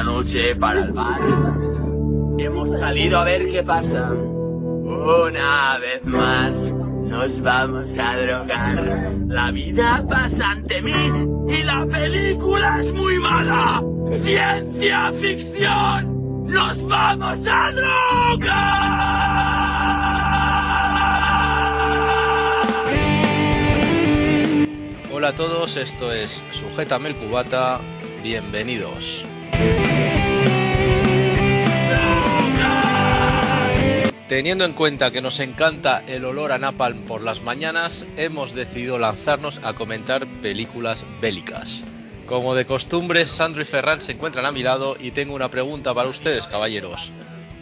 otra noche para el bar. Hemos salido a ver qué pasa. Una vez más nos vamos a drogar. La vida pasa ante mí y la película es muy mala. Ciencia ficción. Nos vamos a drogar. Hola a todos, esto es Sujétame el Cubata. Bienvenidos. Teniendo en cuenta que nos encanta el olor a napalm por las mañanas, hemos decidido lanzarnos a comentar películas bélicas. Como de costumbre, Sandro y Ferran se encuentran a mi lado y tengo una pregunta para ustedes, caballeros.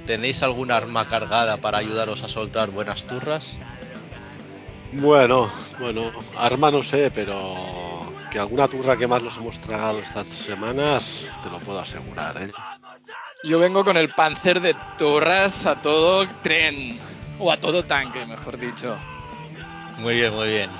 ¿Tenéis alguna arma cargada para ayudaros a soltar buenas turras? Bueno, bueno, arma no sé, pero que alguna turra que más nos hemos tragado estas semanas, te lo puedo asegurar, ¿eh? Yo vengo con el panzer de turras a todo tren, o a todo tanque, mejor dicho. Muy bien, muy bien.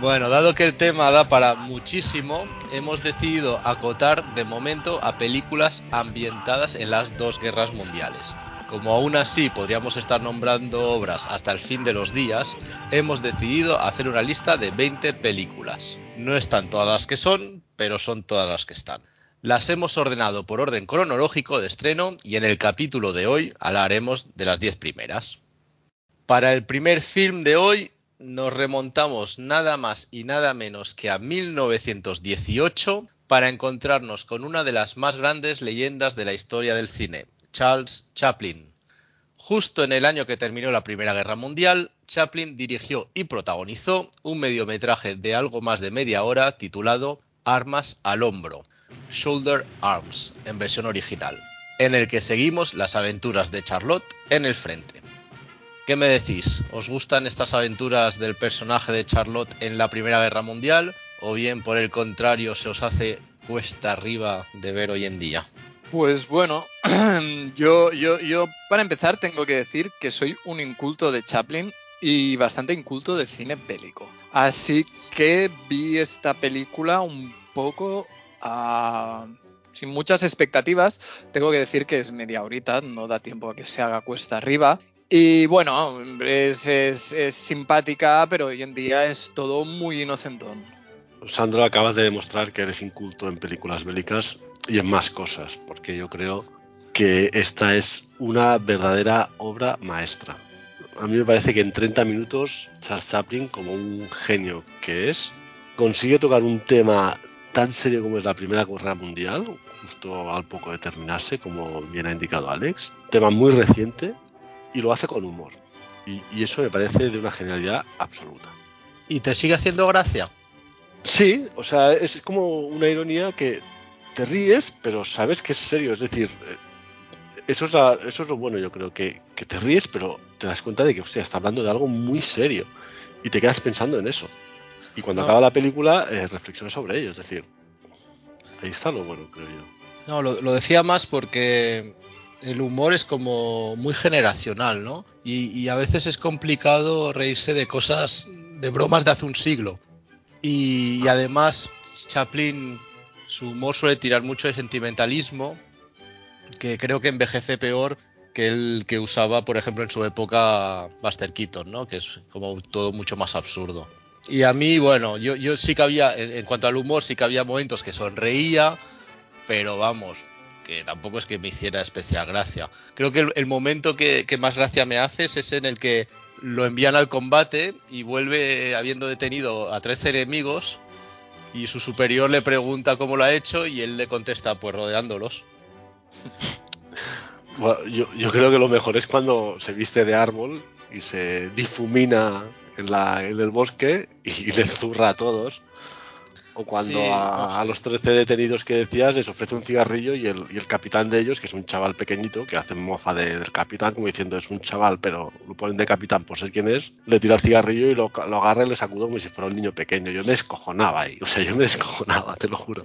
Bueno, dado que el tema da para muchísimo, hemos decidido acotar de momento a películas ambientadas en las dos guerras mundiales. Como aún así podríamos estar nombrando obras hasta el fin de los días, hemos decidido hacer una lista de 20 películas. No están todas las que son, pero son todas las que están. Las hemos ordenado por orden cronológico de estreno y en el capítulo de hoy hablaremos de las 10 primeras. Para el primer film de hoy nos remontamos nada más y nada menos que a 1918 para encontrarnos con una de las más grandes leyendas de la historia del cine, Charles Chaplin. Justo en el año que terminó la Primera Guerra Mundial, Chaplin dirigió y protagonizó un mediometraje de algo más de media hora titulado Armas al hombro, Shoulder Arms, en versión original, en el que seguimos las aventuras de Charlotte en el frente. ¿Qué me decís? ¿Os gustan estas aventuras del personaje de Charlotte en la Primera Guerra Mundial? ¿O bien por el contrario se os hace cuesta arriba de ver hoy en día? Pues bueno, yo, yo, yo para empezar tengo que decir que soy un inculto de Chaplin y bastante inculto de cine bélico. Así que vi esta película un poco uh, sin muchas expectativas. Tengo que decir que es media horita, no da tiempo a que se haga cuesta arriba. Y bueno, es, es, es simpática, pero hoy en día es todo muy inocentón. Sandro, acabas de demostrar que eres inculto en películas bélicas y en más cosas, porque yo creo que esta es una verdadera obra maestra. A mí me parece que en 30 minutos Charles Chaplin, como un genio que es, consigue tocar un tema tan serio como es la Primera Guerra Mundial, justo al poco de terminarse, como bien ha indicado Alex. Tema muy reciente y lo hace con humor. Y, y eso me parece de una genialidad absoluta. ¿Y te sigue haciendo gracia? Sí, o sea, es como una ironía que te ríes, pero sabes que es serio. Es decir, eso es, la, eso es lo bueno, yo creo, que, que, te ríes, pero te das cuenta de que, hostia, está hablando de algo muy serio. Y te quedas pensando en eso. Y cuando no. acaba la película, eh, reflexionas sobre ello. Es decir, ahí está lo bueno, creo yo. No, lo, lo decía más porque el humor es como muy generacional, ¿no? Y, y, a veces es complicado reírse de cosas, de bromas de hace un siglo. Y, y, además Chaplin, su humor suele tirar mucho de sentimentalismo, que creo que envejece peor que el que usaba, por ejemplo, en su época Buster Keaton, ¿no? Que es como todo mucho más absurdo. Y a mí, bueno, yo, yo sí que había, en, cuanto al humor, sí que había momentos que sonreía, pero vamos, que tampoco es que me hiciera especial gracia. Creo que el, momento que, que, más gracia me hace es en el que lo envían al combate y vuelve habiendo detenido a 13 enemigos y su superior le pregunta cómo lo ha hecho y él le contesta pues rodeándolos. Yo, yo, creo que lo mejor es cuando se viste de árbol y se difumina en, la, en el bosque y le zurra a todos. O cuando sí, a, a, los 13 detenidos que decías les ofrece un cigarrillo y el, y el capitán de ellos, que es un chaval pequeñito, que hace mofa de, del capitán, como diciendo es un chaval, pero lo ponen de capitán por ser quien es, le tira el cigarrillo y lo, lo agarra y le sacudo como si fuera un niño pequeño. Yo me descojonaba ahí, o sea, yo me descojonaba, te lo juro.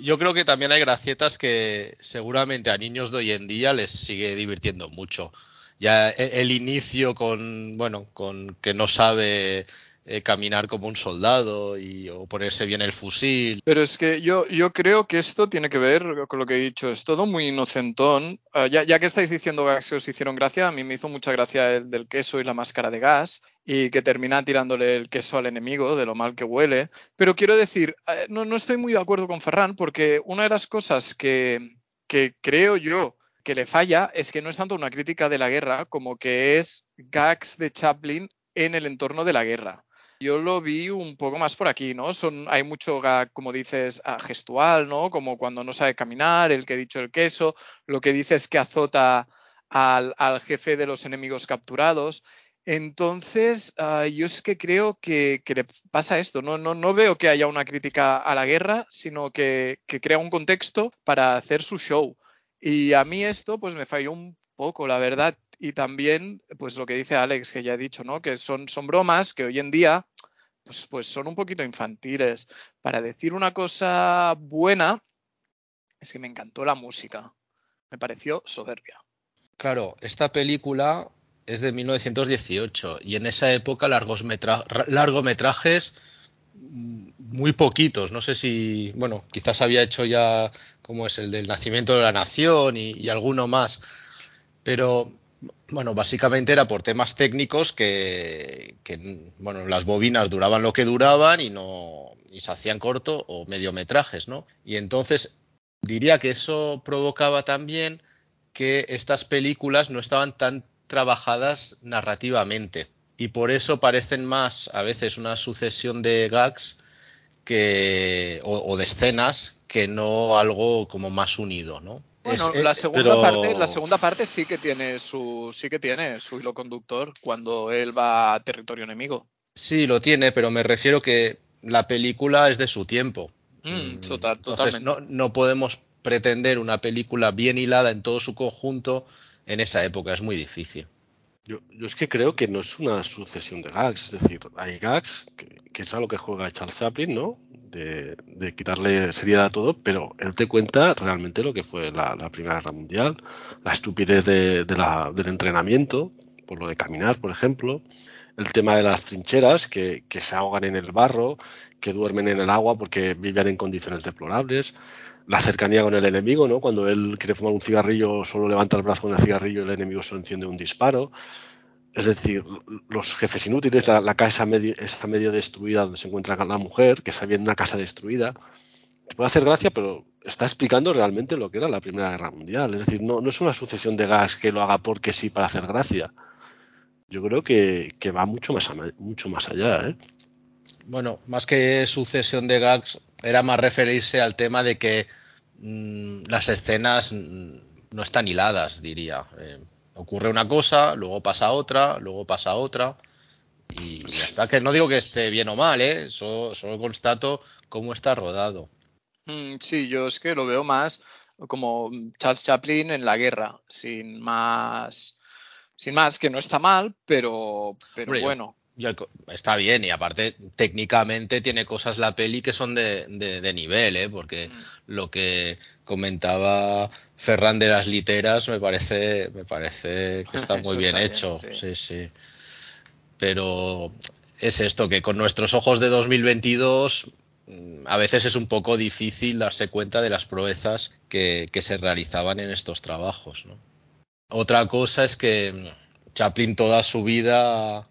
Yo creo que también hay gracietas que seguramente a niños de hoy en día les sigue divirtiendo mucho. Ya el, el inicio con, bueno, con que no sabe eh, caminar como un soldado y, o ponerse bien el fusil. Pero es que yo, yo creo que esto tiene que ver con lo que he dicho. Es todo muy inocentón. Uh, ya, ya, que estáis diciendo que os hicieron gracia, a mí me hizo mucha gracia el del queso y la máscara de gas y que termina tirándole el queso al enemigo de lo mal que huele. Pero quiero decir, eh, no, no estoy muy de acuerdo con Ferran porque una de las cosas que, que creo yo que le falla es que no es tanto una crítica de la guerra como que es gags de Chaplin en el entorno de la guerra. Yo lo vi un poco más por aquí, ¿no? Son, hay mucho gag, como dices, ah, gestual, ¿no? Como cuando no sabe caminar, el que he dicho el queso, lo que dices que azota al, al jefe de los enemigos capturados. Entonces, uh, yo es que creo que, le pasa esto. No, no, no, veo que haya una crítica a la guerra, sino que, crea un contexto para hacer su show. Y a mí esto, pues me falló un poco, la verdad. Y también, pues lo que dice Alex, que ya he dicho, ¿no? Que son, son bromas que hoy en día, pues, pues son un poquito infantiles. Para decir una cosa buena, es que me encantó la música. Me pareció soberbia. Claro, esta película es de 1918 y en esa época largometra largometrajes muy poquitos, no sé si, bueno, quizás había hecho ya como es el del nacimiento de la nación y, alguno más, pero bueno, básicamente era por temas técnicos que, que, bueno, las bobinas duraban lo que duraban y no y se hacían corto o mediometrajes, ¿no? Y entonces diría que eso provocaba también que estas películas no estaban tan trabajadas narrativamente y por eso parecen más a veces una sucesión de gags que o, o de escenas que no algo como más unido, ¿no? Bueno, es, la segunda pero... parte, la segunda parte sí que tiene su, sí que tiene su hilo conductor cuando él va a territorio enemigo. Sí, lo tiene, pero me refiero que la película es de su tiempo. Mm, total, Entonces, no, no, podemos pretender una película bien hilada en todo su conjunto en esa época, es muy difícil. Yo, yo, es que creo que no es una sucesión de gags, es decir, hay gags, que, es a lo que juega Charles Chaplin, ¿no? De, de, quitarle seriedad a todo, pero él te cuenta realmente lo que fue la, Primera Guerra Mundial, la estupidez de, la, del entrenamiento, por lo de caminar, por ejemplo, el tema de las trincheras, que, que, se ahogan en el barro, que duermen en el agua porque vivían en condiciones deplorables, la cercanía con el enemigo, ¿no? Cuando él quiere fumar un cigarrillo, solo levanta el brazo con el cigarrillo y el enemigo solo enciende un disparo. Es decir, los jefes inútiles, la, la casa medio, esa medio destruida donde se encuentra la mujer, que está viendo una casa destruida. Te puede hacer gracia, pero está explicando realmente lo que era la Primera Guerra Mundial. Es decir, no, no es una sucesión de gas que lo haga porque sí para hacer gracia. Yo creo que, que va mucho más, a, mucho más allá. ¿eh? Bueno, más que sucesión de gags, era más referirse al tema de que mmm, las escenas no están hiladas, diría. Eh, ocurre una cosa, luego pasa otra, luego pasa otra. Y ya está, que no digo que esté bien o mal, ¿eh? solo, solo constato cómo está rodado. Mm, sí, yo es que lo veo más como Charles Chaplin en la guerra, sin más, sin más, que no está mal, pero, pero bueno. Está bien y aparte técnicamente tiene cosas la peli que son de, de, de nivel, ¿eh? porque mm. lo que comentaba Ferran de las literas me parece, me parece que está muy bien está hecho. Bien, sí. sí, sí. Pero es esto, que con nuestros ojos de 2022 mm, a veces es un poco difícil darse cuenta de las proezas que, que se realizaban en estos trabajos. ¿no? Otra cosa es que Chaplin toda su vida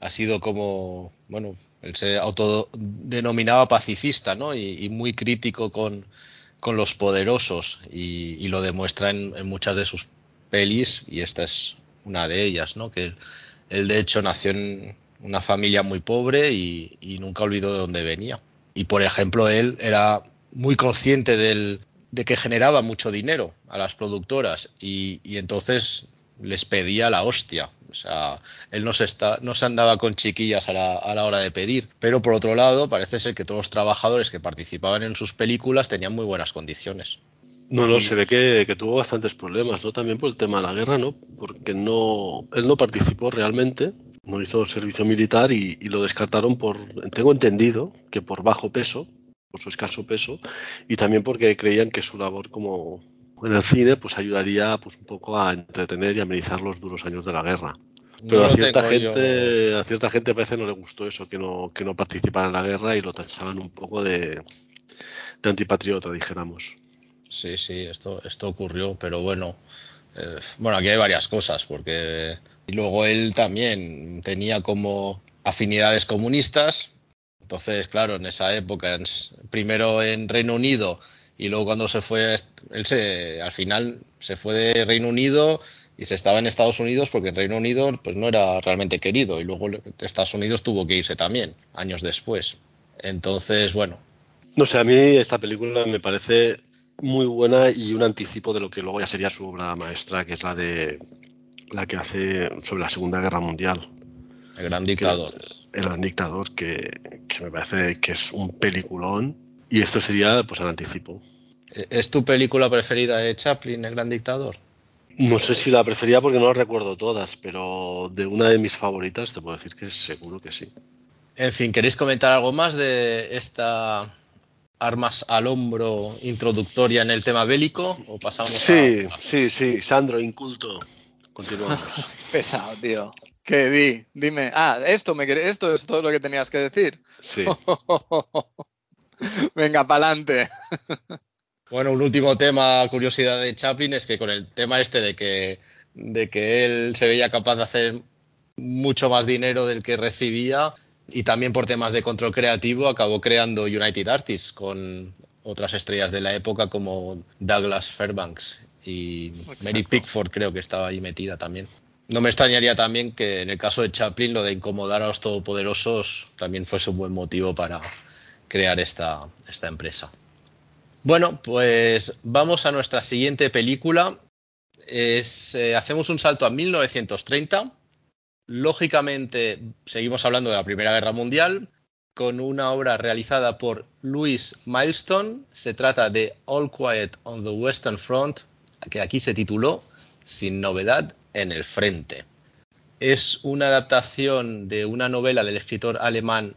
ha sido como, bueno, él se autodenominaba pacifista, ¿no? Y, muy crítico con, con, los poderosos y, lo demuestra en, muchas de sus pelis y esta es una de ellas, ¿no? Que él de hecho nació en una familia muy pobre y, y nunca olvidó de dónde venía. Y por ejemplo, él era muy consciente del, de que generaba mucho dinero a las productoras y, y entonces les pedía la hostia. O sea, él no se, está, no se andaba con chiquillas a la, a la, hora de pedir. Pero por otro lado, parece ser que todos los trabajadores que participaban en sus películas tenían muy buenas condiciones. No, no, se ve que, que, tuvo bastantes problemas, ¿no? También por el tema de la guerra, ¿no? Porque no, él no participó realmente, no hizo servicio militar y, y lo descartaron por, tengo entendido, que por bajo peso, por su escaso peso, y también porque creían que su labor como, en el cine pues ayudaría pues un poco a entretener y amenizar los duros años de la guerra. Pero No a cierta tengo yo. gente, a cierta gente parece no le gustó eso, que no, que no participara en la guerra y lo tachaban un poco de, de antipatriota, dijéramos. Sí, sí, esto, esto ocurrió, pero bueno, eh, bueno, aquí hay varias cosas, porque y luego él también tenía como afinidades comunistas, entonces, claro, en esa época, en primero en Reino Unido y luego cuando se fue, él se, al final se fue de Reino Unido y se estaba en Estados Unidos porque en Reino Unido pues no era realmente querido y luego Estados Unidos tuvo que irse también, años después. Entonces, bueno, No sé, a mí esta película me parece muy buena y un anticipo de lo que luego ya sería su obra maestra, que es la de la que hace sobre la Segunda Guerra Mundial. el gran que- dictador. El gran dictador, que, que me parece que es un peliculón. Y esto sería pues el anticipo. ¿Es tu película preferida de Chaplin, El Gran Dictador? No sé si la prefería porque no la recuerdo todas, pero de una de mis favoritas te puedo decir que seguro que sí. En fin, ¿queréis comentar algo más de esta armas al hombro introductoria en el tema bélico? ¿O pasamos Sí, a... sí, sí, Sandro, inculto. Continuamos. Pesado, tío. ¿Qué di? Dime. Ah, esto, me, esto es todo lo que tenías que decir. Sí. Venga, pa'lante. Bueno, un último tema, curiosidad de Chaplin, es que con el tema este de que, de que él se veía capaz de hacer mucho más dinero del que recibía y también por temas de control creativo acabó creando United Artists con otras estrellas de la época como Douglas Fairbanks y Mary. Pickford creo que estaba ahí metida también. No me extrañaría también que en el caso de Chaplin lo de incomodar a los todopoderosos también fuese un buen motivo para crear esta, esta empresa. Bueno, pues vamos a nuestra siguiente película. Eh, hacemos un salto a 1930. Lógicamente, seguimos hablando de la Primera Guerra Mundial, con una obra realizada por Louis Milestone. Se trata de All Quiet on the Western Front, que aquí se tituló Sin novedad en el frente. Es una adaptación de una novela del escritor alemán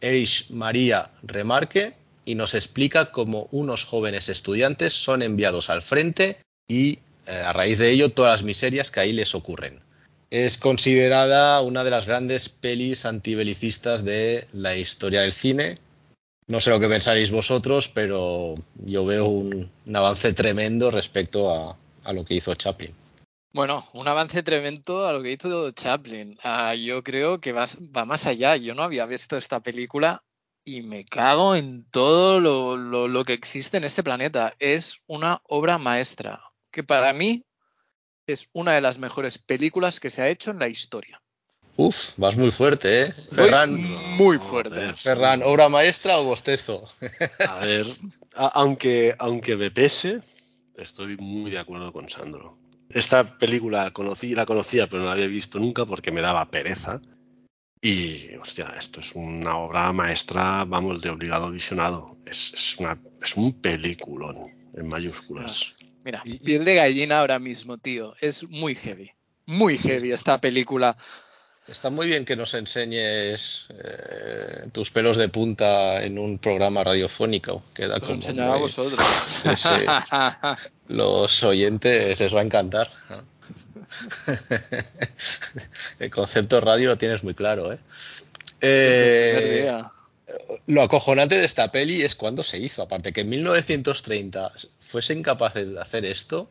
Erich Maria Remarque y nos explica cómo unos jóvenes estudiantes son enviados al frente y eh, a raíz de ello todas las miserias que ahí les ocurren. Es considerada una de las grandes pelis antibelicistas de la historia del cine. No sé lo que pensaréis vosotros, pero yo veo un, avance tremendo respecto a lo que hizo Chaplin. Bueno, un avance tremendo a lo que hizo Chaplin. Ah, yo creo que va, va más allá. Yo no había visto esta película y me cago en todo lo, lo, lo que existe en este planeta. Es una obra maestra que para mí es una de las mejores películas que se ha hecho en la historia. Uf, vas muy fuerte, ¿eh? Voy Ferran, muy fuerte. joder. Ferran, ¿obra maestra o bostezo? A ver, a- aunque, aunque me pese, estoy muy de acuerdo con Sandro. Esta película conocí, la conocía, pero no la había visto nunca porque me daba pereza. Y, hostia, esto es una obra maestra, vamos, de obligado visionado. Es, es, una, es un peliculón, en mayúsculas. Mira, Y- piel de gallina ahora mismo, tío. Es muy heavy. Muy heavy esta película. Está muy bien que nos enseñes eh, tus pelos de punta en un programa radiofónico. Queda Os como enseñaba a vosotros. Los oyentes les va a encantar. El concepto radio lo tienes muy claro, ¿eh? Eh, lo acojonante de esta peli es cuando se hizo. Aparte que en 1930 fuesen capaces de hacer esto.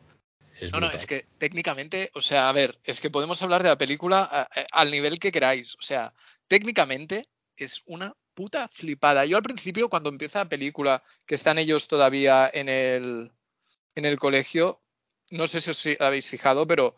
Es No, no, es que técnicamente, o sea, a ver, es que podemos hablar de la película a- a- al nivel que queráis. O sea, técnicamente es una puta flipada. Yo al principio, cuando empieza la película, que están ellos todavía en el, en el colegio, no sé si os habéis fijado, pero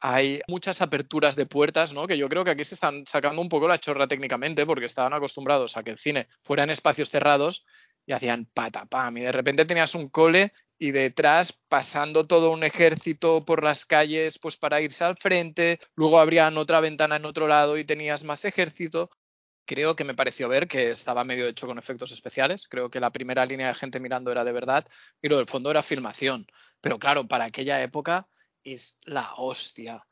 hay muchas aperturas de puertas, ¿no? Que yo creo que aquí se están sacando un poco la chorra técnicamente, porque estaban acostumbrados a que el cine fuera en espacios cerrados y hacían patapam. Y de repente tenías un cole y detrás pasando todo un ejército por las calles pues para irse al frente, luego abrían otra ventana en otro lado y tenías más ejército. Creo que me pareció ver que estaba medio hecho con efectos especiales, creo que la primera línea de gente mirando era de verdad y lo del fondo era filmación, pero claro, para aquella época es la hostia.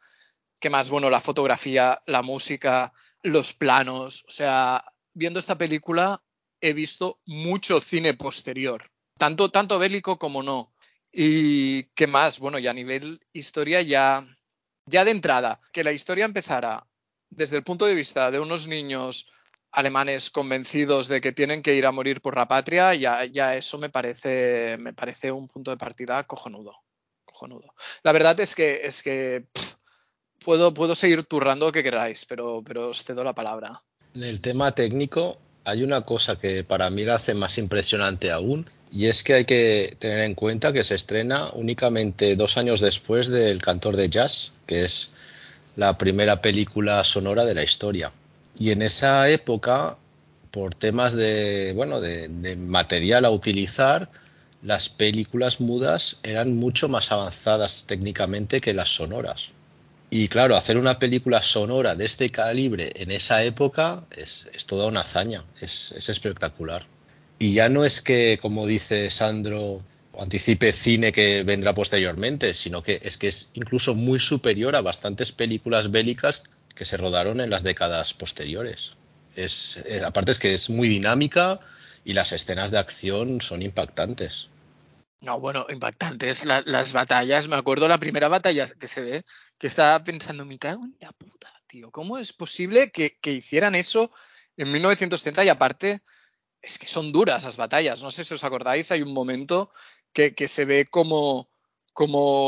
¿Qué más? Bueno, la fotografía, la música, los planos, o sea, viendo esta película he visto mucho cine posterior tanto, tanto bélico como no. Y qué más, bueno, ya a nivel historia ya ya de entrada, que la historia empezara desde el punto de vista de unos niños alemanes convencidos de que tienen que ir a morir por la patria, ya, ya eso me parece, me parece un punto de partida cojonudo. cojonudo. La verdad es que, es que puedo, puedo seguir turrando lo que queráis, pero, pero os cedo la palabra. En el tema técnico hay una cosa que para mí la hace más impresionante aún, y es que hay que tener en cuenta que se estrena únicamente dos años después del Cantor de Jazz, que es la primera película sonora de la historia. Y en esa época, por temas de, bueno, de, material a utilizar, las películas mudas eran mucho más avanzadas técnicamente que las sonoras. Y claro, hacer una película sonora de este calibre en esa época es, es toda una hazaña, es, es, espectacular. Y ya no es que, como dice Sandro, anticipe cine que vendrá posteriormente, sino que es que es incluso muy superior a bastantes películas bélicas que se rodaron en las décadas posteriores. Es, es, aparte es que es muy dinámica y las escenas de acción son impactantes. No, bueno, impactantes. La, las batallas, me acuerdo la primera batalla que se ve, que estaba pensando, me cago en la puta, tío. ¿Cómo es posible que, que hicieran eso en 1930? Y aparte, es que son duras las batallas. No sé si os acordáis, hay un momento que, se ve como,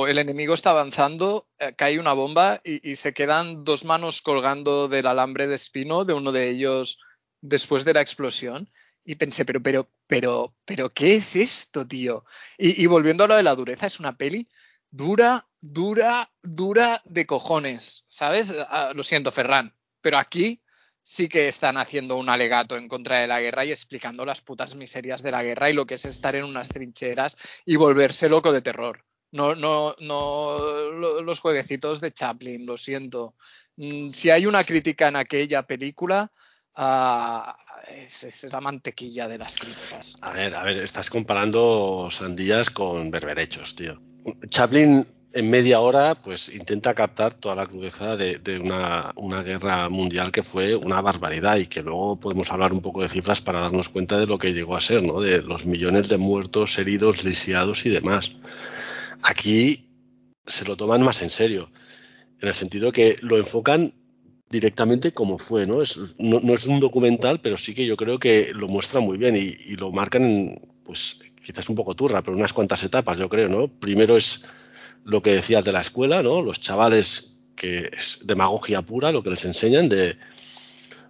el enemigo está avanzando, eh, cae una bomba y, se quedan dos manos colgando del alambre de espino de uno de ellos después de la explosión. Y pensé, pero, pero, pero, ¿qué es esto, tío? Y, volviendo a lo de la dureza, es una peli dura, dura, dura de cojones, ¿sabes? Lo siento, Ferran, pero aquí sí que están haciendo un alegato en contra de la guerra y explicando las putas miserias de la guerra y lo que es estar en unas trincheras y volverse loco de terror. No, no, no los jueguecitos de Chaplin, lo siento. Mm, si hay una crítica en aquella película, uh, es, es, la mantequilla de las críticas. A ver, a ver, estás comparando sandías con berberechos, tío. Chaplin en media hora pues intenta captar toda la crudeza de, de una, una, guerra mundial que fue una barbaridad y que luego podemos hablar un poco de cifras para darnos cuenta de lo que llegó a ser, ¿no? De los millones de muertos, heridos, lisiados y demás. Aquí se lo toman más en serio, en el sentido que lo enfocan directamente como fue, ¿no? Es, no, no, es un documental, pero sí que yo creo que lo muestra muy bien y, y, lo marcan, en, pues quizás un poco turra, pero unas cuantas etapas, yo creo, ¿no? Primero es lo que decías de la escuela, ¿no? Los chavales que es demagogia pura, lo que les enseñan de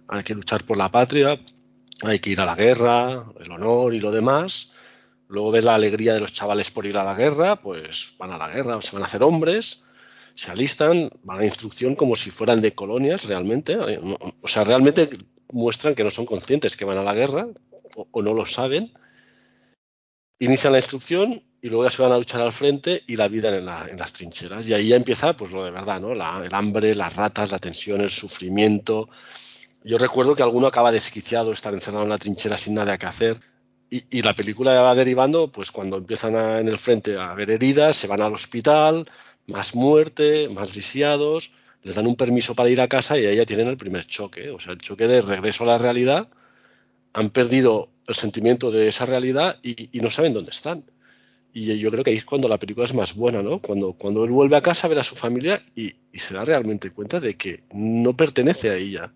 hay que luchar por la patria, hay que ir a la guerra, el honor y lo demás. Luego ves la alegría de los chavales por ir a la guerra, pues van a la guerra, se van a hacer hombres, se alistan, van a instrucción como si fueran de colonias realmente. O sea, realmente muestran que no son conscientes que van a la guerra o, o no lo saben. Inician la instrucción y luego ya se van a luchar al frente y la vida en, la, en las trincheras. Y ahí ya empieza pues lo de verdad, ¿no? La, el hambre, las ratas, la tensión, el sufrimiento. Yo recuerdo que alguno acaba desquiciado estar encerrado en la trinchera sin nada que hacer. Y, y la película ya va derivando, pues cuando empiezan a, en el frente a haber heridas, se van al hospital, más muerte, más lisiados, les dan un permiso para ir a casa y ahí ya tienen el primer choque, o sea, el choque de regreso a la realidad. Han perdido el sentimiento de esa realidad y, y no saben dónde están. Y yo creo que ahí es cuando la película es más buena, ¿no? Cuando, cuando él vuelve a casa a ver a su familia y, y se da realmente cuenta de que no pertenece a ella.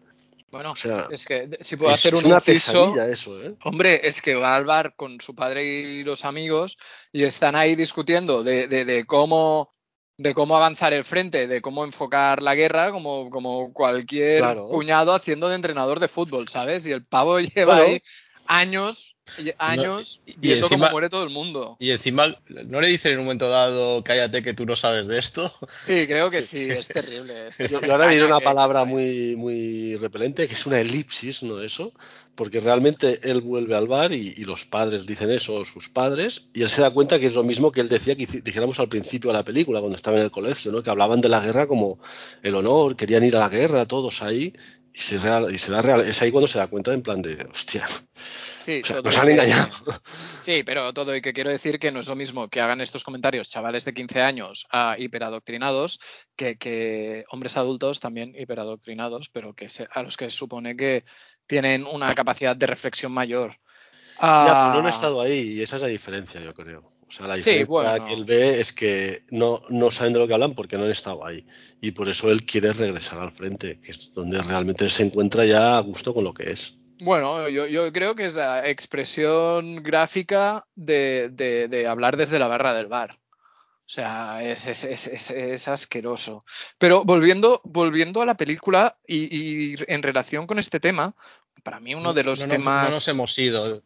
Bueno, o sea, es que si puedo hacer un una inciso, eso, ¿eh? hombre, es que va al bar con su padre y los amigos y están ahí discutiendo de, de, de cómo de cómo avanzar el frente, de cómo enfocar la guerra, como, como cualquier claro. cuñado haciendo de entrenador de fútbol, ¿sabes? Y el pavo lleva bueno, ahí años años no, y, viendo encima, muere todo el mundo. Y encima, ¿no le dicen en un momento dado, cállate que tú no sabes de esto? Sí, creo que sí, es terrible. Es yo, yo, ahora diré una palabra muy, muy repelente, que es una elipsis, ¿no? Eso, porque realmente él vuelve al bar y, y, los padres dicen eso, sus padres, y él se da cuenta que es lo mismo que él decía que dijéramos al principio de la película, cuando estaba en el colegio, ¿no? Que hablaban de la guerra como el honor, querían ir a la guerra todos ahí, y se, real, y se da real, es ahí cuando se da cuenta en plan de, hostia, Sí, o sea, nos han engañado. Sí, pero todo y que quiero decir que no es lo mismo que hagan estos comentarios chavales de 15 años a hiperadoctrinados que, que hombres adultos también hiperadoctrinados, pero que se, a los que se supone que tienen una capacidad de reflexión mayor. Ya, pero no han estado ahí y esa es la diferencia, yo creo. O sea, la Sí, diferencia bueno. que él ve es que no, no saben de lo que hablan porque no han estado ahí. Y por eso él quiere regresar al frente, que es donde realmente se encuentra ya a gusto con lo que es. Bueno, yo, yo creo que es la expresión gráfica de, de- de hablar desde la barra del bar. O sea, es, es- es- es- es asqueroso. Pero volviendo, volviendo a la película y, y en relación con este tema, para mí uno de los no, temas... no nos hemos ido.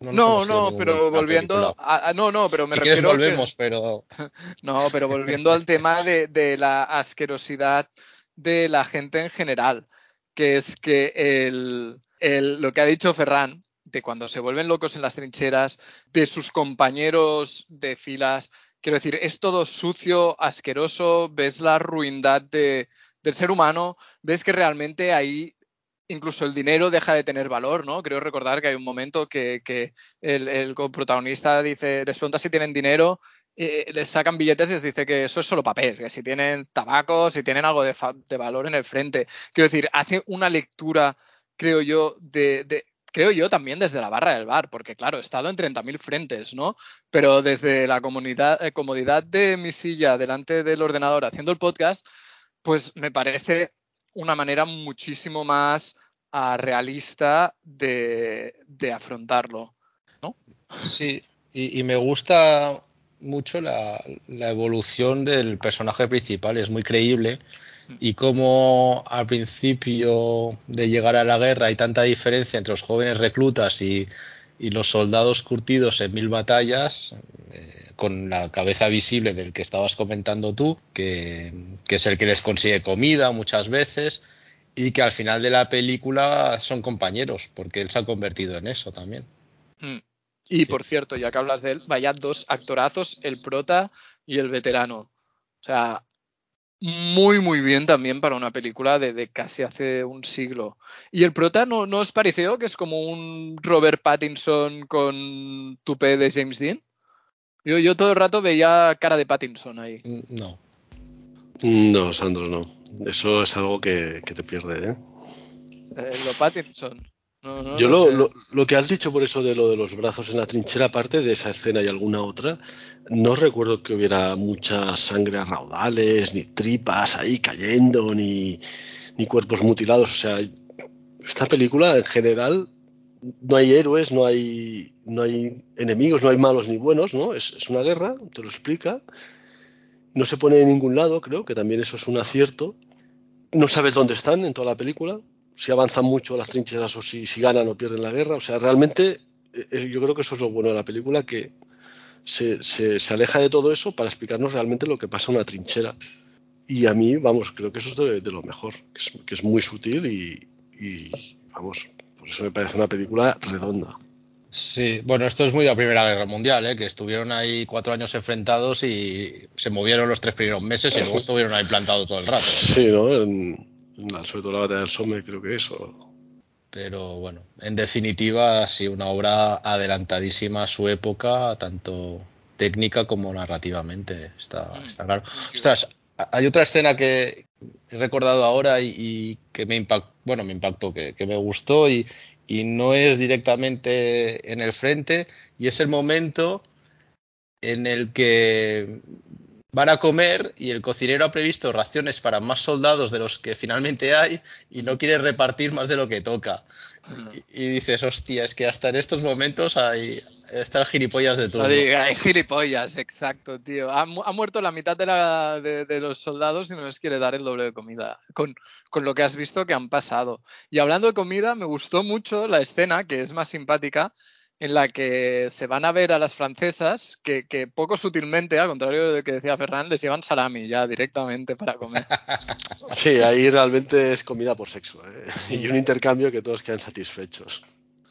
No, no, pero volviendo a, a- no, no, pero me si refiero que- volvemos, pero no, pero volviendo al tema de, de la asquerosidad de la gente en general, que es que el, el- lo que ha dicho Ferran, de cuando se vuelven locos en las trincheras, de sus compañeros de filas, quiero decir, es todo sucio, asqueroso, ves la ruindad de- del ser humano, ves que realmente ahí incluso el dinero deja de tener valor, ¿no? Creo recordar que hay un momento que, el, protagonista dice, les pregunta si tienen dinero eh, les sacan billetes y les dice que eso es solo papel, que si tienen tabaco, si tienen algo de, de valor en el frente. Quiero decir, hace una lectura, creo yo, de, de- creo yo también desde la barra del bar, porque claro, he estado en 30.000 frentes, ¿no? Pero desde la eh, comodidad de mi silla delante del ordenador haciendo el podcast, pues me parece una manera muchísimo más ah, realista de, de afrontarlo. sí. Y, y me gusta mucho la, la evolución del personaje principal, es muy creíble. Y como al principio de llegar a la guerra hay tanta diferencia entre los jóvenes reclutas y, y los soldados curtidos en mil batallas, eh, con la cabeza visible del que estabas comentando tú, que, que es el que les consigue comida muchas veces y que al final de la película son compañeros, porque él se ha convertido en eso también. Mm. Y por cierto, ya que hablas de él, vaya dos actorazos, el prota y el veterano. O sea, muy, muy bien también para una película de, de casi hace un siglo. ¿Y el prota no, no os pareció que es como un Robert Pattinson con tupé de James Dean? Yo, yo todo el rato veía cara de Pattinson ahí. No. No, Sandro, no. Eso es algo que, que te pierde, ¿eh? Eh, lo Pattinson. No, no, Yo no lo, lo, lo que has dicho por eso de lo de los brazos en la trinchera, aparte de esa escena y alguna otra, no recuerdo que hubiera mucha sangre a raudales, ni tripas ahí cayendo, ni, ni cuerpos mutilados. O sea, esta película en general no hay héroes, no hay, no hay enemigos, no hay malos ni buenos, ¿no? Es, es una guerra, te lo explica. No se pone en ningún lado, creo que también eso es un acierto. No sabes dónde están en toda la película si avanzan mucho las trincheras o si, si ganan o pierden la guerra. O sea, realmente eh, yo creo que eso es lo bueno de la película, que se, se, se, aleja de todo eso para explicarnos realmente lo que pasa en una trinchera. Y a mí, vamos, creo que eso es de, de lo mejor, que es, que es, muy sutil y, y, vamos, por eso me parece una película redonda. Sí, bueno, esto es muy de la Primera Guerra Mundial, ¿eh? que estuvieron ahí cuatro años enfrentados y se movieron los tres primeros meses y luego estuvieron ahí plantados todo el rato. Sí, ¿no? En, sobre todo la batalla del Somme creo que eso. Pero bueno, en definitiva, sí, una obra adelantadísima a su época, tanto técnica como narrativamente, está, está claro. Ostras, hay otra escena que he recordado ahora y, y que me impactó, bueno, me impactó, que, que me gustó y, y no es directamente en el frente, y es el momento en el que van a comer y el cocinero ha previsto raciones para más soldados de los que finalmente hay y no quiere repartir más de lo que toca. Y, y dices, hostia, es que hasta en estos momentos hay están gilipollas de todo. Hay gilipollas, exacto, tío. Ha, ha muerto la mitad de, la, de, de, los soldados y no les quiere dar el doble de comida. Con, con lo que has visto que han pasado. Y hablando de comida, me gustó mucho la escena, que es más simpática, en la que se van a ver a las francesas, que, que, poco sutilmente, al contrario de lo que decía Ferran, les llevan salami ya directamente para comer. Sí, ahí realmente es comida por sexo, ¿eh? y un intercambio que todos quedan satisfechos.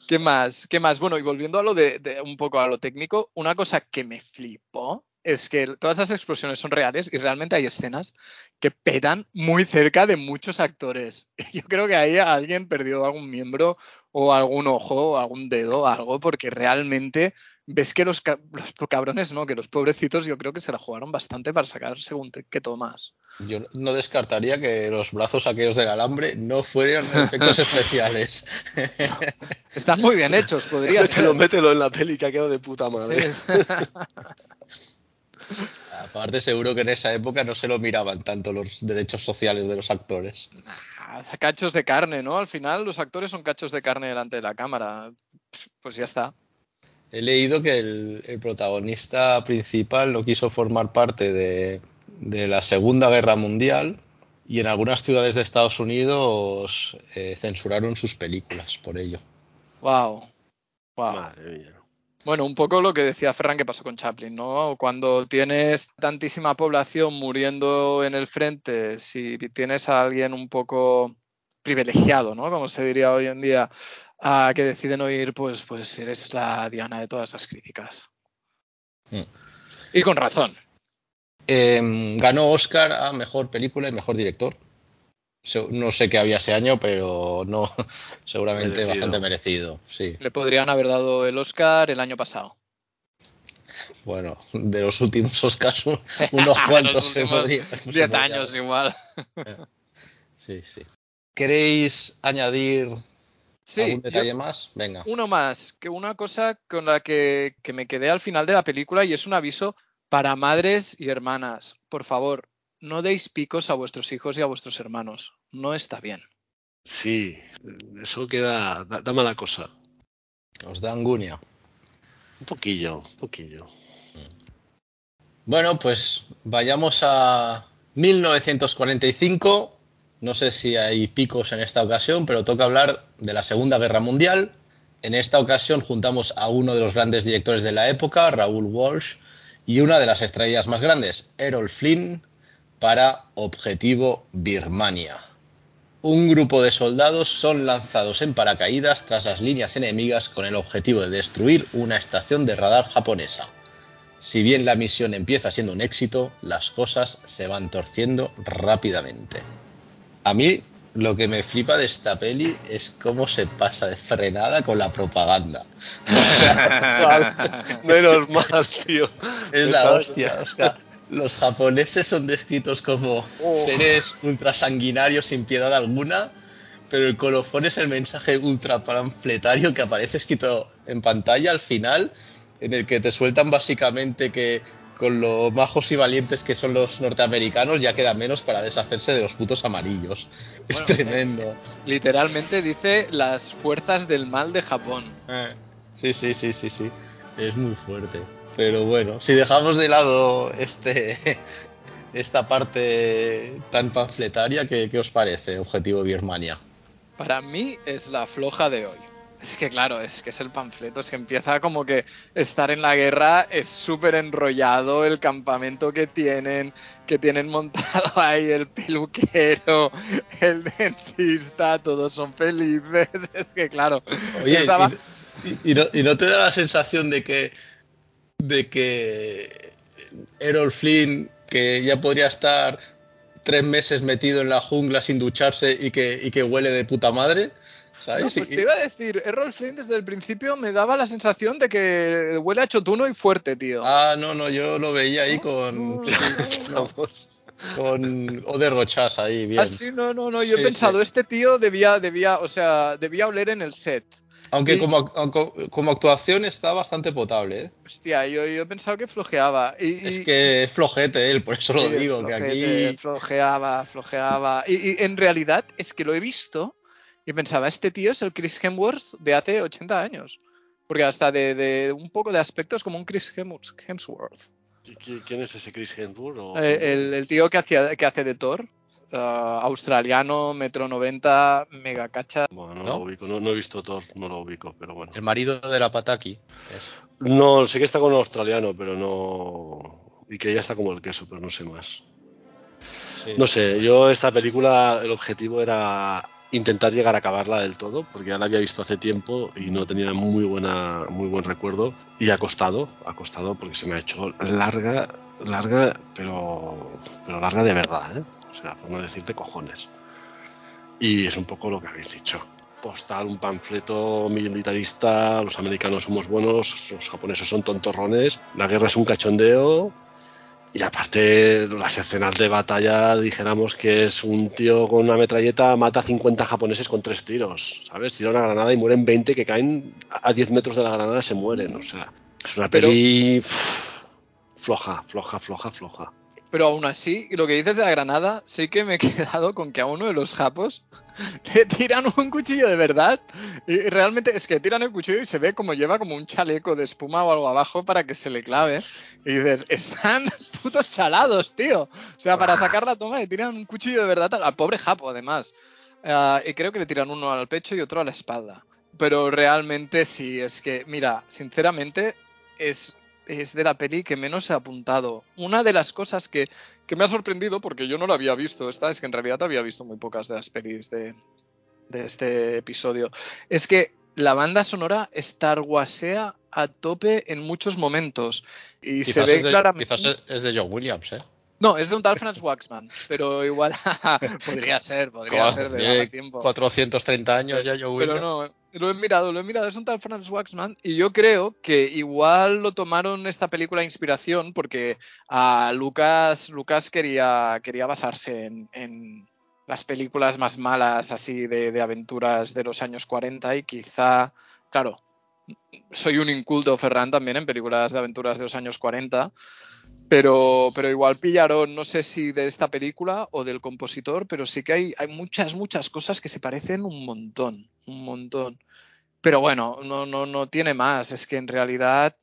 ¿Qué más? ¿Qué más? Bueno, y volviendo a lo de, de, un poco a lo técnico, una cosa que me flipó es que todas esas explosiones son reales y realmente hay escenas que petan muy cerca de muchos actores. Yo creo que ahí alguien perdió algún miembro o algún ojo o algún dedo o algo porque realmente ves que los, los cabrones, no, que los pobrecitos yo creo que se la jugaron bastante para sacar según qué tomas. Yo no descartaría que los brazos aquellos del alambre no fueran efectos especiales. Están muy bien hechos, podría ser. Mételo en la peli que ha quedado de puta madre. Aparte, seguro que en esa época no se lo miraban tanto los derechos sociales de los actores. cachos de carne, ¿no? Al final, los actores son cachos de carne delante de la cámara. Pues ya está. He leído que el, protagonista principal no quiso formar parte de, la Segunda Guerra Mundial y en algunas ciudades de Estados Unidos eh, censuraron sus películas por ello. Wow. Wow. Madre mía. Bueno, un poco lo que decía Ferran que pasó con Chaplin, ¿no? Cuando tienes tantísima población muriendo en el frente, si tienes a alguien un poco privilegiado, ¿no? Como se diría hoy en día, a que deciden oír, pues, pues eres la diana de todas las críticas. Mm. Y con razón. Em, ganó Oscar a mejor película y mejor director. No sé qué había ese año, pero no, seguramente bastante merecido. Sí. Le podrían haber dado el Oscar el año pasado. Bueno, de los últimos Oscars, unos cuantos se podría. Diez años igual. sí, sí. ¿Queréis añadir algún detalle más? Venga. Uno más, que una cosa con la que, que me quedé al final de la película y es un aviso para madres y hermanas. Por favor, no deis picos a vuestros hijos y a vuestros hermanos. No está bien. Sí, eso queda. da, mala cosa. Os da angunia. Un poquillo, un poquillo. Bueno, pues vayamos a 1945. No sé si hay picos en esta ocasión, pero toca hablar de la Segunda Guerra Mundial. En esta ocasión juntamos a uno de los grandes directores de la época, Raúl Walsh, y una de las estrellas más grandes, Errol Flynn, para Objetivo Birmania. Un grupo de soldados son lanzados en paracaídas tras las líneas enemigas con el objetivo de destruir una estación de radar japonesa. Si bien la misión empieza siendo un éxito, las cosas se van torciendo rápidamente. A mí lo que me flipa de esta peli es cómo se pasa de frenada con la propaganda. menos mal, tío. Es la hostia, Oscar los japoneses son descritos como oh. seres ultrasanguinarios sin piedad alguna, pero el colofón es el mensaje ultra panfletario que aparece escrito en pantalla al final, en el que te sueltan básicamente que con lo majos y valientes que son los norteamericanos ya queda menos para deshacerse de los putos amarillos. es tremendo. Literalmente dice las fuerzas del mal de Japón. Eh, sí, sí, sí, sí, sí. Es muy fuerte. Pero bueno, si dejamos de lado este, esta parte tan panfletaria, ¿qué, os parece Objetivo Birmania? Para mí es la floja de hoy. Es que claro, es que es el panfleto, es que empieza como que estar en la guerra es súper enrollado el campamento que tienen, que tienen montado ahí el peluquero, el dentista, todos son felices, es que claro. Oye, y, y no te da la sensación de que de que Errol Flynn, que ya podría estar tres meses metido en la jungla sin ducharse y que, que huele de puta madre. ¿Sabes? Pues te iba a decir, Errol Flynn desde el principio me daba la sensación de que huele a chotuno y fuerte, tío. Ah, no, no, yo lo veía ahí con. con o de ahí, bien. Ah, sí, no, no, no, yo he pensado, este tío debía, debía, o sea, debía oler en el set. Aunque como, como, actuación está bastante potable. ¿eh? Hostia, yo, yo he pensado que flojeaba. Y, es que es flojete él, por eso lo digo. que aquí... Flojeaba, flojeaba. Y, en realidad es que lo he visto y pensaba, este tío es el Chris Hemsworth de hace 80 años. Porque hasta de, un poco de aspectos como un Chris Hemsworth. ¿Quién es ese Chris Hemsworth? Eh, el, el, tío que, hacía, que hace de Thor. Uh, australiano, metro 90, mega cacha. Bueno, no, lo ubico, no, he visto Thor, no lo ubico, pero bueno. El marido de la Pataki. No, sé que está con un australiano, pero no. Y que ya está como el queso, pero no sé más. No sé, yo esta película, el objetivo era intentar llegar a acabarla del todo, porque ya la había visto hace tiempo y no tenía muy buena, muy buen recuerdo. Y ha costado, ha costado porque se me ha hecho larga, larga, pero, pero larga de verdad, ¿eh? O sea, por no decirte cojones. Y es un poco lo que habéis dicho. postal, un panfleto militarista, los americanos somos buenos, los japoneses son tontorrones, la guerra es un cachondeo y aparte las escenas de batalla dijéramos que es un tío con una metralleta mata a 50 japoneses con tres tiros, ¿sabes? Tira una granada y mueren 20 que caen a 10 metros de la granada se mueren, o sea, es una peli floja, floja, floja, floja. Pero aún así, lo que dices de la granada, sí que me he quedado con que a uno de los japos le tiran un cuchillo de verdad. Y realmente es que tiran el cuchillo y se ve como lleva como un chaleco de espuma o algo abajo para que se le clave. Y dices, están putos chalados, tío. O sea, para sacar la toma le tiran un cuchillo de verdad al pobre japo, además. Uh, y creo que le tiran uno al pecho y otro a la espalda. Pero realmente sí, es que, mira, sinceramente, es es de la peli que menos he apuntado. Una de las cosas que, que, me ha sorprendido, porque yo no la había visto, esta es que en realidad había visto muy pocas de las pelis de, de este episodio, es que la banda sonora Star Warsea a tope en muchos momentos. Y quizás se ve de, claramente. Quizás es de John Williams, ¿eh? No, es de un tal Franz Waxman, pero igual podría ser, podría ser de tiempo. 430 años ya John Pero Williams. no, lo he mirado, lo he mirado, es un tal Franz Waxman y yo creo que igual lo tomaron esta película inspiración porque a Lucas, Lucas quería, quería basarse en, en las películas más malas así de, de aventuras de los años 40 y quizá, claro, soy un inculto Ferran también en películas de aventuras de los años 40, pero, pero igual pillaron, no sé si de esta película o del compositor, pero sí que hay, hay muchas, muchas cosas que se parecen un montón, un montón. Pero bueno, no, no, no tiene más, es que en realidad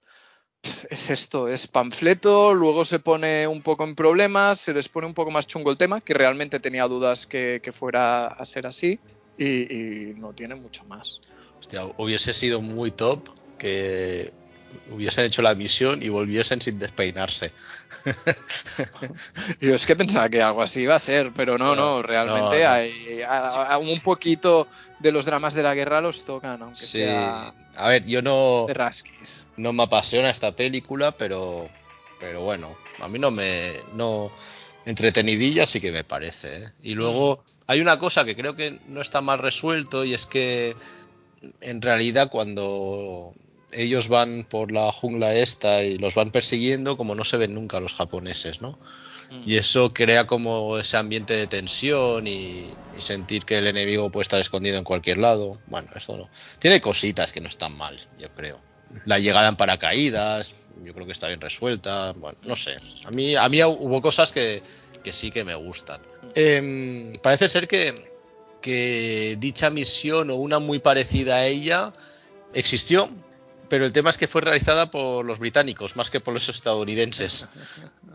es esto, es panfleto, luego se pone un poco en problemas, se les pone un poco más chungo el tema, que realmente tenía dudas que, fuera a ser así, y no tiene mucho más. Hostia, hubiese sido muy top que hubiesen hecho la misión y volviesen sin despeinarse. Yo es que pensaba que algo así iba a ser, pero no, no, realmente no, no. hay a- a- un poquito de los dramas de la guerra los tocan, aunque Sí. sea A ver, yo no, de rasquis. no me apasiona esta película, pero, pero bueno, a mí no me. No, entretenidilla sí que me parece. ¿eh? Y luego hay una cosa que creo que no está mal resuelto y es que en realidad cuando ellos van por la jungla esta y los van persiguiendo, como no se ven nunca los japoneses, ¿no? Mm. Y eso crea como ese ambiente de tensión y, y sentir que el enemigo puede estar escondido en cualquier lado. Bueno, eso no. Tiene cositas que no están mal, yo creo. La llegada en paracaídas, yo creo que está bien resuelta. Bueno, no sé. A mí, a mí hubo cosas que, que sí que me gustan. Em, parece ser que, que dicha misión o una muy parecida a ella existió, pero el tema es que fue realizada por los británicos más que por los estadounidenses.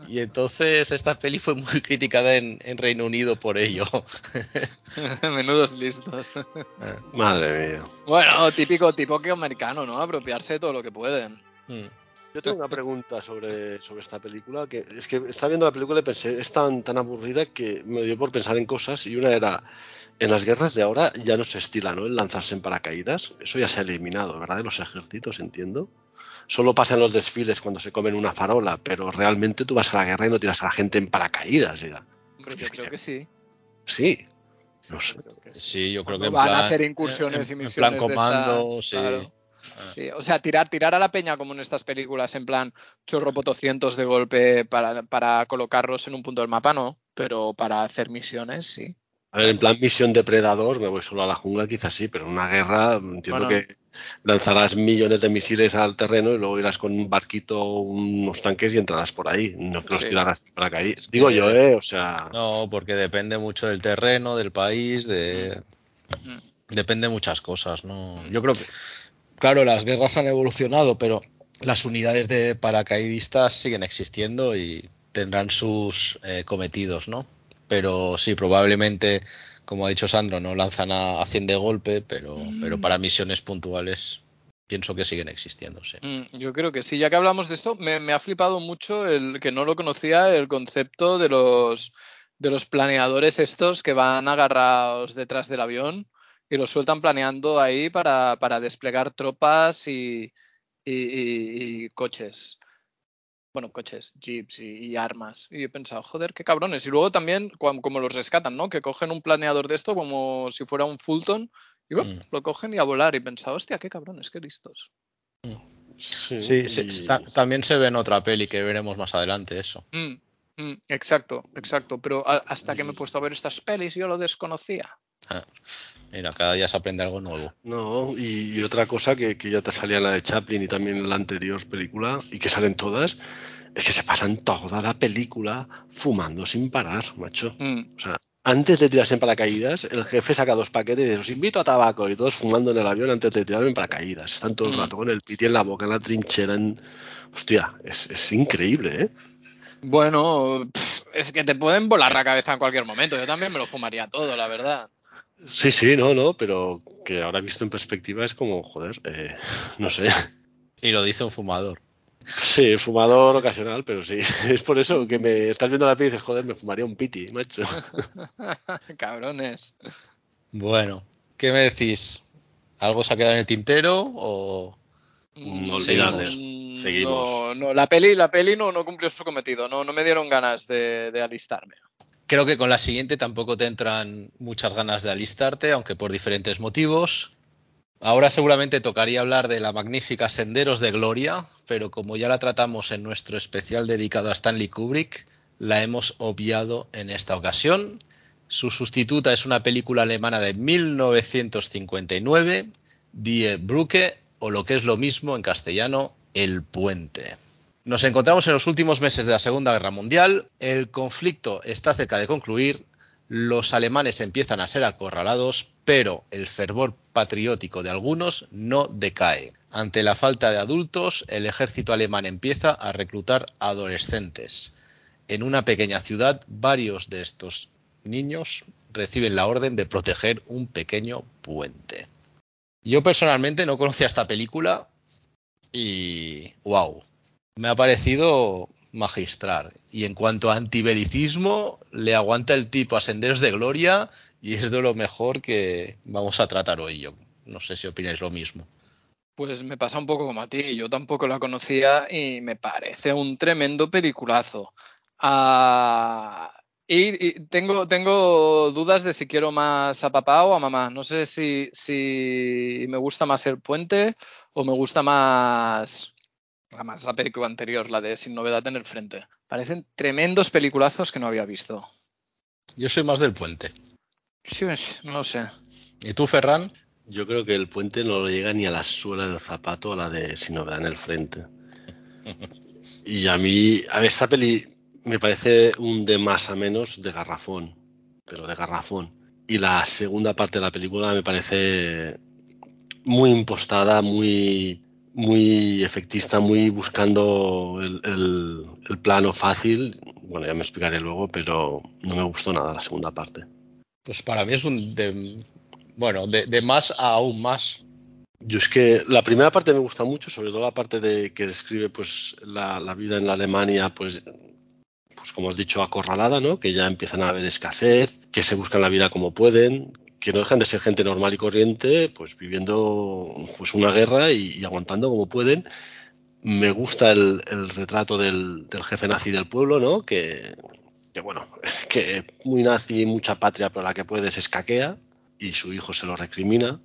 Y entonces esta peli fue muy criticada en, en Reino Unido por ello. Menudos listos. Madre mía. Bueno, típico tipo que americano, ¿no? Apropiarse de todo lo que pueden. Mm. Yo tengo una pregunta sobre, sobre esta película, que es que estaba viendo la película y pensé, es tan, tan aburrida que me dio por pensar en cosas y una era, en las guerras de ahora ya no se estila, ¿no? El lanzarse en paracaídas, eso ya se ha eliminado, ¿verdad? De los ejércitos, entiendo. Solo pasa en los desfiles cuando se comen una farola, pero realmente tú vas a la guerra y no tiras a la gente en paracaídas, ya. Hombre, yo creo que sí. Sí, no sé. Yo creo que sí. Yo creo que en van plan, a hacer incursiones y en- en misiones plan de comando, estas, sí. claro. Ah. Sí, o sea, tirar, tirar a la peña como en estas películas, en plan chorro potocientos de golpe para, para colocarlos en un punto del mapa, no, pero para hacer misiones, sí. A ver, en plan misión depredador, me voy solo a la jungla, quizás sí, pero en una guerra entiendo Bueno. que lanzarás millones de misiles al terreno y luego irás con un barquito, unos tanques y entrarás por ahí. No que los Sí. tirarás para caer. Es Digo que- yo, ¿eh? O sea, No, porque depende mucho del terreno, del país, de... Mm. Depende de muchas cosas, ¿no? Yo creo que, claro, las guerras han evolucionado, pero las unidades de paracaidistas siguen existiendo y tendrán sus eh, cometidos, ¿no? Pero sí, probablemente, como ha dicho Sandro, no lanzan a, a 100 de golpe, pero, pero para misiones puntuales pienso que siguen existiendo, sí. Mm, Yo creo que sí. Ya que hablamos de esto, me, me ha flipado mucho el que no lo conocía, el concepto de los de los planeadores estos que van agarrados detrás del avión y los sueltan planeando ahí para, para desplegar tropas y, y- y- y coches. Bueno, coches, jeeps y, y armas. Y he pensado, joder, qué cabrones. Y luego también, cuam- como los rescatan, ¿no? Que cogen un planeador de esto como si fuera un Fulton Y bueno, lo cogen y a volar. Y pensaba, hostia, qué cabrones, qué listos. Sí, sí, sí, y- ta- también se ve en otra peli que veremos más adelante eso. Mm, mm, exacto, exacto. Pero a- hasta que me he puesto a ver estas pelis yo lo desconocía. Ah, Mira, cada día se aprende algo nuevo. No, y, y otra cosa que, que ya te salía en la de Chaplin y también en la anterior película, y que salen todas, es que se pasan toda la película fumando sin parar, macho. Mm, O sea, antes de tirarse en paracaídas, el jefe saca dos paquetes y dice, os invito a tabaco, y todos fumando en el avión antes de tirarme en paracaídas. Están todo el Mm. rato con el piti en la boca, en la trinchera, en... Hostia, es, es increíble, ¿eh? Bueno, es que te pueden volar la cabeza en cualquier momento. Yo también me lo fumaría todo, la verdad. Sí, sí, no, no, pero que ahora visto en perspectiva es como, joder, eh, no sé. Y lo dice un fumador. Sí, fumador ocasional, pero sí. Es por eso que me estás viendo la peli y dices, joder, me fumaría un piti, macho. Cabrones. Bueno, ¿qué me decís? ¿Algo se ha quedado en el tintero o Inolvidable. Mm, Seguimos. No, no, la peli, la peli no, no cumplió su cometido. No, no me dieron ganas de, de alistarme. Creo que con la siguiente tampoco te entran muchas ganas de alistarte, aunque por diferentes motivos. Ahora seguramente tocaría hablar de la magnífica Senderos de Gloria, pero como ya la tratamos en nuestro especial dedicado a Stanley Kubrick, la hemos obviado en esta ocasión. Su sustituta es una película alemana de 1959, Die Brücke, o lo que es lo mismo en castellano, El Puente. Nos encontramos en los últimos meses de la Segunda Guerra Mundial, el conflicto está cerca de concluir, los alemanes empiezan a ser acorralados, pero el fervor patriótico de algunos no decae. Ante la falta de adultos, el ejército alemán empieza a reclutar adolescentes. En una pequeña ciudad, varios de estos niños reciben la orden de proteger un pequeño puente. Yo personalmente no conocía esta película y wow, me ha parecido magistral. Y en cuanto a antibelicismo, le aguanta el tipo a Senderos de Gloria y es de lo mejor que vamos a tratar hoy. Yo no sé si opináis lo mismo. Pues me pasa un poco como a ti. Yo tampoco la conocía y me parece un tremendo peliculazo. Ah, y, y tengo, tengo dudas de si quiero más a papá o a mamá. No sé si, si me gusta más el puente o me gusta más, más la película anterior, la de Sin Novedad en el Frente. Parecen tremendos peliculazos que no había visto. Yo soy más del puente. Sí, no sé. ¿Y tú, Ferran? Yo creo que el puente no lo llega ni a la suela del zapato a la de si no en el frente. Y a mí, a ver, esta peli me parece un de más a menos de garrafón, pero de garrafón. Y la segunda parte de la película me parece muy impostada, muy, muy efectista, muy buscando el, el- el plano fácil. Bueno, ya me explicaré luego, pero no me gustó nada la segunda parte. Pues para mí es un de, bueno, de, de más a aún más. Yo es que la primera parte me gusta mucho, sobre todo la parte de que describe pues la, la vida en la Alemania, pues, pues como has dicho, acorralada, ¿no? Que ya empiezan a haber escasez, que se buscan la vida como pueden, que no dejan de ser gente normal y corriente, pues viviendo pues una guerra y, aguantando como pueden. Me gusta el, retrato del, jefe nazi del pueblo, ¿no? Que, bueno, que muy nazi, mucha patria, pero la que puede se escaquea y su hijo se lo recrimina.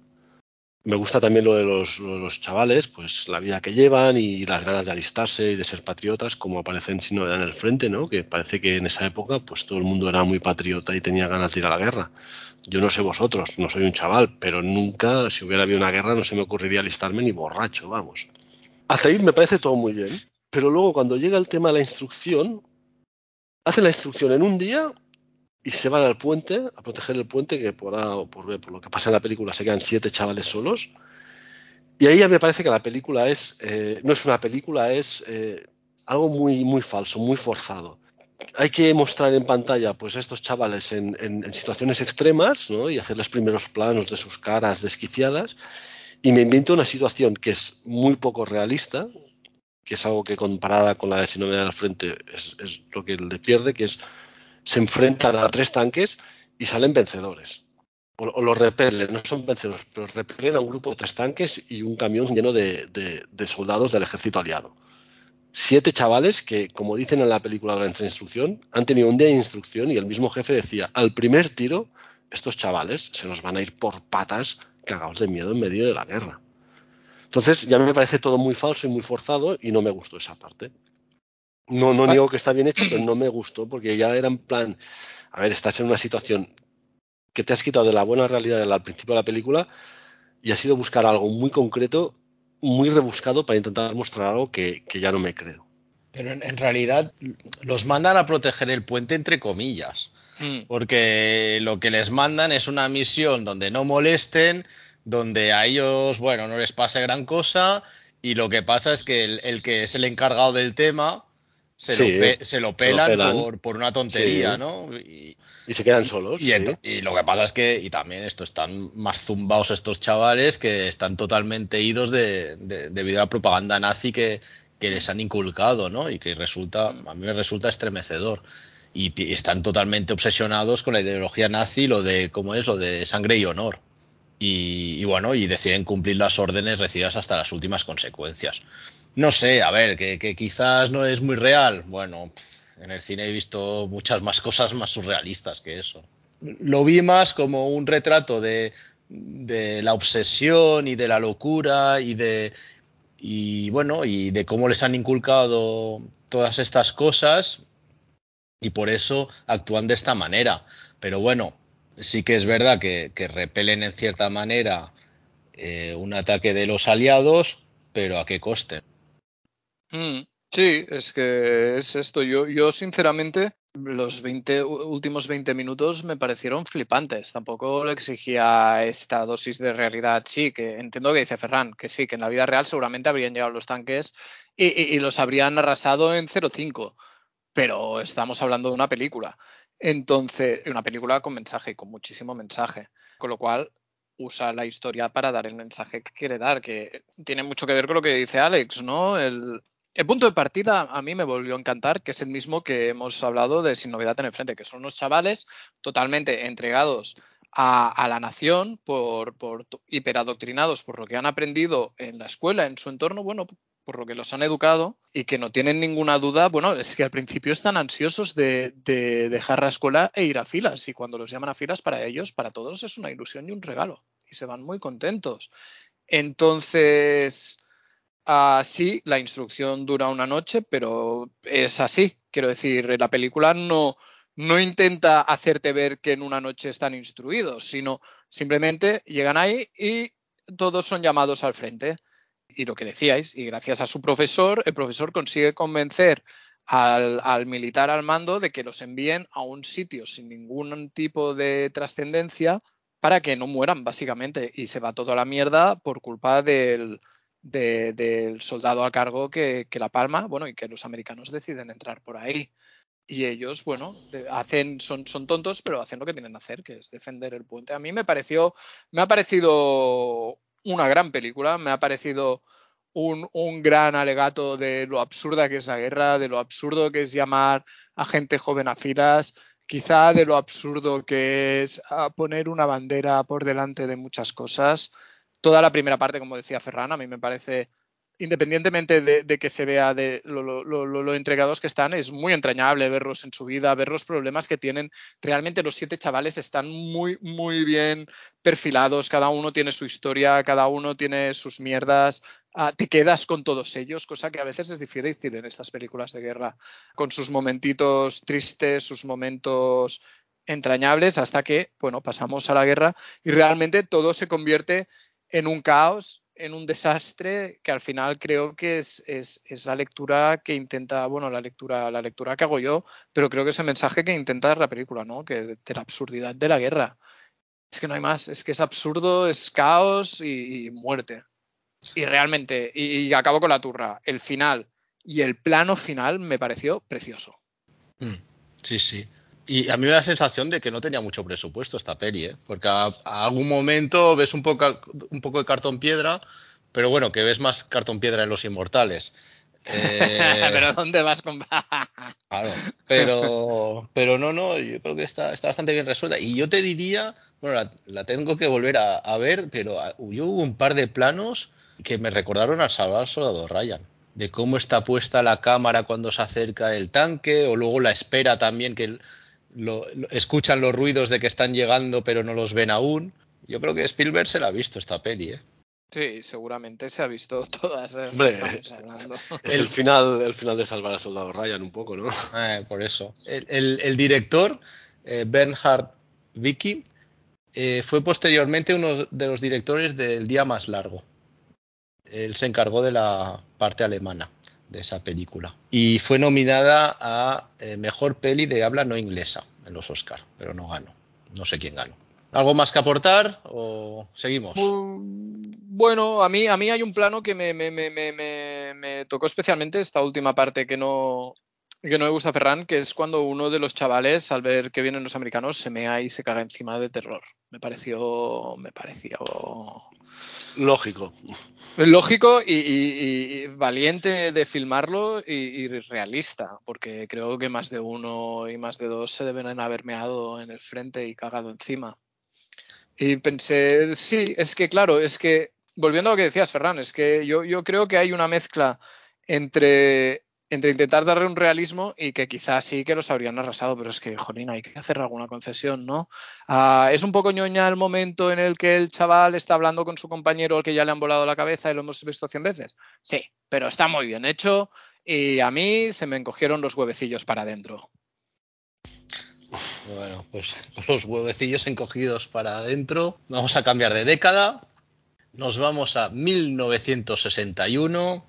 Me gusta también lo de los, chavales, pues la vida que llevan y las ganas de alistarse y de ser patriotas, como aparecen si no en el frente, ¿no? Que parece que en esa época, pues todo el mundo era muy patriota y tenía ganas de ir a la guerra. Yo no sé vosotros, no soy un chaval, pero nunca, si hubiera habido una guerra, no se me ocurriría alistarme ni borracho, vamos. Hasta ahí me parece todo muy bien, pero luego cuando llega el tema de la instrucción, hacen la instrucción en un día y se van al puente a proteger el puente que por, A o por B, por lo que pasa en la película, se quedan siete chavales solos. Y ahí ya me parece que la película es, eh, no es una película, es eh, algo muy, muy falso, muy forzado. Hay que mostrar en pantalla pues, a estos chavales en, en- en situaciones extremas ¿no? y hacerles primeros planos de sus caras desquiciadas. Y me invento una situación que es muy poco realista, que es algo que comparada con la de Sin novedad al frente es, es lo que le pierde, que es se enfrentan a tres tanques y salen vencedores. O, los repelen, no son vencedores, pero repelen a un grupo de tres tanques y un camión lleno de soldados del ejército aliado. Siete chavales que, como dicen en la película de la instrucción, han tenido un día de instrucción y el mismo jefe decía, al primer tiro, estos chavales se nos van a ir por patas cagados de miedo en medio de la guerra. Entonces ya me parece todo muy falso y muy forzado y no me gustó esa parte. No, no niego que está bien hecho, pero no me gustó porque ya era en plan, a ver, estás en una situación que te has quitado de la buena realidad al principio de la película y ha sido buscar algo muy concreto, muy rebuscado para intentar mostrar algo que, ya no me creo. Pero en, realidad los mandan a proteger el puente entre comillas, mm. porque lo que les mandan es una misión donde no molesten, donde a ellos, bueno, no les pase gran cosa y lo que pasa es que el que es el encargado del tema, se, lo, se lo, pelan, Por, una tontería, ¿no? Y, se quedan solos. Y, y, lo que pasa es que, y también esto, están más zumbados estos chavales que están totalmente idos de, debido a la propaganda nazi que, que, les han inculcado, ¿no? Y que resulta, a mí me resulta estremecedor. Y, están totalmente obsesionados con la ideología nazi, lo de, ¿cómo es? Lo de sangre y honor. Y, bueno, y deciden cumplir las órdenes recibidas hasta las últimas consecuencias. No sé, a ver, que, quizás no es muy real. Bueno, en el cine he visto muchas más cosas más surrealistas que eso. Lo vi más como un retrato de, la obsesión y de la locura y de y bueno y de cómo les han inculcado todas estas cosas y por eso actúan de esta manera. Pero bueno, sí que es verdad que, repelen en cierta manera eh, un ataque de los aliados, pero ¿a qué coste? Mm, sí, es que es esto. Yo, yo sinceramente, los 20, últimos 20 minutos me parecieron flipantes. Tampoco le exigía esta dosis de realidad. Sí, que entiendo que dice Ferran, que sí, que en la vida real seguramente habrían llegado los tanques y, los habrían arrasado en 0,5. Pero estamos hablando de una película. Entonces, una película con mensaje, con muchísimo mensaje. Con lo cual, usa la historia para dar el mensaje que quiere dar, que tiene mucho que ver con lo que dice Alex, ¿no? El, el punto de partida a mí me volvió a encantar, que es el mismo que hemos hablado de Sin Novedad en el Frente, que son unos chavales totalmente entregados a, la nación, por, por hiperadoctrinados por lo que han aprendido en la escuela, en su entorno, bueno, por lo que los han educado y que no tienen ninguna duda, bueno, es que al principio están ansiosos de, dejar la escuela e ir a filas y cuando los llaman a filas para ellos, para todos es una ilusión y un regalo y se van muy contentos. Entonces, Así, la instrucción dura una noche, pero es así. Quiero decir, la película no, no intenta hacerte ver que en una noche están instruidos, sino simplemente llegan ahí y todos son llamados al frente. Y lo que decíais, y gracias a su profesor, el profesor consigue convencer al, al, militar al mando de que los envíen a un sitio sin ningún tipo de trascendencia para que no mueran, básicamente. Y se va toda la mierda por culpa del, del soldado a cargo que, la palma, bueno, y que los americanos deciden entrar por ahí. Y ellos, bueno, hacen, son, son tontos, pero hacen lo que tienen que hacer, que es defender el puente. A mí me pareció, me ha parecido una gran película, me ha parecido un, un, gran alegato de lo absurda que es la guerra, de lo absurdo que es llamar a gente joven a filas, quizá de lo absurdo que es poner una bandera por delante de muchas cosas toda la primera parte, como decía Ferran, a mí me parece, independientemente de, que se vea de lo, entregados que están, es muy entrañable verlos en su vida, ver los problemas que tienen. Realmente los siete chavales están muy, muy bien perfilados, cada uno tiene su historia, cada uno tiene sus mierdas. Ah, te quedas con todos ellos, cosa que a veces es difícil en estas películas de guerra, con sus momentitos tristes, sus momentos entrañables, hasta que, bueno, pasamos a la guerra y realmente todo se convierte en un caos, en un desastre, que al final creo que es, la lectura que intenta, bueno, la lectura, la lectura que hago yo, pero creo que es el mensaje que intenta la película, ¿no? Que de, la absurdidad de la guerra. Es que no hay más, es que es absurdo, es caos y, muerte. Y realmente, y, acabo con la turra, el final y el plano final me pareció precioso. Mm, sí, sí. Y a mí me da la sensación de que no tenía mucho presupuesto esta peli, ¿eh? porque a, algún momento ves un poco, un poco de cartón piedra, pero bueno, que ves más cartón piedra en Los Inmortales. Eh, pero ¿dónde vas con.? claro, pero, pero no, no, yo creo que está, está bastante bien resuelta. Y yo te diría, bueno, la, tengo que volver a, ver, pero yo hubo un par de planos que me recordaron al Salvador Soldado Ryan de cómo está puesta la cámara cuando se acerca el tanque, o luego la espera también, que escuchan los ruidos de que están llegando pero no los ven aún. Yo creo que Spielberg se la ha visto esta peli, ¿eh? Sí, seguramente se ha visto todas las Hombre, hablando. Es el final, el final de salvar al soldado Ryan un poco, ¿no? Eh, por eso. El, el- el director, eh, Bernhard Vicky, eh, fue posteriormente uno de los directores del Día Más Largo. Él se encargó de la parte alemana de esa película. Y fue nominada a eh, Mejor Peli de Habla No Inglesa en los Oscar, pero no ganó. No sé quién ganó. ¿Algo más que aportar o seguimos? Mm, Bueno, a mí, a mí hay un plano que me, me- me- me- tocó especialmente, esta última parte que no, que no me gusta Ferran, que es cuando uno de los chavales, al ver que vienen los americanos, se mea y se caga encima de terror. Me pareció, me pareció Lógico. lógico y, y- y valiente de filmarlo y, y realista, porque creo que más de uno y más de dos se deben haber meado en el frente y cagado encima. Y pensé, sí, es que claro, es que, volviendo a lo que decías, Ferran, es que yo, yo creo que hay una mezcla entre, entre intentar darle un realismo y que quizás sí que los habrían arrasado, pero es que, jolín, hay que hacer alguna concesión, ¿no? Ah, es un poco ñoña el momento en el que el chaval está hablando con su compañero al que ya le han volado la cabeza y lo hemos visto cien veces. Sí, pero está muy bien hecho y a mí se me encogieron los huevecillos para adentro. Bueno, pues los huevecillos encogidos para adentro, vamos a cambiar de década. Nos vamos a 1961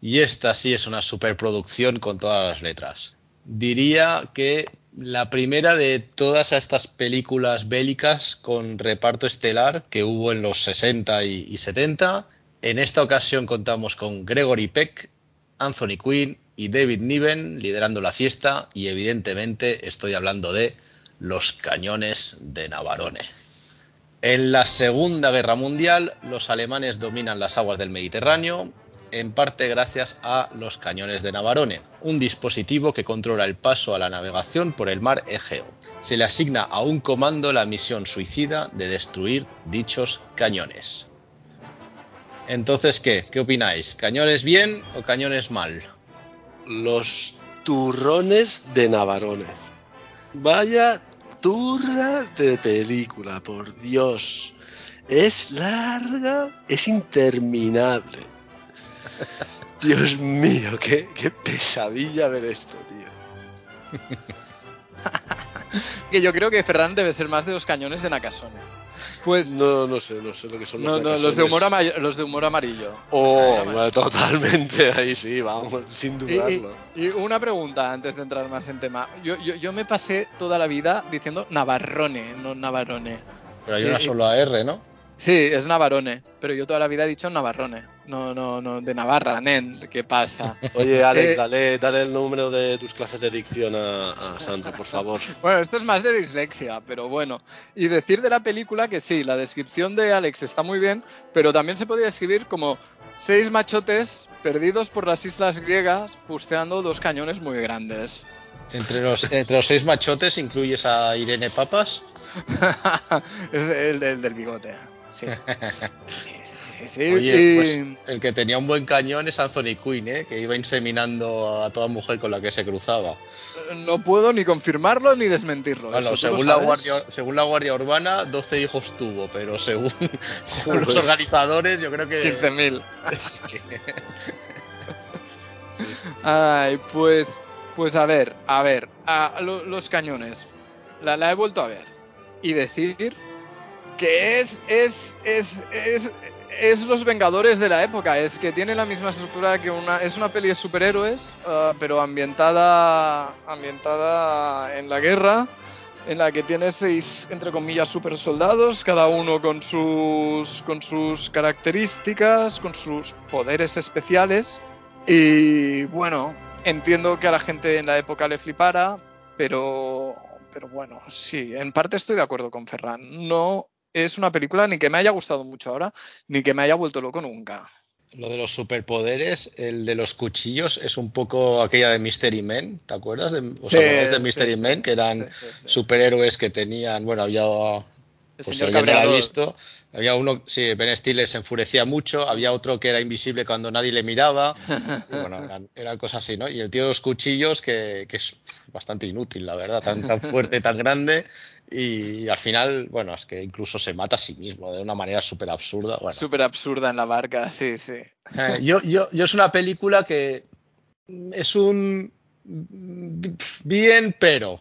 y esta sí es una superproducción con todas las letras. Diría que la primera de todas estas películas bélicas con reparto estelar que hubo en los 60 y, y 70. En esta ocasión contamos con Gregory Peck, Anthony Quinn y David Niven liderando la fiesta y evidentemente estoy hablando de los cañones de Navarone. En la Segunda Guerra Mundial los alemanes dominan las aguas del Mediterráneo, en parte gracias a los cañones de Navarone, un dispositivo que controla el paso a la navegación por el mar Egeo. Se le asigna a un comando la misión suicida de destruir dichos cañones. Entonces, ¿qué? ¿Qué opináis? ¿Cañones bien o cañones mal? Los turrones de Navarone. Vaya turra de película, por Dios. Es larga, es interminable. Dios mío, qué, qué pesadilla ver esto, tío. Que yo creo que Ferran debe ser más de los cañones de Nakasone. Pues No, no sé, no sé lo que son los no, los, de humor los de humor amarillo. Oh, bueno, totalmente, ahí sí, vamos, sin Y, y- dudarlo. y una pregunta antes de entrar más en tema. Yo, yo, yo me pasé toda la vida diciendo Navarrone, no Navarone. Pero hay una Eh, sola R, ¿no? Sí, es Navarone, pero yo toda la vida he dicho Navarrone. No, no, no, de Navarra, nen, ¿qué pasa? Oye, Alex, Eh, dale, dale el número de tus clases de dicción a, a Sandro, por favor. Bueno, esto es más de dislexia, pero bueno. Y decir de la película que sí, la descripción de Alex está muy bien, pero también se podría escribir como seis machotes perdidos por las islas griegas buceando dos cañones muy grandes. Entre los, entre los seis machotes incluyes a Irene Papas. es el, del- del bigote. Sí. Sí, sí, sí, sí. Oye, Y- pues el que tenía un buen cañón es Anthony Quinn, ¿eh? que iba inseminando a toda mujer con la que se cruzaba. No puedo ni confirmarlo ni desmentirlo. Bueno, ¿eso tú lo según la, guardia, según la Guardia Urbana, 12 hijos tuvo, pero según, según los Pues- organizadores, yo creo que. 15.000. Sí. Ay, pues, pues a ver, a ver, a lo- los cañones. La, la he vuelto a ver y decir que es, es, es, es, es los Vengadores de la época. Es que tiene la misma estructura que una, es una peli de superhéroes, ah, pero ambientada, ambientada en la guerra. En la que tiene seis, entre comillas, super soldados, cada uno con sus, con sus características, con sus poderes especiales. Y bueno, entiendo que a la gente en la época le flipara, pero, pero bueno, sí, en parte estoy de acuerdo con Ferran. No es una película ni que me haya gustado mucho ahora, ni que me haya vuelto loco nunca. Lo de los superpoderes, el de los cuchillos, es un poco aquella de Mystery Men, ¿te acuerdas? De, ¿Os Sí, de Mystery sí. Men? Que eran superhéroes que tenían, bueno, había El pues si señor alguien no la ha Cabreador. visto, Había uno, sí, Ben Stiller se enfurecía mucho, había otro que era invisible cuando nadie le miraba, y bueno, eran, eran cosas así, ¿no? Y el tío de los cuchillos, que, que es bastante inútil, la verdad, tan, tan fuerte, tan grande, y al final, bueno, es que incluso se mata a sí mismo de una manera súper absurda. Bueno, Súper absurda en la barca, sí, sí. eh, yo, yo, yo es una película que es un bien, pero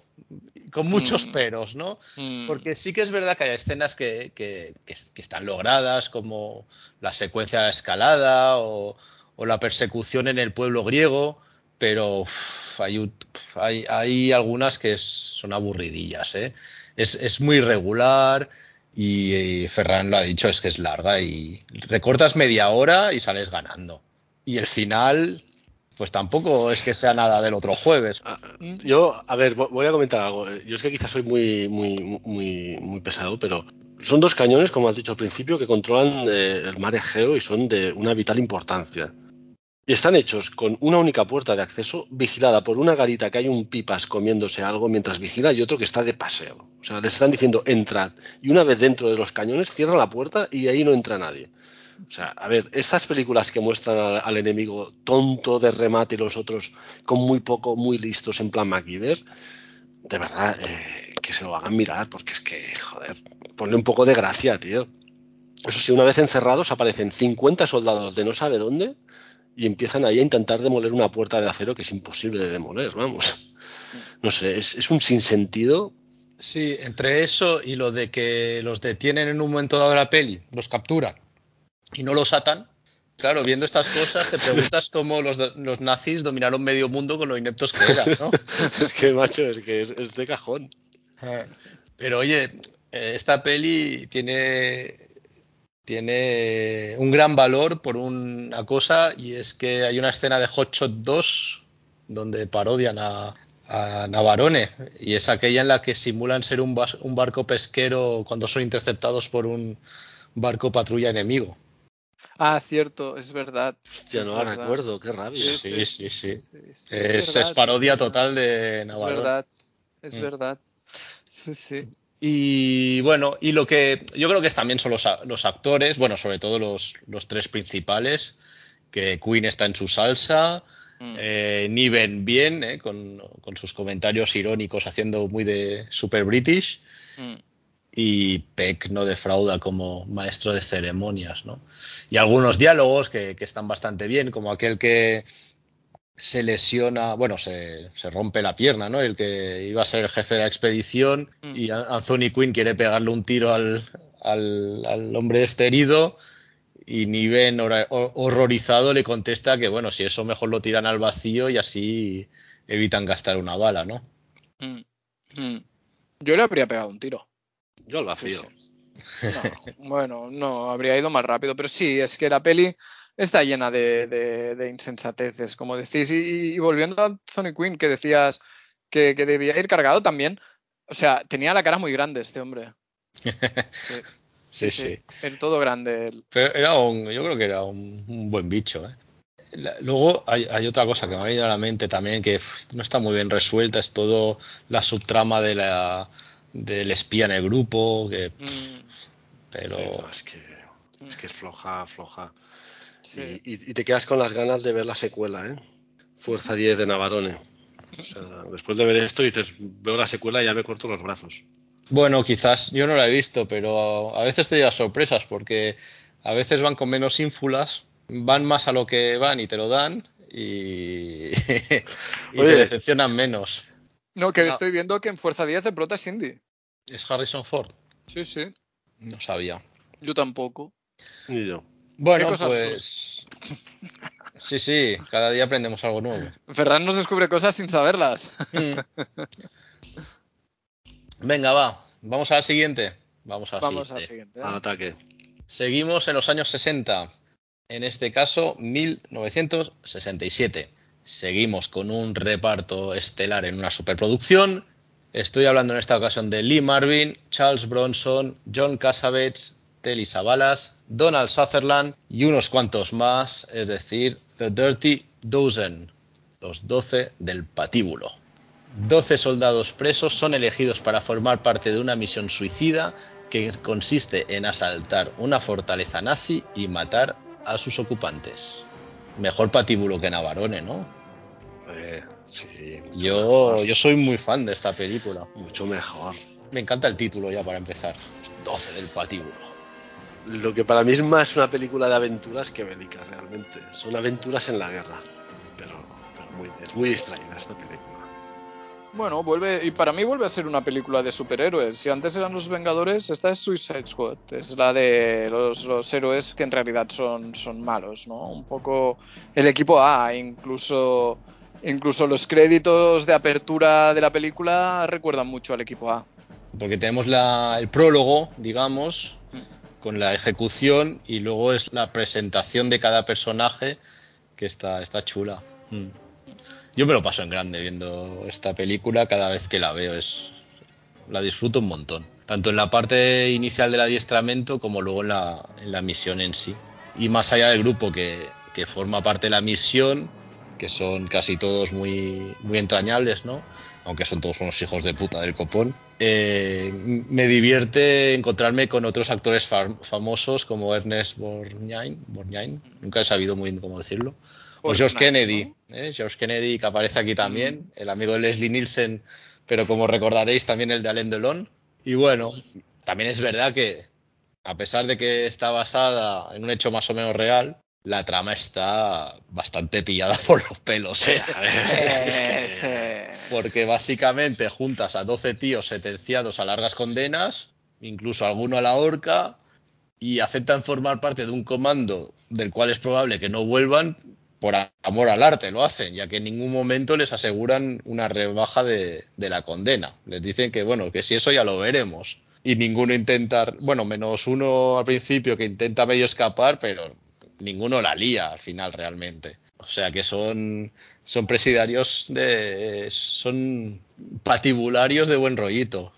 con muchos Mm. peros, ¿no? Mm, Porque sí que es verdad que hay escenas que, que- que- que están logradas, como la secuencia de la escalada o, o la persecución en el pueblo griego, pero hay, hay, hay algunas que es- son aburridillas, ¿eh? Es, es muy regular y, y Ferran lo ha dicho, es que es larga y recortas media hora y sales ganando. Y el final, pues tampoco es que sea nada del otro jueves. Ah, Yo, a ver, vo- voy a comentar algo. Yo es que quizás soy muy, muy, muy, muy pesado, pero son dos cañones, como has dicho al principio, que controlan eh, el mar Egeo y son de una vital importancia. Y están hechos con una única puerta de acceso vigilada por una garita que hay un pipas comiéndose algo mientras vigila y otro que está de paseo. O sea, les están diciendo entrad. Y una vez dentro de los cañones cierran la puerta y ahí no entra nadie. O sea, a ver, estas películas que muestran al, enemigo tonto de remate y los otros con muy poco, muy listos en plan MacGyver, de verdad, eh, que se lo hagan mirar, porque es que, joder, ponle un poco de gracia, tío. Eso sí, una vez encerrados aparecen 50 soldados de no sabe dónde y empiezan ahí a intentar demoler una puerta de acero que es imposible de demoler, vamos. No sé, es, es un sinsentido. Sí, entre eso y lo de que los detienen en un momento dado de la peli, los capturan y no los atan. Claro, viendo estas cosas te preguntas cómo los, los nazis dominaron medio mundo con lo ineptos que eran, ¿no? es que, macho, es que es, es de cajón. Pero oye, eh, esta peli tiene, tiene un gran valor por una cosa y es que hay una escena de Hot Shot 2 donde parodian a, a Navarone y es aquella en la que simulan ser un, bas- un barco pesquero cuando son interceptados por un barco patrulla enemigo. Ah, cierto, es verdad. Es no la verdad. recuerdo, qué rabia. Sí, Sí, sí, sí. Sí, Es, es verdad, parodia es total de Es Navarone. verdad, es Mm. verdad. Sí, sí. Y bueno, y lo que yo creo que es también son los, actores, bueno, sobre todo los, los tres principales, que Queen está en su salsa, Mm. eh, Niven bien, eh, con, con sus comentarios irónicos haciendo muy de super british, Mm. Y Peck no defrauda como maestro de ceremonias, ¿no? Y algunos diálogos que, que están bastante bien, como aquel que se lesiona, bueno, se, se rompe la pierna, ¿no? El que iba a ser el jefe de la expedición Mm. y Anthony Quinn quiere pegarle un tiro al, al, al hombre este herido y Niven horrorizado le contesta que, bueno, si eso mejor lo tiran al vacío y así evitan gastar una bala, ¿no? Mm. Mm. Yo le habría pegado un tiro. Yo vacío. No, bueno, no, habría ido más rápido, pero sí, es que la peli está llena de, de- de insensateces, como decís. Y, y volviendo a Anthony Quinn, que decías que, que debía ir cargado también. O sea, tenía la cara muy grande este hombre. Sí, Sí, sí. En todo grande. él. Pero era un, yo creo que era un, un buen bicho. ¿eh? La- Luego hay, hay otra cosa que me ha venido a la mente también que no está muy bien resuelta, es todo la subtrama de la, del espía en el grupo, que, Mm, pero Sí, no, es, que, es que es floja, floja. sí. Y, y- y te quedas con las ganas de ver la secuela, ¿eh? Fuerza 10 de Navarone. O sea, después de ver esto dices, veo la secuela y ya me corto los brazos. bueno, quizás yo no la he visto, pero a veces te llevas sorpresas porque a veces van con menos ínfulas, van más a lo que van y te lo dan y, y Oye. te decepcionan menos. No, que estoy viendo que en Fuerza 10 el prota es Cindy. ¿Es Harrison Ford? Sí, sí. No sabía. Yo tampoco. Ni yo. Bueno, ¿Qué cosas pues. Sí, sí, cada día aprendemos algo nuevo. Ferran nos descubre cosas sin saberlas. Venga, va. Vamos a la siguiente. Vamos a la Vamos al siguiente. siguiente. ¿eh? Al ataque. Seguimos en los años 60. En este caso, 1967. Seguimos con un reparto estelar en una superproducción. Estoy hablando en esta ocasión de Lee Marvin, Charles Bronson, John Cassavetes, Telly Savalas, Donald Sutherland y unos cuantos más, es decir, The Dirty Dozen, los 12 del patíbulo. 12 soldados presos son elegidos para formar parte de una misión suicida que consiste en asaltar una fortaleza nazi y matar a sus ocupantes. Mejor patíbulo que Navarone, ¿no? Eh, sí, Yo, mejor. yo soy muy fan de esta película. Mucho mejor. Me encanta el título ya para empezar. 12 del patíbulo. Lo que para mí es más una película de aventuras que bélicas, realmente. Son aventuras en la guerra. Pero, pero muy, es muy distraída esta película. Bueno, vuelve, y para mí vuelve a ser una película de superhéroes. Si antes eran los Vengadores, esta es Suicide Squad. Es la de los, los héroes que en realidad son, son malos, ¿no? Un poco el equipo A, incluso, incluso los créditos de apertura de la película recuerdan mucho al equipo A. Porque tenemos la- el prólogo, digamos, con la ejecución y luego es la presentación de cada personaje que está, está chula. Mm. Yo me lo paso en grande viendo esta película cada vez que la veo. Es, la disfruto un montón. Tanto en la parte inicial del adiestramiento como luego en la, en la misión en sí. Y más allá del grupo que, que forma parte de la misión, que son casi todos muy, muy entrañables, ¿no? Aunque son todos unos hijos de puta del copón. Eh, me divierte encontrarme con otros actores fam- famosos como Ernest Borgnine, Borgnine, nunca he sabido muy bien cómo decirlo. O George Kennedy, ¿eh? George Kennedy que aparece aquí también, el amigo de Leslie Nielsen, pero como recordaréis también el de Alain Delon. Y bueno, también es verdad que a pesar de que está basada en un hecho más o menos real, la trama está bastante pillada por los pelos. ¿eh? Sí. Porque básicamente juntas a 12 tíos sentenciados a largas condenas, incluso alguno a la horca, y aceptan formar parte de un comando del cual es probable que no vuelvan por amor al arte, lo hacen, ya que en ningún momento les aseguran una rebaja de, de la condena. Les dicen que, bueno, que si eso ya lo veremos. Y ninguno intenta, bueno, menos uno al principio que intenta medio escapar, pero ninguno la lía al final realmente. O sea que son, son presidiarios de. son patibularios de buen rollito.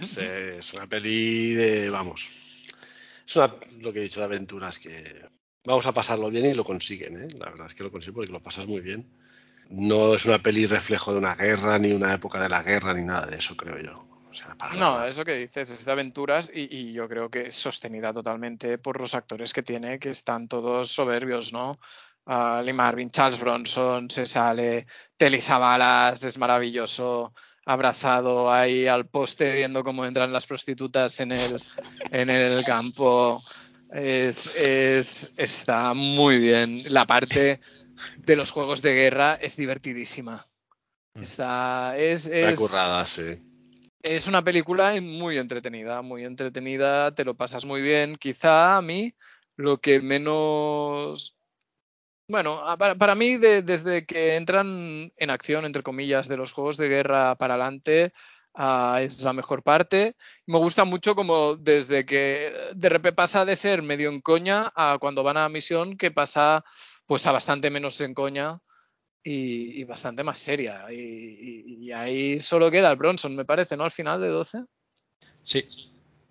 Es, una peli de. Vamos. Es una, lo que he dicho de aventuras que. Vamos a pasarlo bien y lo consiguen, ¿eh? La verdad es que lo consiguen porque lo pasas muy bien. No es una peli reflejo de una guerra, ni una época de la guerra, ni nada de eso, creo yo. O sea, para No, eso que dices es de aventuras y, y yo creo que es sostenida totalmente por los actores que tiene, que están todos soberbios, ¿no? Ah, Lee Marvin, Charles Bronson, se sale, Telly Savalas, es maravilloso, abrazado ahí al poste viendo cómo entran las prostitutas en el, en el campo. Es, es- está muy bien. La parte de los juegos de guerra es divertidísima. Está, es, Está es, currada, sí. Es una película muy entretenida, muy entretenida, te lo pasas muy bien. Quizá a mí lo que menos... Bueno, para, mí de- desde que entran en acción, entre comillas, de los juegos de guerra para adelante, ah, es la mejor parte. Me gusta mucho como desde que de repente pasa de ser medio en coña a cuando van a misión, que pasa pues a bastante menos en coña y, y bastante más seria. Y, ahí solo queda el Bronson, me parece, ¿no? Al final de 12. Sí.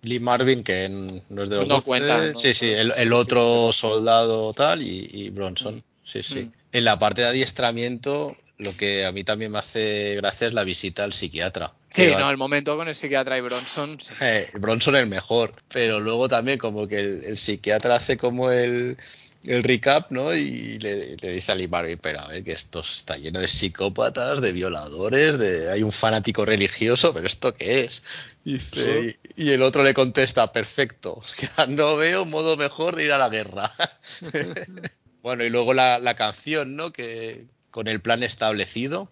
Lee Marvin, que no es de los No 12, cuenta, no, sí, sí, el, otro soldado tal y, Bronson. Sí, sí. Mm. En la parte de adiestramiento, lo que a mí también me hace gracia es la visita al psiquiatra. Sí, no, el momento con el psiquiatra y Bronson. sí. Eh, Bronson el mejor, pero luego también como que el, el psiquiatra hace como el, el recap, ¿no? Y le, le dice a Lee Marvin, pero a ver, que esto está lleno de psicópatas, de violadores, de hay un fanático religioso, pero ¿esto qué es? Dice, y, y el otro le contesta, perfecto, ya no veo modo mejor de ir a la guerra. bueno, y luego la, la canción, ¿no? Que con el plan establecido,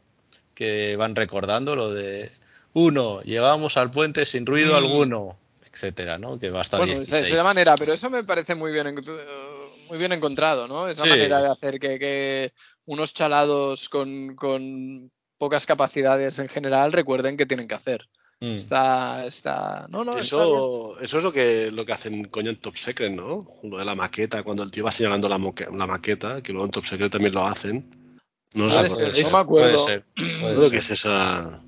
que van recordando lo de uno, llegamos al puente sin ruido Mm. alguno, etcétera, ¿no? Que va hasta Bueno, esa 16. es la manera, pero eso me parece muy bien, en- muy bien encontrado, ¿no? Esa Sí. manera de hacer que, que unos chalados con, con pocas capacidades en general recuerden qué tienen que hacer. Mm. Está, está, no, no. Eso, eso es lo que, lo que hacen coño en Top Secret, ¿no? Lo de la maqueta, cuando el tío va señalando la, moque- la maqueta, que luego en Top Secret también lo hacen. No Puede sé, ser, no me acuerdo. Puede ser, puede Creo ser, que es esa.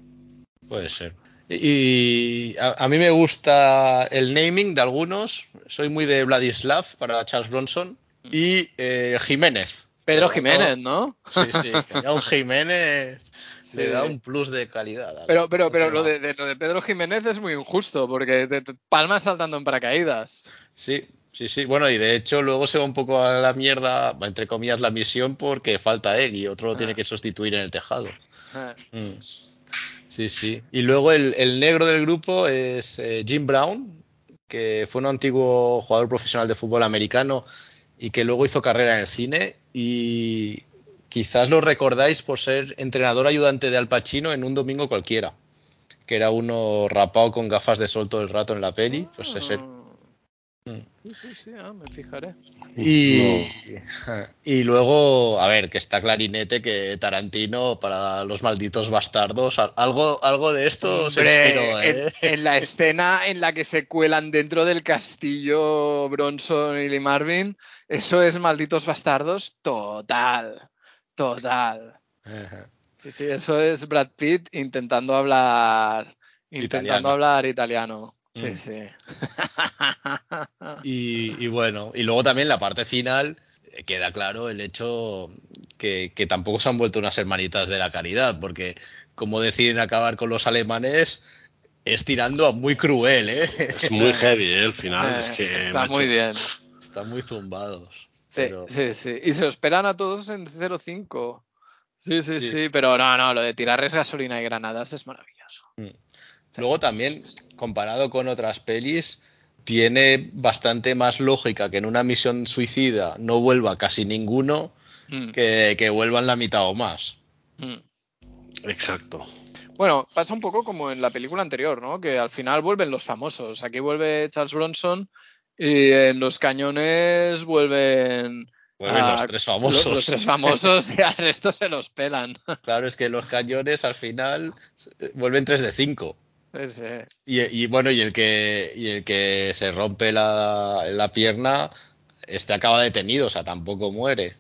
puede ser. Y a, a mí me gusta el naming de algunos. Soy muy de Vladislav para Charles Bronson y eh, Jiménez. Pedro Jiménez, ¿no? Sí, sí, que un Jiménez le da un plus de calidad. Pero, pero, pero lo de, de- lo de Pedro Jiménez es muy injusto, porque te, te palmas saltando en paracaídas. Sí, sí, sí. Bueno, y de hecho luego se va un poco a la mierda, entre comillas, la misión porque falta él y otro lo tiene Ah. que sustituir en el tejado. Eh, Mm. Sí, sí. Y luego el, el negro del grupo es eh, Jim Brown, que fue un antiguo jugador profesional de fútbol americano y que luego hizo carrera en el cine y quizás lo recordáis por ser entrenador ayudante de Al Pacino en Un Domingo Cualquiera, que era uno rapado con gafas de sol todo el rato en la peli. Pues es él. Mm. Sí, sí, sí, ah, me fijaré. Y, y luego, a ver, que está clarinete que Tarantino para los malditos bastardos, al- algo, algo de esto se Hombre, inspiró, ¿eh? en, en la escena en la que se cuelan dentro del castillo Bronson y Lee Marvin, eso es malditos bastardos total, total. Ajá. Sí, sí, eso es Brad Pitt intentando hablar, intentando Italiano. hablar italiano. Sí, Mm. sí. Y, y bueno, y luego también la parte final eh, queda claro el hecho que, que tampoco se han vuelto unas hermanitas de la caridad, porque como deciden acabar con los alemanes, es tirando a muy cruel, ¿eh? Es muy heavy, ¿eh? El final. Eh, es que, está macho, muy bien. Están muy zumbados. Sí, pero- sí, sí. Y se esperan a todos en 0,5. Sí, sí, Sí. sí, pero no, no, lo de tirarles gasolina y granadas es maravilloso. Luego también, comparado con otras pelis, tiene bastante más lógica que en una misión suicida no vuelva casi ninguno Mm, que, que vuelvan la mitad o más. mm. Exacto. Bueno, pasa un poco como en la película anterior, ¿no? Que al final vuelven los famosos. Aquí vuelve Charles Bronson y en los cañones vuelven Vuelven los tres famosos. los, los tres famosos y al resto se los pelan. Claro, es que los cañones al final eh, vuelven 3 de 5. Es, eh, Y, y bueno, y el que y el que se rompe la, la pierna, este acaba detenido, o sea, tampoco muere.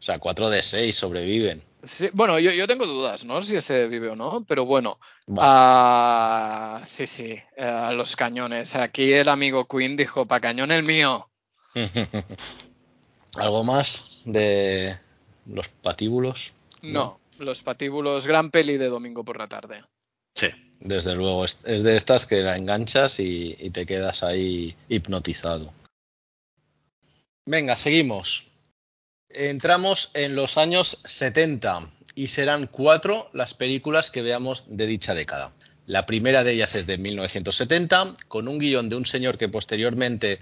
O sea, 4 de 6 sobreviven. sí, bueno, yo, yo tengo dudas, ¿no? Si ese vive o no, pero bueno. Ah, sí, sí, eh, los cañones. Aquí el amigo Queen dijo, pa' cañón el mío. ¿Algo más de los patíbulos? No, los patíbulos, gran peli de domingo por la tarde. Sí. Desde luego, es, es de estas que la enganchas y, y te quedas ahí hipnotizado. Venga, seguimos. Entramos en los años 70 y serán cuatro las películas que veamos de dicha década. La primera de ellas es de 1970, con un guion de un señor que posteriormente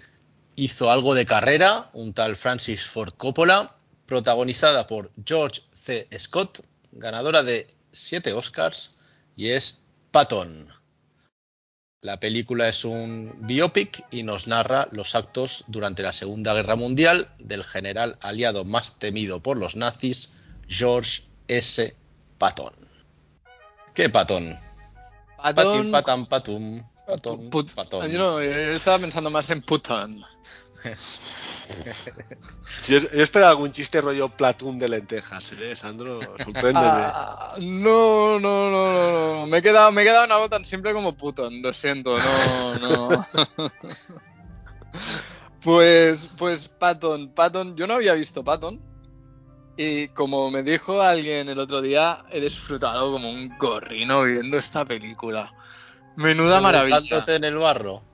hizo algo de carrera, un tal Francis Ford Coppola, protagonizada por George C. Scott, ganadora de siete Oscars, y es Patton. La película es un biopic y nos narra los actos durante la Segunda Guerra Mundial del general aliado más temido por los nazis, George S. Patton. ¿Qué Patton? Patin, Patton- patan, patum, patón, Put- patón. Yo, no, yo estaba pensando más en. Yo, yo esperaba algún chiste rollo platún de lentejas, ¿eh, Sandro? Sorpréndeme. Ah, no, no, no, no, no. Me he quedado, me he quedado en algo tan simple como Puton. Lo siento, no, no. pues, pues Patton, Patton. Yo no había visto Patton. Y como me dijo alguien el otro día, he disfrutado como un gorrino viendo esta película. Menuda maravilla. En el barro.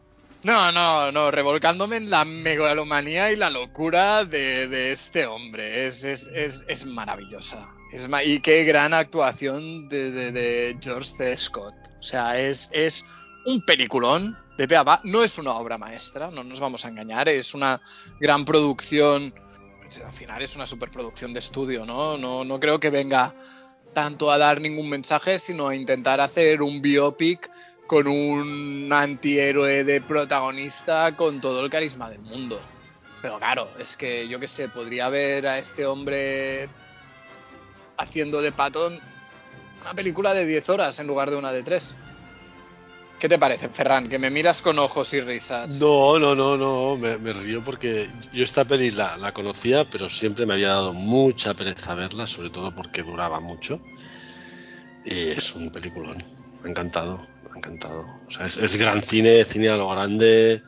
No, no, no, revolcándome en la megalomanía y la locura de, de este hombre. Es, es, es, es maravillosa. Es ma- y qué gran actuación de, de- George C. Scott. O sea, es, es un peliculón de pe a pa. No es una obra maestra, no nos vamos a engañar. Es una gran producción. pues, al final es una superproducción de estudio, ¿no? No, no creo que venga tanto a dar ningún mensaje, sino a intentar hacer un biopic con un antihéroe de protagonista con todo el carisma del mundo. Pero claro, es que yo qué sé, podría ver a este hombre haciendo de Patton una película de 10 horas en lugar de una de 3. ¿Qué te parece, Ferran? Que me miras con ojos y risas. No, no, no, no, me, me río porque yo esta peli la, la conocía, pero siempre me había dado mucha pereza verla, sobre todo porque duraba mucho. Y es un peliculón, me ha encantado, me ha encantado. O sea, es, gran cine, cine a lo grande,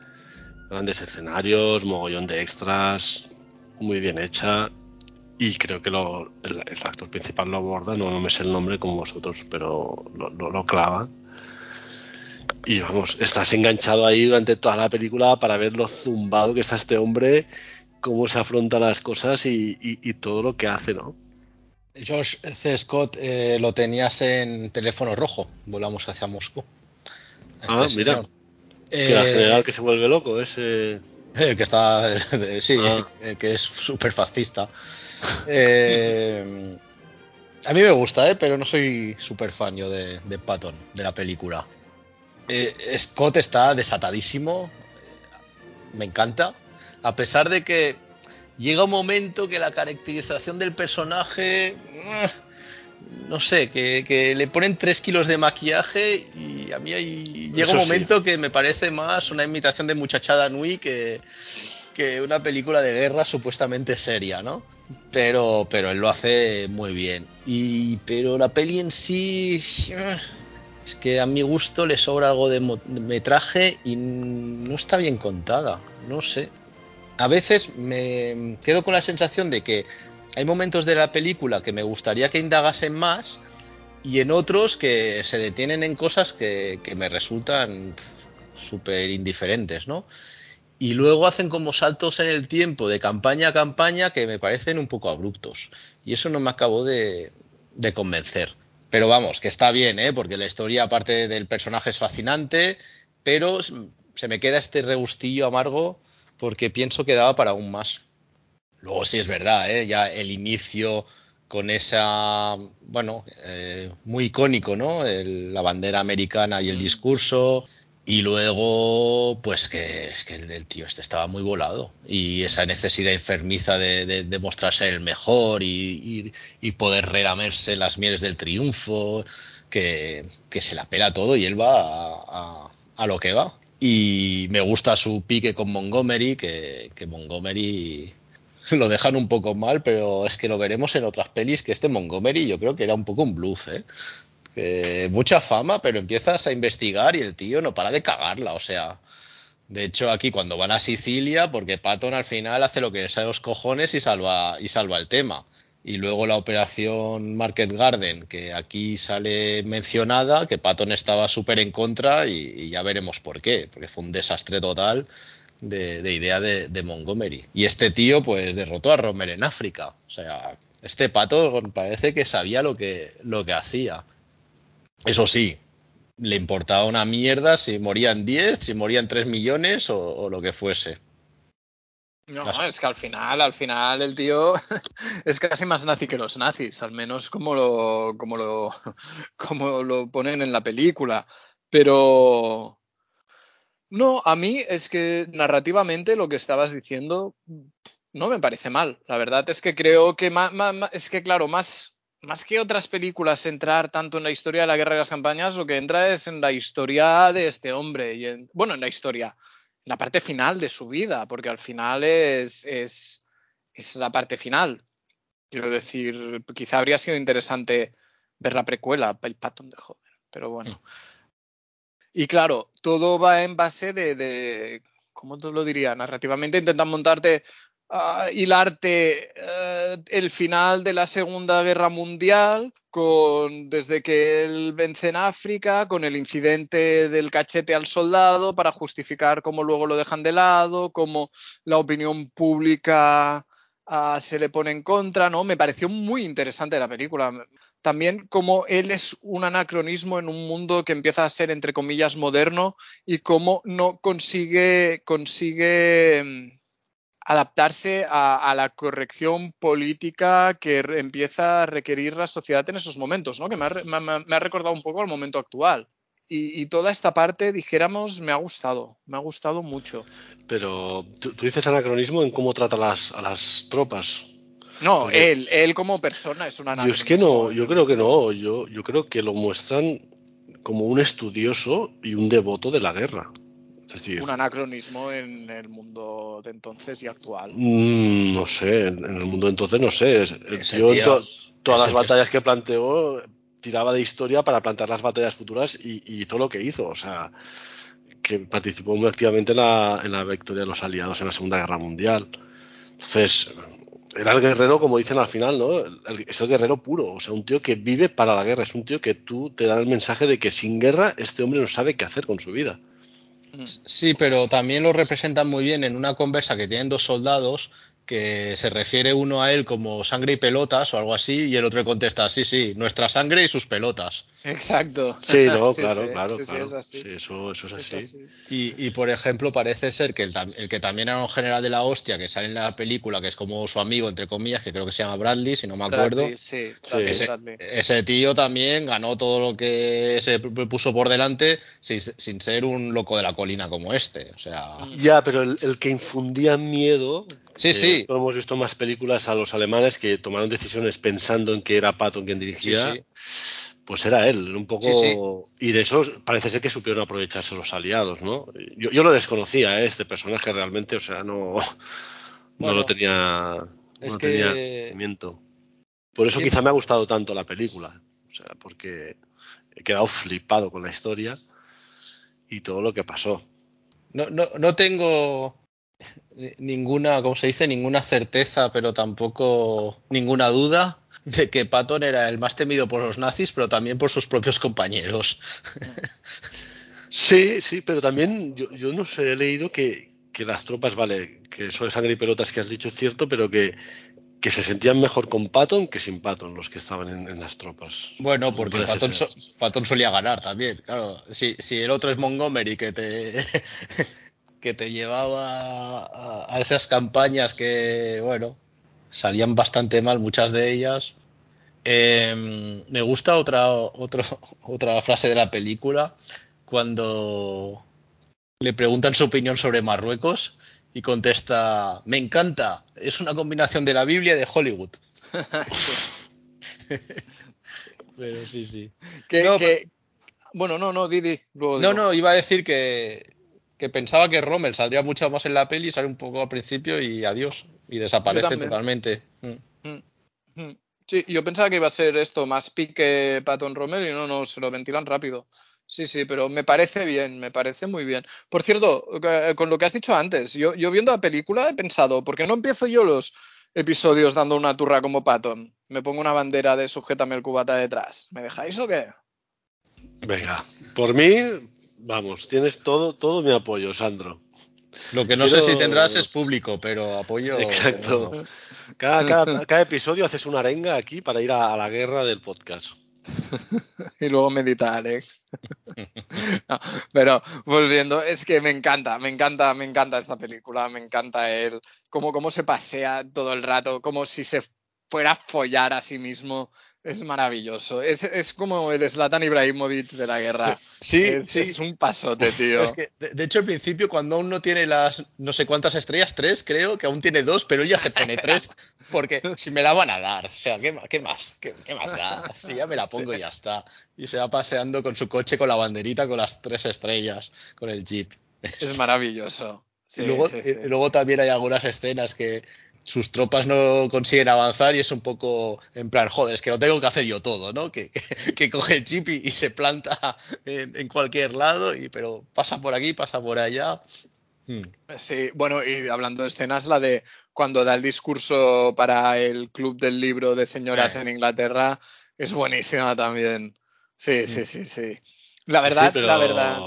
grandes escenarios, mogollón de extras, muy bien hecha. y creo que lo, el, actor principal lo aborda, no, me sé el nombre como vosotros, pero lo, lo, clava. Y vamos, estás enganchado ahí durante toda la película para ver lo zumbado que está este hombre, cómo se afronta las cosas y, y, todo lo que hace, ¿no? George C. Scott eh, lo tenías en teléfono rojo, volamos hacia Moscú. Este ah, mira. Que la eh, general que se vuelve loco, ese. El que está. Sí, ah. el que es súper fascista. Eh, a mí me gusta, ¿eh? pero no soy súper fan yo de, Patton, de la película. Eh, Scott está desatadísimo, me encanta, a pesar de que llega un momento que la caracterización del personaje, no sé, que, le ponen 3 kilos de maquillaje y a mí llega un momento que me parece más una imitación de muchachada Nui que, que una película de guerra supuestamente seria, ¿no? Pero, pero él lo hace muy bien. Y, pero la peli en sí es que a mi gusto le sobra algo de metraje y no está bien contada, no sé. A veces me quedo con la sensación de que hay momentos de la película que me gustaría que indagasen más y en otros que se detienen en cosas que, que me resultan súper indiferentes, ¿no? y luego hacen como saltos en el tiempo de campaña a campaña que me parecen un poco abruptos. Y eso no me acabó de, convencer. Pero vamos, que está bien, ¿eh? porque la historia, aparte del personaje, es fascinante, pero se me queda este regustillo amargo porque pienso que daba para aún más. Luego sí es verdad, ¿eh? ya el inicio con esa, bueno, eh, muy icónico, ¿no? la bandera americana y el discurso, y luego, pues que es que el, tío este estaba muy volado. Y esa necesidad enfermiza de, de, mostrarse el mejor y, poder relamerse las mieles del triunfo, que, se la pela todo y él va a, lo que va. Y me gusta su pique con Montgomery, que, que Montgomery lo dejan un poco mal, pero es que lo veremos en otras pelis que este Montgomery yo creo que era un poco un bluff, ¿eh? mucha fama, pero empiezas a investigar y el tío no para de cagarla, o sea. De hecho, aquí cuando van a Sicilia, porque Patton al final hace lo que sabe los cojones y salva, y salva el tema. Y luego la operación Market Garden, que aquí sale mencionada, que Patton estaba súper en contra y, ya veremos por qué, porque fue un desastre total de, idea de, de, Montgomery. Y este tío, pues derrotó a Rommel en África. O sea, este Patton parece que sabía lo que, lo que hacía. Eso sí, le importaba una mierda si morían 10, si morían 3 millones o, lo que fuese. No, es que al final, al final el tío es casi más nazi que los nazis, al menos como lo, como lo, como lo ponen en la película. Pero no, a mí es que narrativamente lo que estabas diciendo no me parece mal. La verdad es que creo que más, es que claro, más más que otras películas entrar tanto en la historia de la guerra de las campañas, lo que entra es en la historia de este hombre. Y bueno, en la historia, en la parte final de su vida, porque al final es, es, es la parte final. Quiero decir, quizá habría sido interesante ver la precuela, el Patton de joven, pero bueno. Y claro, todo va en base de, de ¿cómo te lo diría? Narrativamente intentan montarte uh, hilarte uh, el final de la Segunda Guerra Mundial con desde que él vence en África, con el incidente del cachete al soldado para justificar cómo luego lo dejan de lado, cómo la opinión pública uh, se le pone en contra, ¿no? Me pareció muy interesante la película. También como él es un anacronismo en un mundo que empieza a ser entre comillas moderno y cómo no consigue consigue adaptarse a, la corrección política que empieza a requerir la sociedad en esos momentos, ¿no? que me ha, recordado un poco al momento actual. Y, toda esta parte, dijéramos, me ha gustado, me ha gustado mucho. Pero tú, dices anacronismo en cómo trata las, a las tropas. No, él, él como persona es un anacronismo. Yo es que no, yo creo que no, yo, yo creo que lo muestran como un estudioso y un devoto de la guerra un anacronismo en el mundo de entonces y actual. Mm, no sé, en el mundo de entonces no sé. Yo todas las batallas que planteó tiraba de historia para plantear las batallas futuras y, todo lo que hizo. O sea, que participó muy activamente en la, victoria de los aliados en la Segunda Guerra Mundial. Entonces, era el guerrero, como dicen al final, ¿no? es el guerrero puro, o sea, un tío que vive para la guerra, es un tío que tú te da el mensaje de que sin guerra este hombre no sabe qué hacer con su vida. Sí, pero también lo representan muy bien en una conversa que tienen dos soldados que se refiere uno a él como sangre y pelotas o algo así, y el otro le contesta, sí, sí, nuestra sangre y sus pelotas. Exacto. Sí, no, claro, claro, claro. eso, eso, es así. Y, por ejemplo, parece ser que el, que también era un general de la hostia, que sale en la película, que es como su amigo, entre comillas, que creo que se llama Bradley, si no me acuerdo. sí, ese, tío también ganó todo lo que se puso por delante sin, sin, ser un loco de la colina como este. O sea... Ya, pero el, el que infundía miedo Sí, sí. Hemos visto más películas a los alemanes que tomaron decisiones pensando en que era Patton quien dirigía. Pues era él, un poco. Y de eso parece ser que supieron aprovecharse los aliados, ¿no? Yo, lo desconocía, ¿eh? este personaje realmente, o sea, no, no lo tenía. Es no que... tenía conocimiento. Por eso quizá me ha gustado tanto la película. O sea, porque he quedado flipado con la historia y todo lo que pasó. No, no, no tengo ninguna, ¿cómo se dice? Ninguna certeza, pero tampoco ninguna duda de que Patton era el más temido por los nazis, pero también por sus propios compañeros. Sí, sí, pero también yo, yo no sé, he leído que, que, las tropas, vale, que eso de sangre y pelotas que has dicho es cierto, pero que, que se sentían mejor con Patton que sin Patton los que estaban en, las tropas. Bueno, porque Patton, Patton, solía ganar también. Claro, si, si el otro es Montgomery que te que te llevaba a, esas campañas que, bueno, salían bastante mal muchas de ellas. Em, me gusta otra, otra, otra frase de la película cuando le preguntan su opinión sobre Marruecos y contesta, me encanta, es una combinación de la Biblia y de Hollywood. Pero sí, sí. Bueno, no, no, Didi. no, no, iba a decir que que pensaba que Rommel saldría mucho más en la peli, sale un poco al principio y adiós. Y desaparece totalmente. Mm. Mm, mm. Sí, yo pensaba que iba a ser esto, más pique Patton Rommel y no, no, se lo ventilan rápido. Sí, sí, pero me parece bien, me parece muy bien. Por cierto, eh, con lo que has dicho antes, yo, yo viendo la película he pensado, ¿por qué no empiezo yo los episodios dando una turra como Patton? Me pongo una bandera de sujétame el cubata detrás. ¿Me dejáis o qué? Venga, por mí, Vamos, tienes todo, todo mi apoyo, Sandro. Lo que no sé si tendrás es público, pero apoyo. Exacto. Cada, episodio haces una arenga aquí para ir a, la guerra del podcast. y luego medita Alex. pero volviendo, es que me encanta, me encanta, me encanta esta película, me encanta él, cómo, cómo se pasea todo el rato, como si se fuera a follar a sí mismo es maravilloso. Es, es, como el Slatan Ibrahimovic de la guerra. Sí, es, sí. es un pasote, tío. de, hecho, al principio, cuando aún no tiene las no sé cuántas estrellas, tres, creo, que aún tiene dos, pero ya se pone tres, porque si me la van a dar, o sea, ¿qué, qué más? ¿Qué, más da? Si ya me la pongo y ya está. Y se va paseando con su coche, con la banderita, con las tres estrellas, con el jeep. Es maravilloso. y, luego, y luego también hay algunas escenas que sus tropas no consiguen avanzar y es un poco en plan, joder, es que lo tengo que hacer yo todo, ¿no? Que, que, coge el chip y, se planta en, cualquier lado, y, pero pasa por aquí, pasa por allá. Hmm. Sí, bueno, y hablando de escenas, la de cuando da el discurso para el club del libro de señoras en Inglaterra es buenísima también. Sí, sí, hmm. sí, sí. La verdad, la verdad.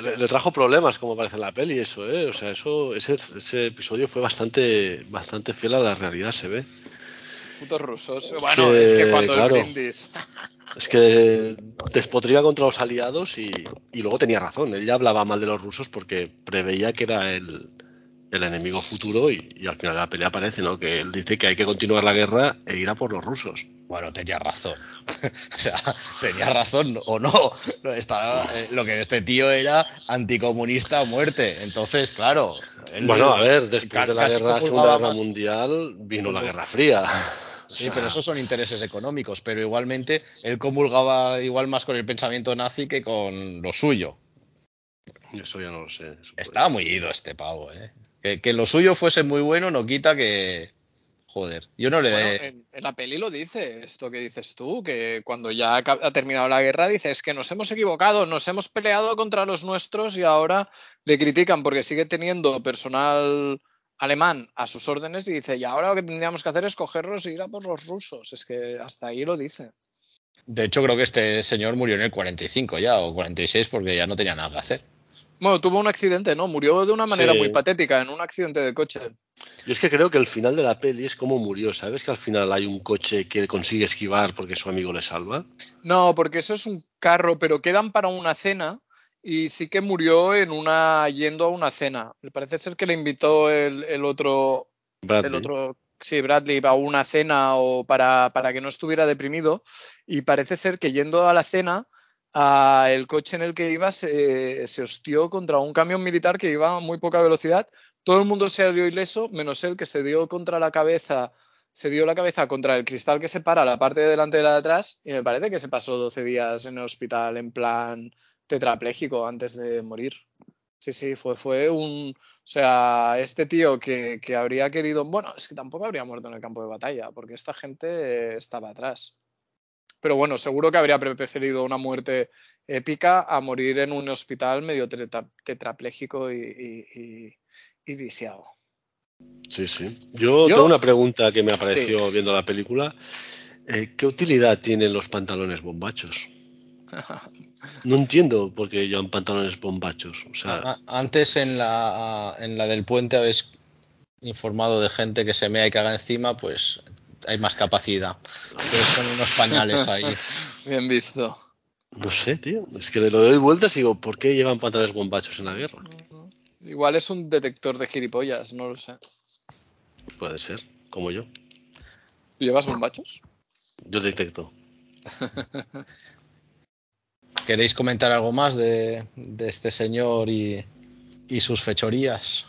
Le, trajo problemas, como parece en la peli, eso, ¿eh? O sea, eso, ese, ese episodio fue bastante, bastante fiel a la realidad, se ve. Putos rusos. Bueno, es que cuando el brindis. Es que despotriga contra los aliados y, y, luego tenía razón. Él ya hablaba mal de los rusos porque preveía que era el, el enemigo futuro y, al final de la pelea aparece, ¿no? Que él dice que hay que continuar la guerra e ir a por los rusos. Bueno, tenía razón. o sea, tenía razón o no. Eh, lo que este tío era anticomunista a muerte. Entonces, claro. bueno, a ver, después de la guerra, Segunda Guerra Mundial vino la Guerra Fría. Sí, pero esos son intereses económicos, pero igualmente él comulgaba igual más con el pensamiento nazi que con lo suyo. Eso ya no lo sé. Estaba muy ido este pavo, ¿eh? Que, lo suyo fuese muy bueno no quita que. Joder, yo no le de... en, la peli lo dice, esto que dices tú, que cuando ya ha terminado la guerra dices que nos hemos equivocado, nos hemos peleado contra los nuestros y ahora le critican porque sigue teniendo personal alemán a sus órdenes y dice, y ahora lo que tendríamos que hacer es cogerlos e ir a por los rusos. Es que hasta ahí lo dice. De hecho, creo que este señor murió en el 45 ya, o 46, porque ya no tenía nada que hacer. Bueno, tuvo un accidente, ¿no? Murió de una manera Sí. muy patética, en un accidente de coche. Yo es que creo que el final de la peli es como murió, ¿sabes? Que al final hay un coche que consigue esquivar porque su amigo le salva. No, porque eso es un carro, pero quedan para una cena y sí que murió en una yendo a una cena. Parece ser que le invitó el, el otro, Bradley. el otro, sí, Bradley a una cena o para, para que no estuviera deprimido y parece ser que yendo a la cena el coche en el que iba se, se hostió contra un camión militar que iba a muy poca velocidad. Todo el mundo se salió ileso, menos él que se dio contra la cabeza, se dio la cabeza contra el cristal que separa la parte de delante de la de atrás y me parece que se pasó 12 días en el hospital en plan tetrapléjico antes de morir. Sí, sí, fue, fue un. O sea, este tío que, que habría querido. Bueno, es que tampoco habría muerto en el campo de batalla, porque esta gente estaba atrás. Pero bueno, seguro que habría pre- preferido una muerte épica a morir en un hospital medio tetra- tetrapléjico y, y, y- y viciado. Sí, sí. Yo, Yo- tengo una pregunta que me apareció viendo la película. Eh, ¿Qué utilidad tienen los pantalones bombachos? No entiendo por qué llevan pantalones bombachos. O sea, Antes en la, en la del puente habéis informado de gente que se mea y caga encima, pues hay más capacidad. Unos pañales ahí. Bien visto. no sé, tío. Es que le lo doy vueltas y digo, ¿por qué llevan pantalones bombachos en la guerra? Igual es un detector de gilipollas, no lo sé. Puede ser, como yo. ¿Tú llevas bombachos? Yo detecto. ¿Queréis comentar algo más de, de este señor y, y sus fechorías?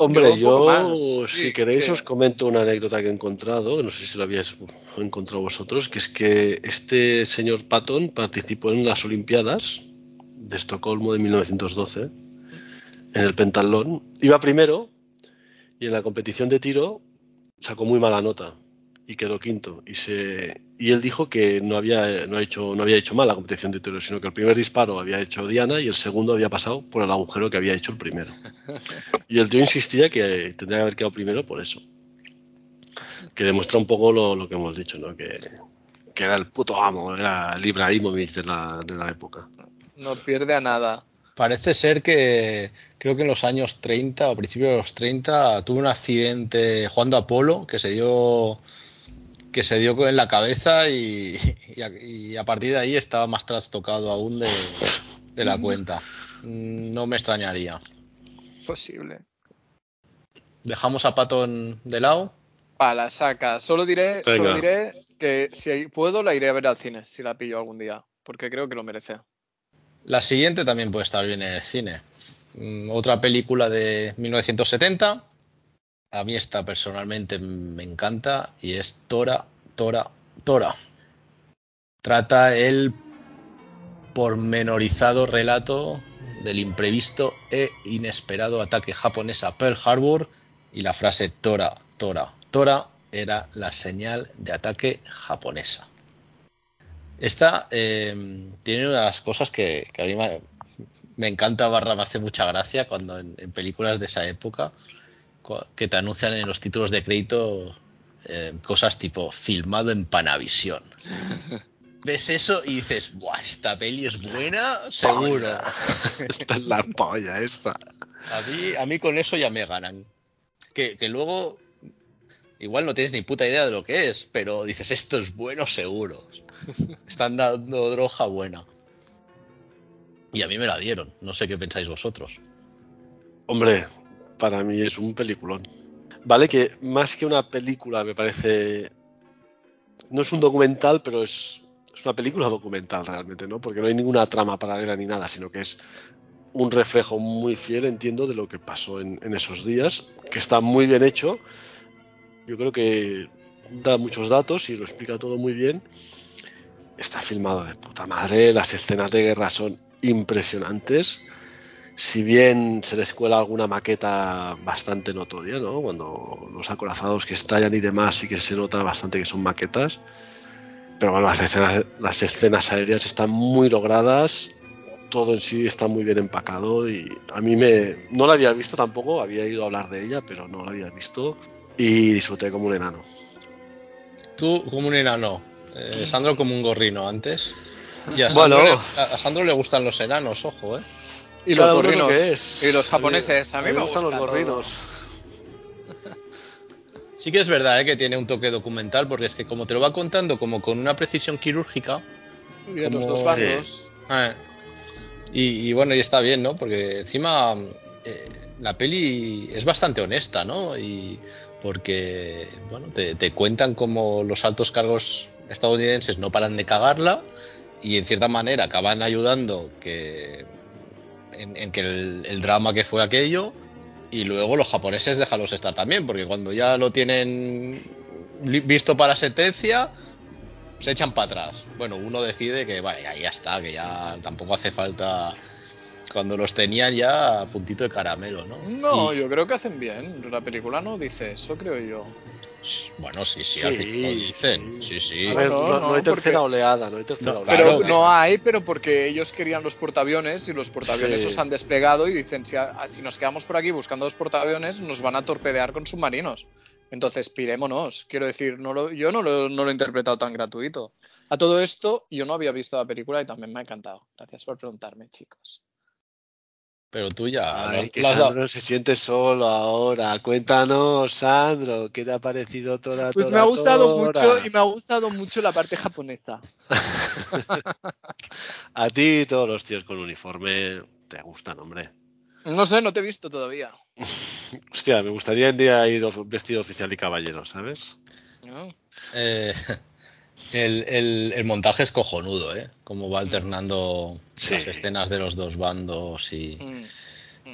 Hombre, Yo si queréis, que- os comento una anécdota que he encontrado, no sé si lo habíais encontrado vosotros, que es que este señor Patton participó en las Olimpiadas de Estocolmo de 1912, en el pentatlón. Iba primero y en la competición de tiro sacó muy mala nota y quedó quinto. Y, se, y él dijo que no había, no, ha hecho, no había hecho mal la competición de tiro, sino que el primer disparo había hecho Diana y el segundo había pasado por el agujero que había hecho el primero. Y el tío insistía que tendría que haber quedado primero por eso. Que demuestra un poco lo, lo que hemos dicho, ¿no? Que, que era el puto amo, era el Ibrahimovic de la, de la época. No pierde a nada. Parece ser que creo que en los años 30 o principios de los 30 tuvo un accidente jugando a polo que se dio que se dio en la cabeza y, y a, y a partir de ahí estaba más trastocado aún de, de la cuenta. No me extrañaría. Posible. Dejamos a Patton de lado. Pa, la saca. Solo diré, Venga. solo diré que si puedo la iré a ver al cine, si la pillo algún día, porque creo que lo merece. La siguiente también puede estar bien en el cine. Mm, Otra película de 1970. A mí esta personalmente me encanta y es Tora, Tora, Tora. Trata el pormenorizado relato del imprevisto e inesperado ataque japonés a Pearl Harbor y la frase Tora, Tora, Tora era la señal de ataque japonesa. Esta eh, tiene una de las cosas que, a mí me, encanta, barra me hace mucha gracia cuando en, películas de esa época que te anuncian en los títulos de crédito eh, cosas tipo filmado en Panavisión. Ves eso y dices, Buah, esta peli es buena, seguro. Esta es la polla, esta. A mí, a mí con eso ya me ganan. Que, que luego igual no tienes ni puta idea de lo que es, pero dices, esto es bueno seguro. Están dando droga buena. Y a mí me la dieron. No sé qué pensáis vosotros. Hombre, para mí es un peliculón. Vale, que más que una película me parece. No es un documental, pero es, es una película documental realmente, ¿no? Porque no hay ninguna trama paralela ni nada, sino que es un reflejo muy fiel, entiendo, de lo que pasó en, en esos días, que está muy bien hecho. Yo creo que da muchos datos y lo explica todo muy bien. Está filmado de puta madre, las escenas de guerra son impresionantes si bien se les cuela alguna maqueta bastante notoria, ¿no? Cuando los acorazados que estallan y demás sí que se nota bastante que son maquetas. Pero bueno, las escenas, las escenas aéreas están muy logradas, todo en sí está muy bien empacado y a mí me no la había visto tampoco, había ido a hablar de ella, pero no la había visto y disfruté como un enano. Tú como un enano, eh, Sandro como un gorrino antes. Y a Sandro, Bueno. le, a Sandro le gustan los enanos, ojo, ¿eh? Y Cada los gorrinos. que es. Y los japoneses. A mí, me gustan gusta los todo. gorrinos. Sí que es verdad ¿eh? que tiene un toque documental, porque es que como te lo va contando como con una precisión quirúrgica, Y de los Como- dos bandos. eh, y, y bueno, y está bien, ¿no? Porque encima eh, la peli es bastante honesta, ¿no? Y porque, bueno, te, te cuentan como los altos cargos estadounidenses no paran de cagarla y en cierta manera acaban ayudando que en, en que el, el drama que fue aquello y luego los japoneses déjalos estar también porque cuando ya lo tienen visto para sentencia se echan para atrás bueno uno decide que vale ya, ya está que ya tampoco hace falta cuando los tenían ya a puntito de caramelo no No, Y- yo creo que hacen bien. La película no dice eso, creo yo. Bueno sí sí, Sí, al dicen sí sí. sí, A ver, No, no, no, no hay tercera porque- oleada, no hay tercera No, oleada. Pero Claro. no hay, pero porque ellos querían los portaaviones y los portaaviones Sí. os han desplegado y dicen, si, a- si nos quedamos por aquí buscando los portaaviones, nos van a torpedear con submarinos. Entonces, pirémonos. Quiero decir, no lo- yo no lo, no lo he interpretado tan gratuito. A todo esto, yo no había visto la película y también me ha encantado. Gracias por preguntarme, chicos. Pero tú ya Ay, que Sandro se siente solo ahora. Cuéntanos, Sandro, ¿qué te ha parecido toda Pues me ha gustado mucho y me ha gustado mucho la parte japonesa. A ti todos los tíos con uniforme te gustan, hombre. No sé, no te he visto todavía. Hostia, me gustaría un día ir vestido oficial y caballero, ¿sabes? ¿no? Eh, el, el- el montaje es cojonudo, ¿eh? Cómo va alternando Sí. las escenas de los dos bandos y, Mm.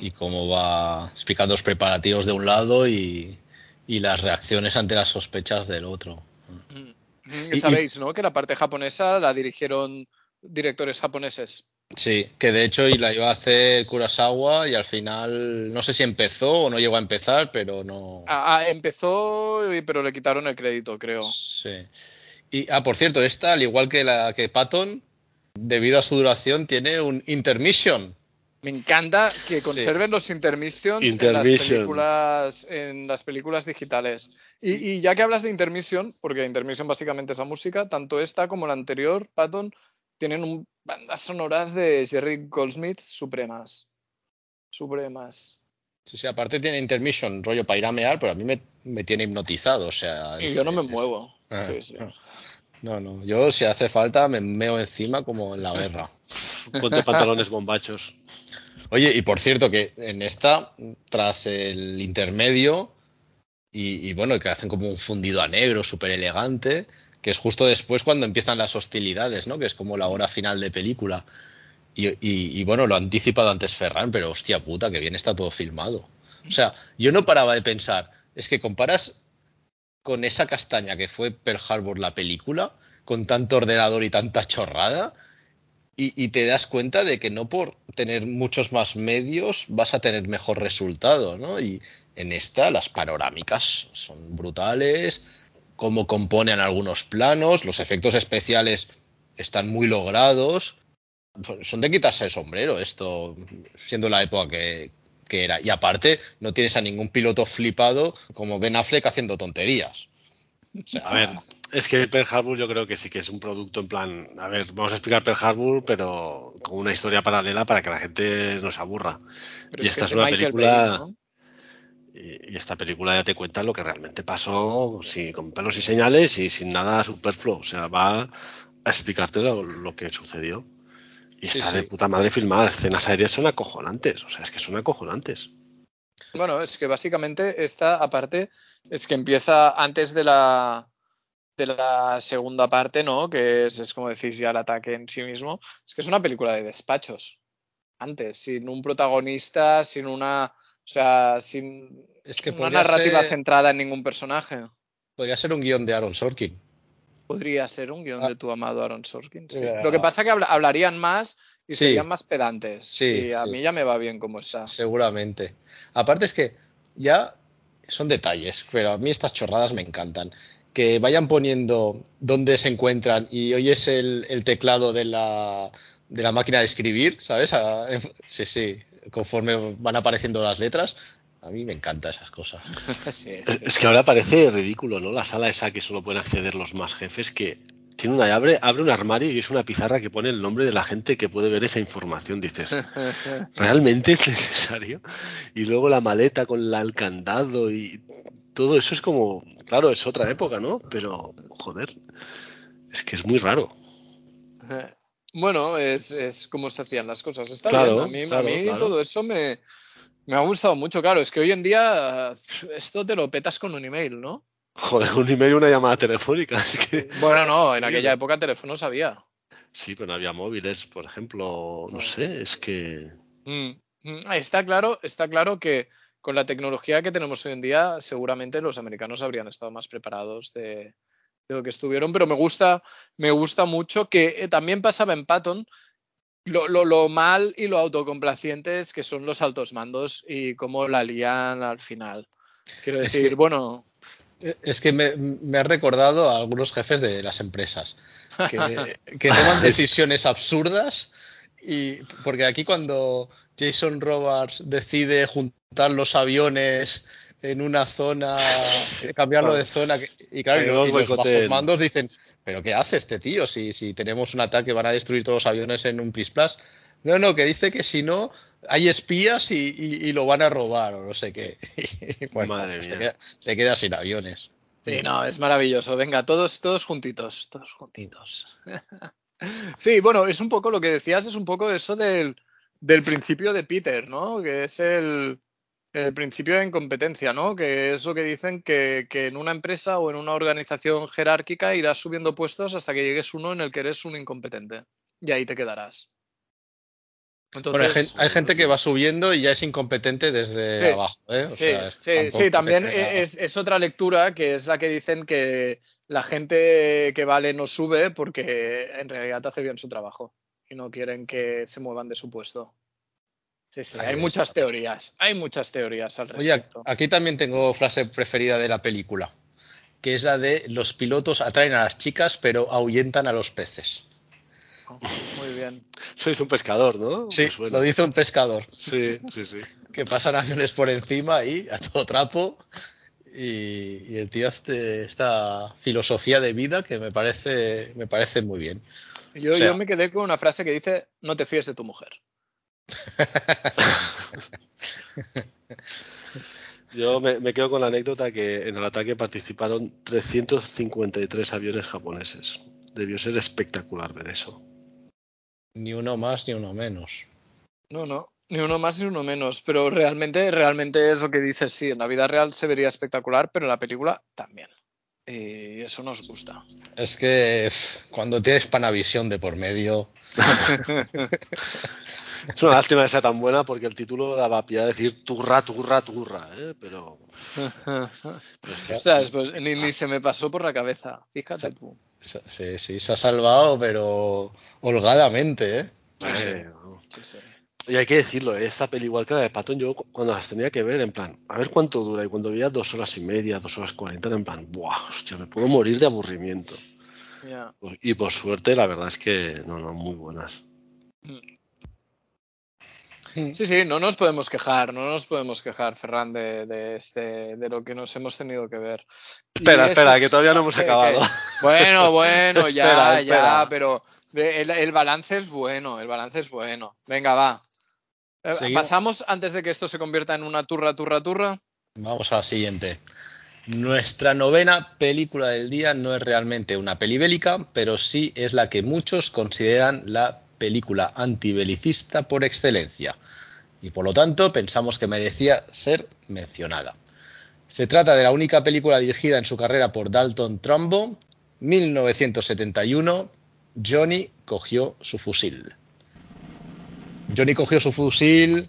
y cómo va explicando los preparativos de un lado y, y las reacciones ante las sospechas del otro. Mm. Y- Sabéis, ¿no? Que la parte japonesa la dirigieron directores japoneses. Sí, que de hecho y la iba a hacer Kurosawa y al final no sé si empezó o no llegó a empezar, pero no. Ah, ah, empezó, pero le quitaron el crédito, creo. Sí. Y, ah, por cierto, esta, al igual que la que Patton, debido a su duración, tiene un intermission. Me encanta que conserven los intermissions, en las Intermission. películas en las películas digitales. Y, y ya que hablas de intermission, porque intermission básicamente es la música, tanto esta como la anterior, Patton, tienen un- bandas sonoras de Jerry Goldsmith supremas. Supremas. Sí, sí, aparte tiene intermission, rollo para ir a mear, pero a mí me, me tiene hipnotizado, o sea... Y es- yo no me es- muevo. Ah, Sí, sí. ah. No, no, yo si hace falta me meo encima como en la guerra. Ponte pantalones bombachos. Oye, y por cierto que en esta, tras el intermedio, y, y bueno, que hacen como un fundido a negro súper elegante, que es justo después cuando empiezan las hostilidades, ¿no? Que es como la hora final de película. Y, y- y bueno, lo ha anticipado antes Ferran, pero hostia puta, que bien está todo filmado. O sea, yo no paraba de pensar, es que comparas con esa castaña que fue Pearl Harbor la película, con tanto ordenador y tanta chorrada, y, te das cuenta de que no por tener muchos más medios vas a tener mejor resultado, ¿no? Y en esta las panorámicas son brutales, cómo componen algunos planos, los efectos especiales están muy logrados, son de quitarse el sombrero esto, siendo la época que, que era. Y aparte, no tienes a ningún piloto flipado como Ben Affleck haciendo tonterías. O sea, A ver, es que Pearl Harbor yo creo que sí que es un producto en plan, a ver, vamos a explicar Pearl Harbor, pero con una historia paralela para que la gente no se aburra. Pero Y es esta es una Michael película- Bay, ¿no? Y, y esta película ya te cuenta lo que realmente pasó, sí, con pelos y señales y sin nada superfluo. O sea, va a explicarte lo, lo que sucedió. Y está sí. de puta madre filmada. Las escenas aéreas son acojonantes. O sea, es que son acojonantes. Bueno, es que básicamente esta, aparte, es que empieza antes de la, de la segunda parte, ¿no? Que es, es como decís ya el ataque en sí mismo. Es que es una película de despachos. Antes, sin un protagonista, sin una. O sea, sin es que una narrativa ser, centrada en ningún personaje. podría ser un guion de Aaron Sorkin. Podría ser un guion Ah. de tu amado Aaron Sorkin. sí. Lo que pasa es que habla- hablarían más y Sí. serían más pedantes. Sí, y a mí ya me va bien como está. Seguramente. Aparte es que ya son detalles, pero a mí estas chorradas me encantan. Que vayan poniendo dónde se encuentran y oyes el, el teclado de la, de la máquina de escribir, ¿sabes? A- sí, sí, conforme van apareciendo las letras. A mí me encantan esas cosas. Sí, Es, sí. es que ahora parece ridículo, ¿no? La sala esa que solo pueden acceder los más jefes, que tiene una abre, abre un armario y es una pizarra que pone el nombre de la gente que puede ver esa información. Dices, ¿realmente es necesario? Y luego la maleta con la- el candado y todo eso es como, claro, es otra época, ¿no? Pero, joder, es que es muy raro. Bueno, es, es como se hacían las cosas. Está Claro, bien, a mí, claro, a mí claro. todo eso me, me ha gustado mucho. Claro, es que hoy en día esto te lo petas con un email, ¿no? Joder, un email y una llamada telefónica. Es que, Bueno, no, en aquella época teléfonos había. sí, pero no había móviles, por ejemplo, no No. sé, es que... Mm, mm, Está claro, está claro que con la tecnología que tenemos hoy en día, seguramente los americanos habrían estado más preparados de, de lo que estuvieron, pero me gusta, me gusta mucho que eh, también pasaba en Patton lo, lo, lo mal y lo autocomplacientes que son los altos mandos y cómo la lían al final. Quiero Es decir, que- bueno, Es que me, me ha recordado a algunos jefes de las empresas que, que toman decisiones absurdas y porque aquí cuando Jason Roberts decide juntar los aviones en una zona, eh, cambiarlo de zona y claro, y, los y los bajos mandos dicen, pero ¿qué hace este tío? Si, si tenemos un ataque van a destruir todos los aviones en un plis plas. No, no, que dice que si no hay espías y, y- y lo van a robar o no sé qué. bueno, Madre pues te, mía. queda- te quedas sin aviones. Sí, no, es maravilloso. Venga, todos, todos juntitos, todos juntitos. Sí, bueno, es un poco lo que decías, es un poco eso del, del principio de Peter, ¿no? Que es el, el principio de incompetencia, ¿no? Que es lo que dicen que, que en una empresa o en una organización jerárquica irás subiendo puestos hasta que llegues uno en el que eres un incompetente. Y ahí te quedarás. Bueno, hay, Entonces, hay gente que va subiendo y ya es incompetente desde Sí, abajo. ¿eh? O Sí, sea, es- sí, sí, también crea- es, es otra lectura que es la que dicen que la gente que vale no sube porque en realidad hace bien su trabajo y no quieren que se muevan de su puesto. Sí, sí, Ahí hay muchas teorías, hay muchas teorías al Oye, respecto. aquí también tengo frase preferida de la película, que es la de los pilotos atraen a las chicas pero ahuyentan a los peces. Oh, Muy bien. Sois un pescador, ¿no? Sí, suena. lo dice un pescador, Sí, sí, sí. que pasan aviones por encima y a todo trapo. Y, y el tío hace esta filosofía de vida que me parece, me parece muy bien. Yo, O sea- yo me quedé con una frase que dice, no te fíes de tu mujer. Yo me, me quedo con la anécdota que en el ataque participaron 353 aviones japoneses. Debió ser espectacular ver eso. Ni uno más ni uno menos. No, no, ni uno más ni uno menos, pero realmente, realmente es lo que dices, sí, en la vida real se vería espectacular, pero en la película también. Y eso nos gusta. Es que cuando tienes Panavisión de por medio, Es una lástima que sea tan buena porque el título daba pie a decir turra, turra, turra, ¿eh? pero, que- Ostras, pues ni, ni se me pasó por la cabeza, fíjate tú. se- sí, sí, se ha salvado, pero holgadamente, ¿eh? Sí, no. Sí, sí. Y hay que decirlo, ¿eh? esta peli igual que la de Patton, yo cu- cuando las tenía que ver, en plan, a ver cuánto dura, y cuando veía dos horas y media, dos horas cuarenta, en plan, ¡buah! Hostia, me puedo morir de aburrimiento. Ya. Y por suerte, la verdad es que, no, no, muy buenas. Sí, sí, no nos podemos quejar, no nos podemos quejar, Ferran, de, de este, de lo que nos hemos tenido que ver. Espera, espera, es- que todavía no hemos ¿qué, acabado. Bueno, bueno, ya, Espera, ya, pero el, el balance es bueno, el balance es bueno. Venga, va. Eh, Seguimos. Pasamos antes de que esto se convierta en una turra, turra, turra. Vamos a la siguiente. Nuestra novena película del día no es realmente una peli bélica, pero sí es la que muchos consideran la película antibelicista por excelencia. Y por lo tanto pensamos que merecía ser mencionada. Se trata de la única película dirigida en su carrera por Dalton Trumbo, 1971, Johnny cogió su fusil. Johnny cogió su fusil,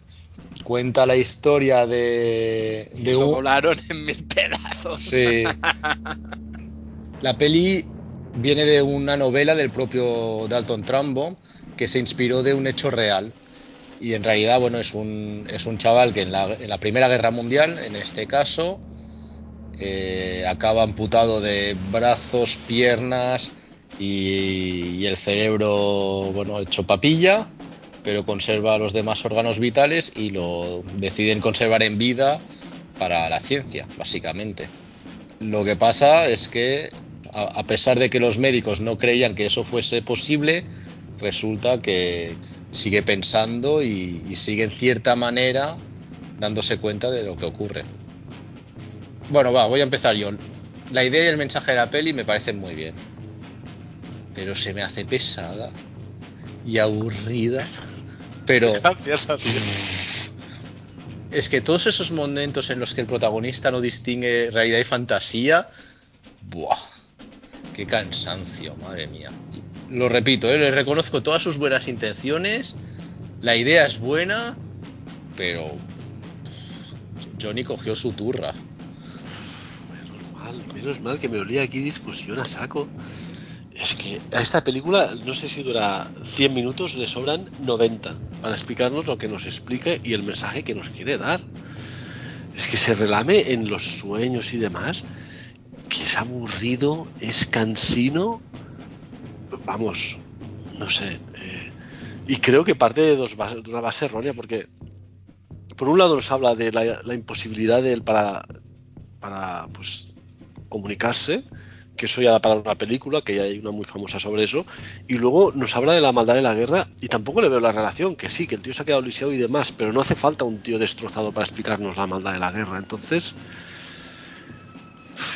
cuenta la historia de, de Lo un, volaron en mil pedazos. Sí. La peli viene de una novela del propio Dalton Trumbo que se inspiró de un hecho real. Y en realidad, bueno, es un, es un chaval que en la, Primera Guerra Mundial, en este caso, eh, acaba amputado de brazos, piernas y, el cerebro, bueno, hecho papilla, pero conserva los demás órganos vitales y lo deciden conservar en vida para la ciencia, básicamente. Lo que pasa es que, a pesar de que los médicos no creían que eso fuese posible, resulta que sigue pensando y, y sigue en cierta manera dándose cuenta de lo que ocurre. Bueno, va, voy a empezar yo. La idea y el mensaje de la peli me parecen muy bien. Pero se me hace pesada y aburrida. Pero Gracias a ti. es que todos esos momentos en los que el protagonista no distingue realidad y fantasía, ¡buah! ¡Qué cansancio, madre mía! Lo repito, ¿eh? le reconozco todas sus buenas intenciones, la idea es buena, pero Johnny cogió su turra. Menos mal, menos mal que me olía aquí discusión a saco. Es que a esta película, no sé si dura 100 minutos, le sobran 90 para explicarnos lo que nos explique y el mensaje que nos quiere dar. Es que se relame en los sueños y demás, que es aburrido, es cansino. Vamos, no sé. eh, y creo que parte de, dos base- de una base errónea, porque por un lado nos habla de la, imposibilidad de él para, para pues, comunicarse, que eso ya da para una película, que ya hay una muy famosa sobre eso, y luego nos habla de la maldad de la guerra, y tampoco le veo la relación, que sí, que el tío se ha quedado lisiado y demás, pero no hace falta un tío destrozado para explicarnos la maldad de la guerra, entonces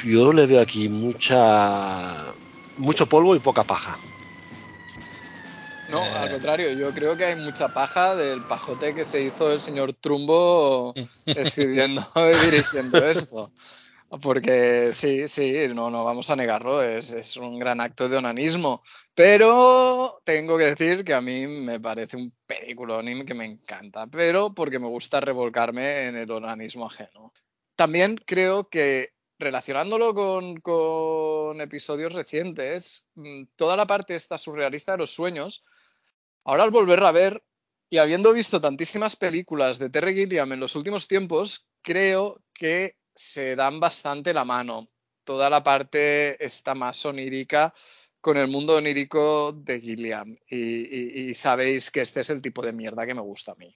yo le veo aquí mucha mucho polvo y poca paja. No, Eh. al contrario, yo creo que hay mucha paja del pajote que se hizo el señor Trumbo escribiendo y dirigiendo esto. Porque sí, sí, no, no vamos a negarlo, es, es un gran acto de onanismo. Pero tengo que decir que a mí me parece un peliculón que me encanta, pero porque me gusta revolcarme en el onanismo ajeno. También creo que relacionándolo con, episodios recientes, mm, toda la parte esta surrealista de los sueños, ahora al volverla a ver y habiendo visto tantísimas películas de Terry Gilliam en los últimos tiempos, creo que se dan bastante la mano. Toda la parte está más onírica con el mundo onírico de Gilliam. Y- y sabéis que este es el tipo de mierda que me gusta a mí.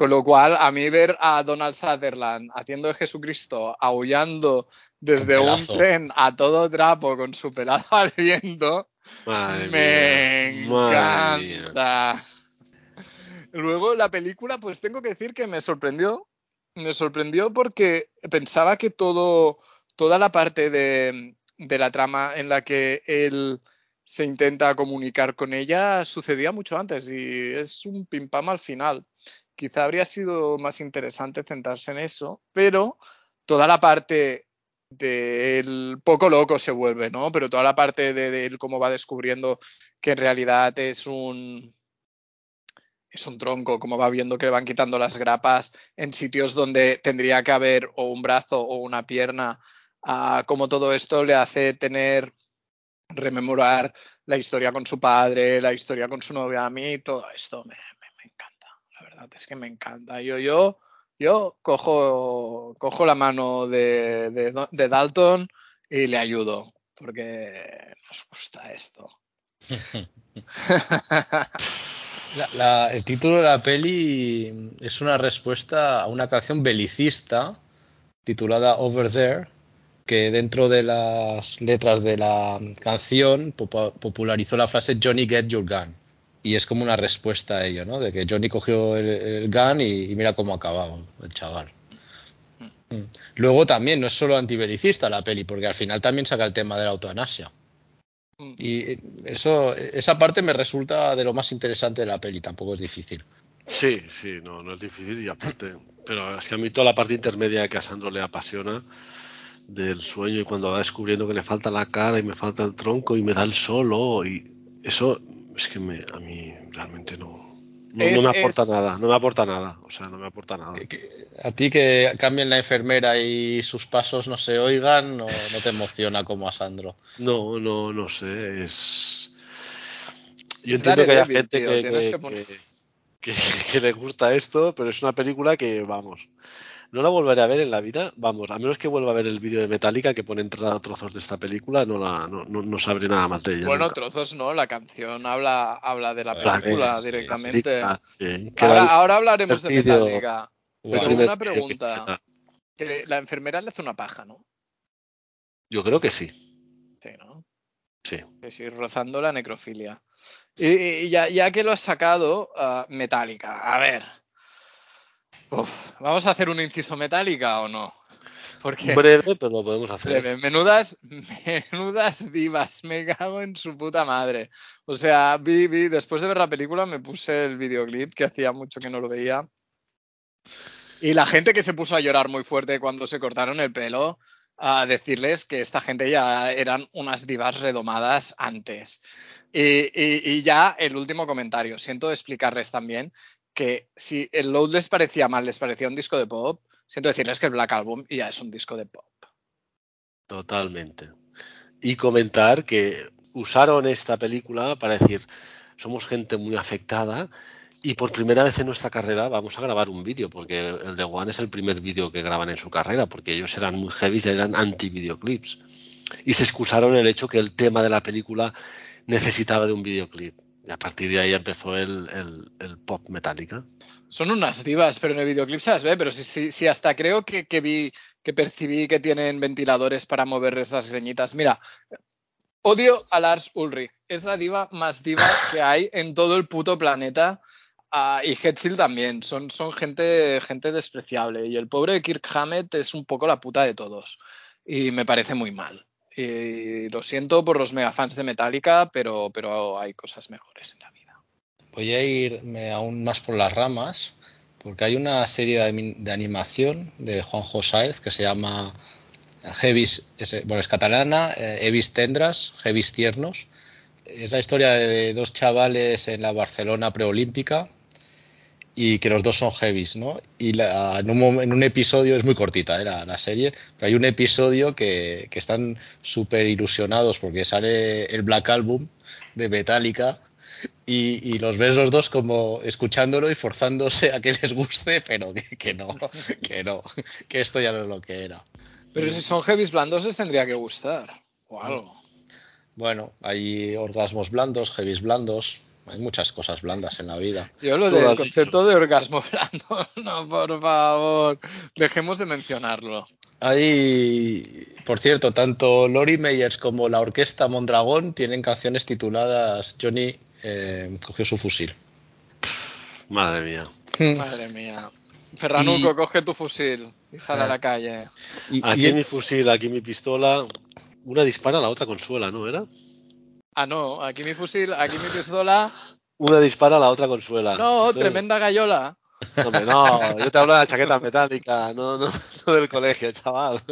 Con lo cual, a mí ver a Donald Sutherland haciendo de Jesucristo, aullando desde un tren a todo trapo con su pelado al viento, Madre me mía, madre mía. encanta. Luego la película, pues tengo que decir que me sorprendió. Me sorprendió porque pensaba que todo, toda la parte de, de la trama en la que él se intenta comunicar con ella sucedía mucho antes y es un pim pam al final. Quizá habría sido más interesante centrarse en eso, pero toda la parte del poco loco se vuelve, ¿no? Pero toda la parte de, él cómo va descubriendo que en realidad es un es un tronco, como va viendo que le van quitando las grapas en sitios donde tendría que haber o un brazo o una pierna, ah, como todo esto le hace tener, rememorar la historia con su padre, la historia con su novia, a mí todo esto me, me, me encanta, la verdad es que me encanta. Yo, yo, yo cojo, cojo la mano de, de, Dalton y le ayudo, porque nos gusta esto. El título de la peli es una respuesta a una canción belicista titulada Over There, que dentro de las letras de la canción popularizó la frase Johnny Get Your Gun. Y es como una respuesta a ello, ¿no? De que Johnny cogió el, el gun y, y mira cómo ha acabado el chaval. Mm. Luego también no es solo antibelicista la peli, porque al final también saca el tema de la eutanasia. Y eso, esa parte me resulta de lo más interesante de la peli, tampoco es difícil. Sí, sí, no, no es difícil y aparte. Pero es que a mí toda la parte intermedia que a Sandro le apasiona del sueño y cuando va descubriendo que le falta la cara y me falta el tronco y me da el solo y eso es que me, a mí realmente no, no, Es- no me aporta es- nada, no me aporta nada, o sea, no me aporta nada. Que- que- a ti que cambien la enfermera y sus pasos no se oigan, no, no te emociona como a Sandro. No, no, no sé, es... Yo Es entiendo que haya gente tío, poner- que le gusta esto, pero es una película que, vamos, no la volveré a ver en la vida, vamos, a menos que vuelva a ver el vídeo de Metallica que pone entrada trozos de esta película, no, la, no, no, no sabré nada más de ella. Bueno, nunca. trozos no, la canción habla, habla de la película Sí, directamente. sí, que Ahora, ahora hablaremos de Metallica. Pero una que pregunta. Que la enfermera le hace una paja, ¿no? Yo creo que sí, Sí, ¿no? sí. Sí, sí, rozando la necrofilia. Y, y ya, ya que lo has sacado, ah, Metallica. A ver. Uf, ¿Vamos a hacer un inciso Metallica o no? Porque Breve, pero lo podemos hacer. breve, menudas, menudas divas, me cago en su puta madre. O sea, vi, vi, después de ver la película me puse el videoclip, que hacía mucho que no lo veía. Y la gente que se puso a llorar muy fuerte cuando se cortaron el pelo, a decirles que esta gente ya eran unas divas redomadas antes. Y, y- y ya el último comentario, siento explicarles también que si el Load les parecía mal, les parecía un disco de pop, siento decirles que el Black Album ya es un disco de pop. Totalmente. Y comentar que usaron esta película para decir, somos gente muy afectada y por primera vez en nuestra carrera vamos a grabar un vídeo, porque el de One es el primer vídeo que graban en su carrera, porque ellos eran muy heavy eran anti-videoclips. Y se excusaron el hecho que el tema de la película necesitaba de un videoclip. Y a partir de ahí empezó el, el- pop metálica. Son unas divas, pero en el videoclip se las ve, pero sí, sí, sí hasta creo que, que vi, que percibí que tienen ventiladores para mover esas greñitas. Mira, odio a Lars Ulrich, es la diva más diva que hay en todo el puto planeta. Ah, y Hetfield también, son, son gente, gente despreciable. Y el pobre Kirk Hammett es un poco la puta de todos. Y me parece muy mal. Y lo siento por los megafans de Metallica, pero, pero hay cosas mejores en la vida. Voy a irme aún más por las ramas, porque hay una serie de, ani- de animación de Juanjo Sáez que se llama Heavis, es, bueno, es catalana, eh, Tendras, Heavis Tiernos. Es la historia de dos chavales en la Barcelona preolímpica y que los dos son heavies, ¿no? Y la- en, un, en un episodio, es muy cortita ¿eh? la, la serie, pero hay un episodio que, que están súper ilusionados porque sale el Black Album de Metallica y, y los ves los dos como escuchándolo y forzándose a que les guste, pero que, que no, que no, que esto ya no es lo que era. Pero si son heavies blandos les tendría que gustar. O algo. Bueno, hay orgasmos blandos, heavies blandos, hay muchas cosas blandas en la vida. Yo lo del concepto de orgasmo blando, no, por favor, dejemos de mencionarlo. Hay, por cierto, tanto Lori Meyers como la orquesta Mondragón tienen canciones tituladas Johnny eh, cogió su fusil. Madre mía. Madre mía. Ferranuco, coge tu fusil y sal a la calle. Y, Aquí y- mi fusil, aquí mi pistola. Una dispara, la otra consuela, ¿no era? Ah, no, aquí mi fusil, aquí mi pistola. Una dispara, la otra consuela. No, tremenda gallola. Hombre, no, yo te hablo de la chaqueta metálica, no, no, no del colegio, chaval.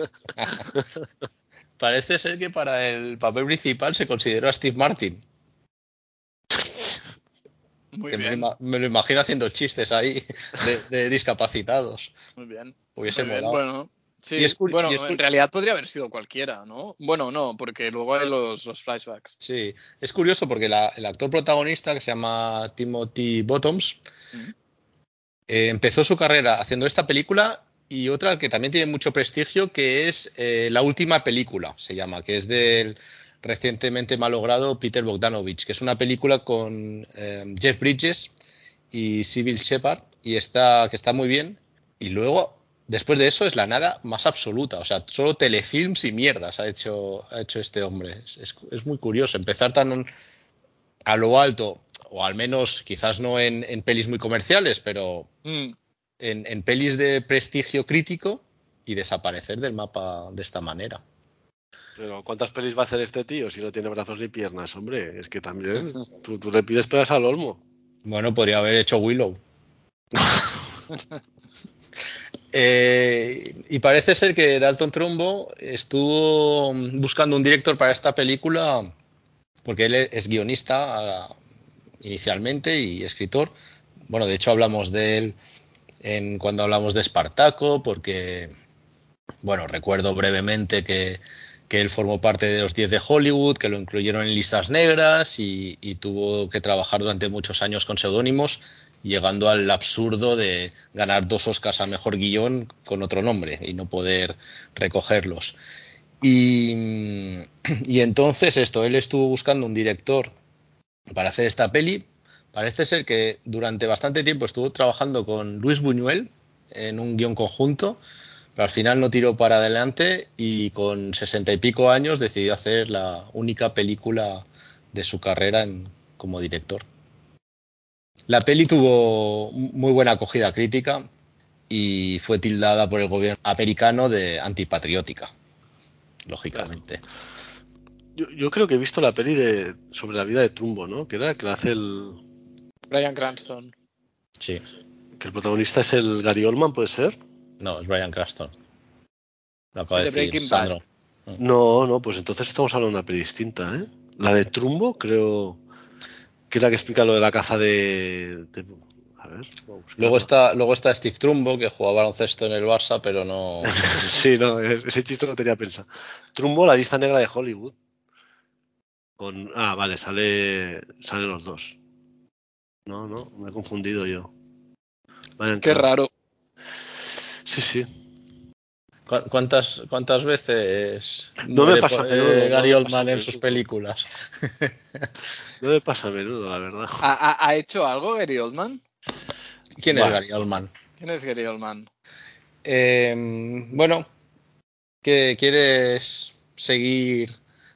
parece ser que para el papel principal se consideró a Steve Martin. Muy que bien, me lo imagino haciendo chistes ahí de, de discapacitados. muy bien. Hubiese Muy bien. Bueno, sí, Y es bueno y es en realidad podría haber sido cualquiera, ¿no? Bueno, no, porque luego hay los, los flashbacks. Sí, es curioso porque la- el actor protagonista, que se llama Timothy Bottoms, Ujú. eh, empezó su carrera haciendo esta película y otra que también tiene mucho prestigio, que es eh, La Última Película, se llama, que es del recientemente malogrado Peter Bogdanovich, que es una película con eh, Jeff Bridges y Sybil Shepard, y está, que está muy bien. Y luego, después de eso, es la nada más absoluta. O sea, solo telefilms y mierdas ha hecho, ha hecho este hombre. Es, es- es muy curioso empezar tan a lo alto, o al menos quizás no en, en pelis muy comerciales, pero Mm, en, en pelis de prestigio crítico y desaparecer del mapa de esta manera. Pero ¿cuántas pelis va a hacer este tío si no tiene brazos ni piernas? Hombre, es que también tú, tú le pides peras al olmo. Bueno, podría haber hecho Willow. Eh, y parece ser que Dalton Trumbo estuvo buscando un director para esta película porque él es guionista ah, inicialmente y escritor. Bueno, de hecho hablamos de él en cuando hablamos de Espartaco porque, bueno, recuerdo brevemente que, que él formó parte de los 10 de Hollywood, que lo incluyeron en listas negras y, y tuvo que trabajar durante muchos años con seudónimos llegando al absurdo de ganar dos Oscars a mejor guion con otro nombre y no poder recogerlos. Y, entonces esto, él estuvo buscando un director para hacer esta peli. Parece ser que durante bastante tiempo estuvo trabajando con Luis Buñuel en un guion conjunto, pero al final no tiró para adelante y con sesenta y pico años decidió hacer la única película de su carrera como director. La peli tuvo muy buena acogida crítica y fue tildada por el gobierno americano de antipatriótica, lógicamente. Yo, yo creo que he visto la peli de sobre la vida de Trumbo, ¿no? Que era que la hace el Brian Cranston. Sí, que el protagonista es el Gary Oldman, ¿puede ser? no, es Brian Cranston. Lo acaba de De decir Breaking Bad. Sandro. No, no, pues entonces estamos hablando de una peli distinta, ¿eh? La de Trumbo, creo que es la que explica lo de la caza de. de- a ver. Luego está, luego está Steve Trumbo, que jugaba baloncesto en el Barça, pero no. sí, no, ese chiste no tenía pensado. Trumbo, la lista negra de Hollywood. Con, ah, vale, sale, salen los dos. No, no, me he confundido yo. Qué raro. Sí, sí. ¿Cu- ¿Cuántas, cuántas veces No me pasa por- a menudo, eh, no Gary me Oldman pasa en sus películas? No me pasa a menudo, la verdad. ¿Ha, ha- hecho algo Gary Oldman? ¿Quién es Bueno. Gary Oldman? ¿Quién es Gary Oldman? Eh, bueno, ¿qué quieres seguir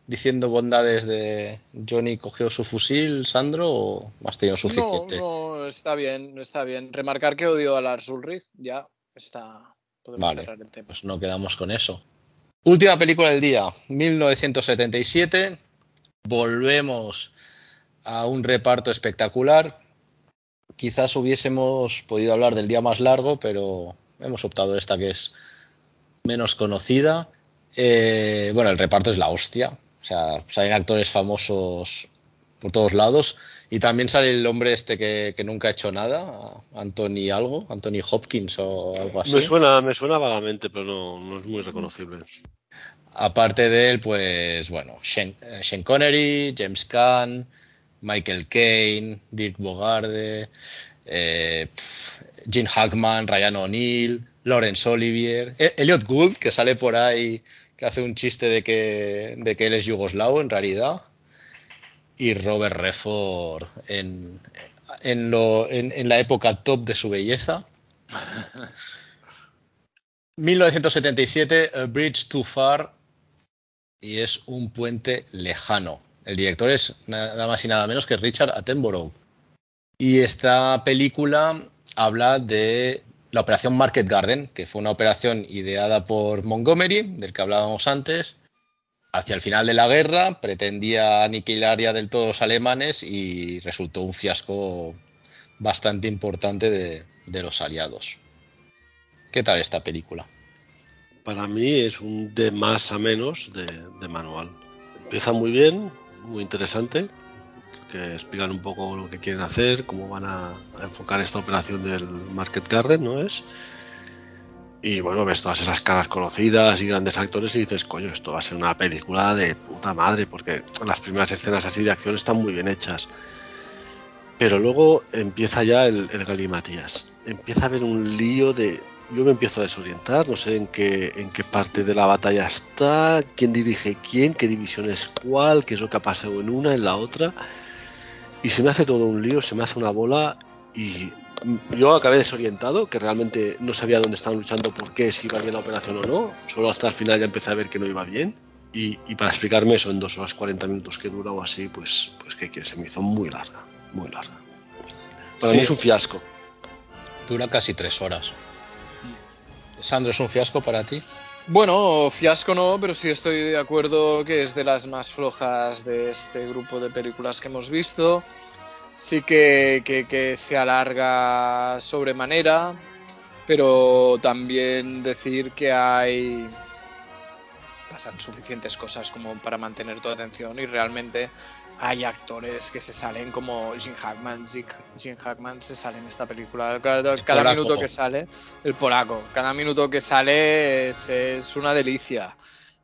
diciendo bondades de Johnny cogió su fusil, Sandro, o has tenido No, suficiente? no, está bien, está bien. Remarcar que odio a Lars Ulrich, ya está. Podemos Vale. cerrar el tema. Pues no quedamos con eso. Última película del día, 1977. Volvemos a un reparto espectacular. Quizás hubiésemos podido hablar del día más largo, pero hemos optado esta que es menos conocida. Eh, bueno, el reparto es la hostia. O sea, salen actores famosos por todos lados. Y también sale el hombre este que, que nunca ha hecho nada, Anthony algo, Anthony Hopkins o algo así. Me suena, me suena vagamente, pero no, no es muy reconocible. Aparte de él, pues bueno, Sean, eh, Sean Connery, James Caan, Michael Caine, Dirk Bogarde, eh, Gene Hackman, Ryan O'Neill, Laurence Olivier, E- Elliot Gould, que sale por ahí, que hace un chiste de que, de que él es yugoslavo en realidad, y Robert Redford en, en, lo- en- en la época top de su belleza. 1977, A Bridge Too Far, y es un puente lejano. El director es nada más y nada menos que Richard Attenborough. Y esta película habla de la operación Market Garden, que fue una operación ideada por Montgomery, del que hablábamos antes. Hacia el final de la guerra pretendía aniquilar ya del todo los alemanes y resultó un fiasco bastante importante de, los aliados. ¿Qué tal esta película? Para mí es un de más a menos de, de manual. Empieza muy bien, muy interesante, que explican un poco lo que quieren hacer, cómo van a, a enfocar esta operación del Market Garden, ¿no es? Y bueno, ves todas esas caras conocidas y grandes actores y dices, coño, esto va a ser una película de puta madre, porque las primeras escenas así de acción están muy bien hechas. Pero luego empieza ya el, el galimatías. Empieza a haber un lío de. Yo me empiezo a desorientar, no sé en qué, en qué parte de la batalla está, quién dirige quién, qué división es cuál, qué es lo que ha pasado en una, en la otra. Y se me hace todo un lío, se me hace una bola y yo acabé desorientado, que realmente no sabía dónde estaban luchando, por qué, si iba bien la operación o no. Solo hasta el final ya empecé a ver que no iba bien. Y, y para explicarme eso en dos horas 40 minutos que dura o así, pues, pues que, que se me hizo muy larga, muy larga. Para Sí. mí es un fiasco. Dura casi tres horas. Sandro, ¿es un fiasco para ti? Bueno, fiasco no, pero sí estoy de acuerdo que es de las más flojas de este grupo de películas que hemos visto. Sí que, que, que se alarga sobremanera, pero también decir que hay pasan suficientes cosas como para mantener tu atención y realmente hay actores que se salen como Jim Hackman. Jim, Hackman se sale en esta película. Cada, minuto que sale, el polaco, cada minuto que sale es, es una delicia.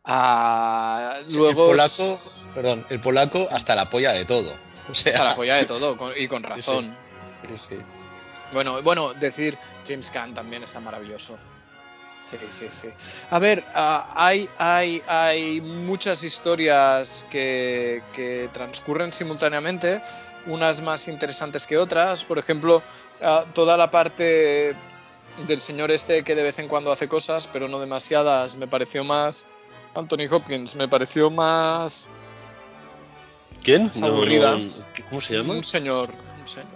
Ah, luego el polaco, perdón, el polaco hasta la polla de todo. O sea, se la polla de todo con- y con razón. Sí, sí. Bueno, bueno, decir James Gunn también está maravilloso. Sí, sí, sí. A ver, ah, hay, hay, hay muchas historias que, que transcurren simultáneamente, unas más interesantes que otras. Por ejemplo, ah, toda la parte del señor este que de vez en cuando hace cosas, pero no demasiadas, me pareció más. Anthony Hopkins, me pareció más. ¿Quién? aburrida. No, no, ¿Cómo se llama? Un señor, un señor.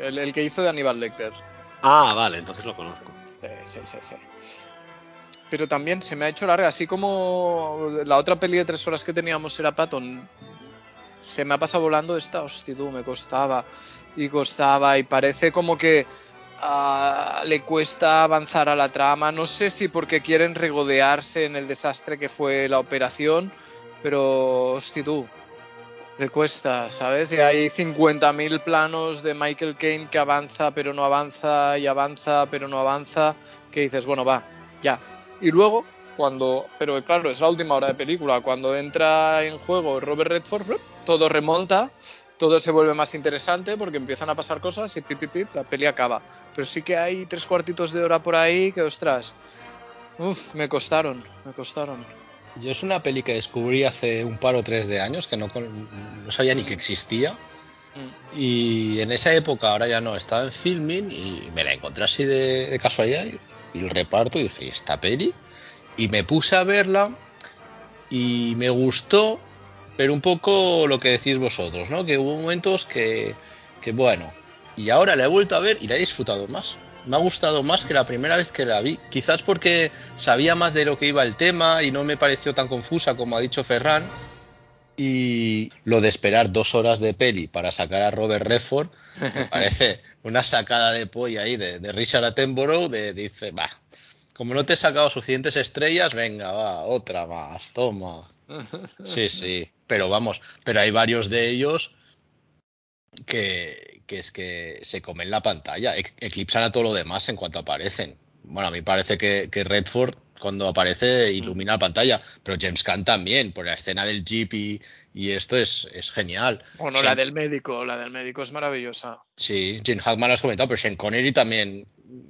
El, el que hizo de Aníbal Lecter. Ah, vale, entonces lo conozco. Sí, sí, sí, sí. Pero también se me ha hecho larga, así como la otra peli de tres horas que teníamos era Patton. Se me ha pasado volando esta, hostia, tú, me costaba y costaba y parece como que ah, le cuesta avanzar a la trama. No sé si porque quieren regodearse en el desastre que fue la operación, pero hostia, tú, le cuesta, ¿sabes? Y hay 50.000 planos de Michael Caine que avanza pero no avanza y avanza pero no avanza, que dices, bueno, va, ya. Y luego, cuando, pero claro, es la última hora de película, cuando entra en juego Robert Redford, todo remonta, todo se vuelve más interesante porque empiezan a pasar cosas y pip, la peli acaba. Pero sí que hay tres cuartitos de hora por ahí que, ostras, uff, me costaron, me costaron. Yo es una peli que descubrí hace un par o tres de años que no, no sabía ni que existía. Mm. Y en esa época, ahora ya no, estaba en filming y me la encontré así de, de casualidad y, y el reparto y dije, ¿y esta peli? Y me puse a verla y me gustó, pero un poco lo que decís vosotros, ¿no? Que hubo momentos que, que bueno, y ahora la he vuelto a ver y la he disfrutado más. Me ha gustado más que la primera vez que la vi. Quizás porque sabía más de lo que iba el tema y no me pareció tan confusa como ha dicho Ferran. Y lo de esperar dos horas de peli para sacar a Robert Redford me parece una sacada de polla ahí de, de Richard Attenborough. De, dice, va, como no te he sacado suficientes estrellas, venga, va, otra más, toma. Sí, sí, pero vamos, pero hay varios de ellos que, que es que se comen la pantalla, e- eclipsan a todo lo demás en cuanto aparecen. Bueno, a mí parece que, que Redford cuando aparece ilumina la pantalla, pero James Caan también, por la escena del jeep y, y esto es, es genial. Bueno, Sean- la del médico, la del médico es maravillosa. Sí, Jim Hackman lo has comentado, pero Sean Connery también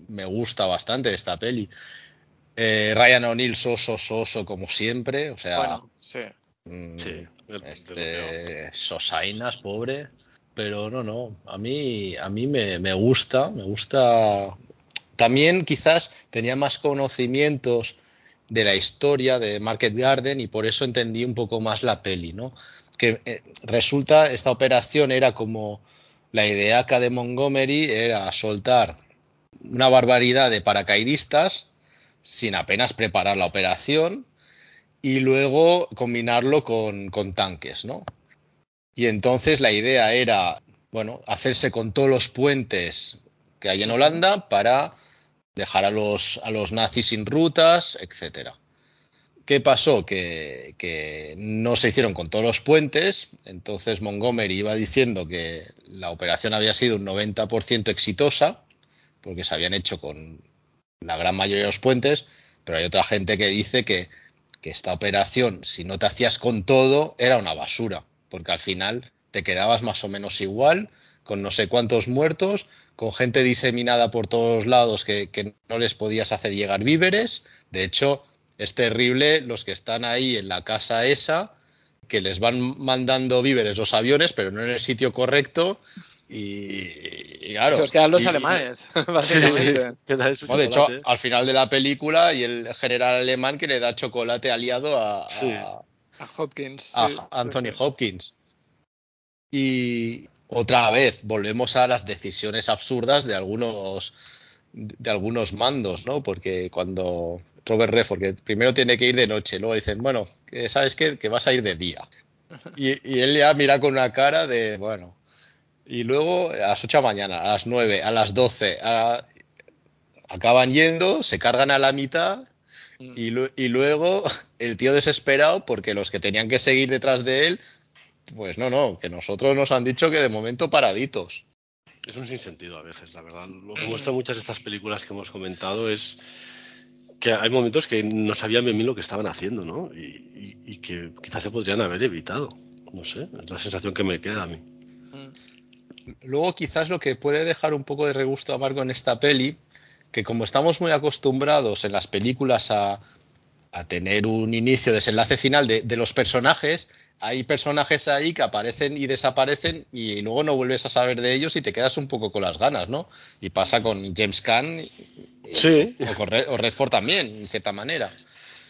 me gusta bastante esta peli. Eh, Ryan O'Neill soso, soso como siempre, o sea, Bueno, sí. mm, Sí, este Sosainas, pobre, pero no, no, a mí, a mí me, me gusta, me gusta. También quizás tenía más conocimientos de la historia de Market Garden y por eso entendí un poco más la peli, ¿no? Que eh, resulta esta operación era como la ideaca de Montgomery era soltar una barbaridad de paracaidistas sin apenas preparar la operación y luego combinarlo con, con tanques, ¿no? Y entonces la idea era, bueno, hacerse con todos los puentes que hay en Holanda para dejar a los, a los nazis sin rutas, etcétera. ¿Qué pasó? Que, no se hicieron con todos los puentes, entonces Montgomery iba diciendo que la operación había sido un 90% exitosa, porque se habían hecho con la gran mayoría de los puentes, pero hay otra gente que dice que esta operación, si no te hacías con todo, era una basura, porque al final te quedabas más o menos igual, con no sé cuántos muertos, con gente diseminada por todos lados que, que no les podías hacer llegar víveres. De hecho, es terrible los que están ahí en la casa esa, que les van mandando víveres los aviones, pero no en el sitio correcto. Y, y claro. Se os quedan los y- alemanes, Sí, sí, básicamente. no, de hecho, al final de la película y el general alemán que le da chocolate aliado a, a- Sí. A Hopkins. a sí, sí, Anthony sí. Hopkins. Y otra vez volvemos a las decisiones absurdas de algunos de algunos mandos, ¿no? Porque cuando Robert Redford, que primero tiene que ir de noche, luego dicen, bueno, que sabes qué? que vas a ir de día. Y, y él ya mira con una cara de, bueno. Y luego a las 8 de la mañana, a las 9, a las 12, a- acaban yendo, se cargan a la mitad. Y, lu- y luego el tío desesperado porque los que tenían que seguir detrás de él, pues no, no, que nosotros nos han dicho que de momento paraditos. Es un sinsentido a veces, la verdad. Lo que muestran muchas de estas películas que hemos comentado es que hay momentos que no sabían bien bien lo que estaban haciendo, ¿no? Y, y- y que quizás se podrían haber evitado. No sé, es la sensación que me queda a mí. Mm. luego quizás lo que puede dejar un poco de regusto amargo en esta peli, que como estamos muy acostumbrados en las películas a, a tener un inicio, desenlace final de, de, los personajes, hay personajes ahí que aparecen y desaparecen y luego no vuelves a saber de ellos y te quedas un poco con las ganas, ¿no? Y pasa con James Caan sí. o, con Red, o Redford también, en cierta manera.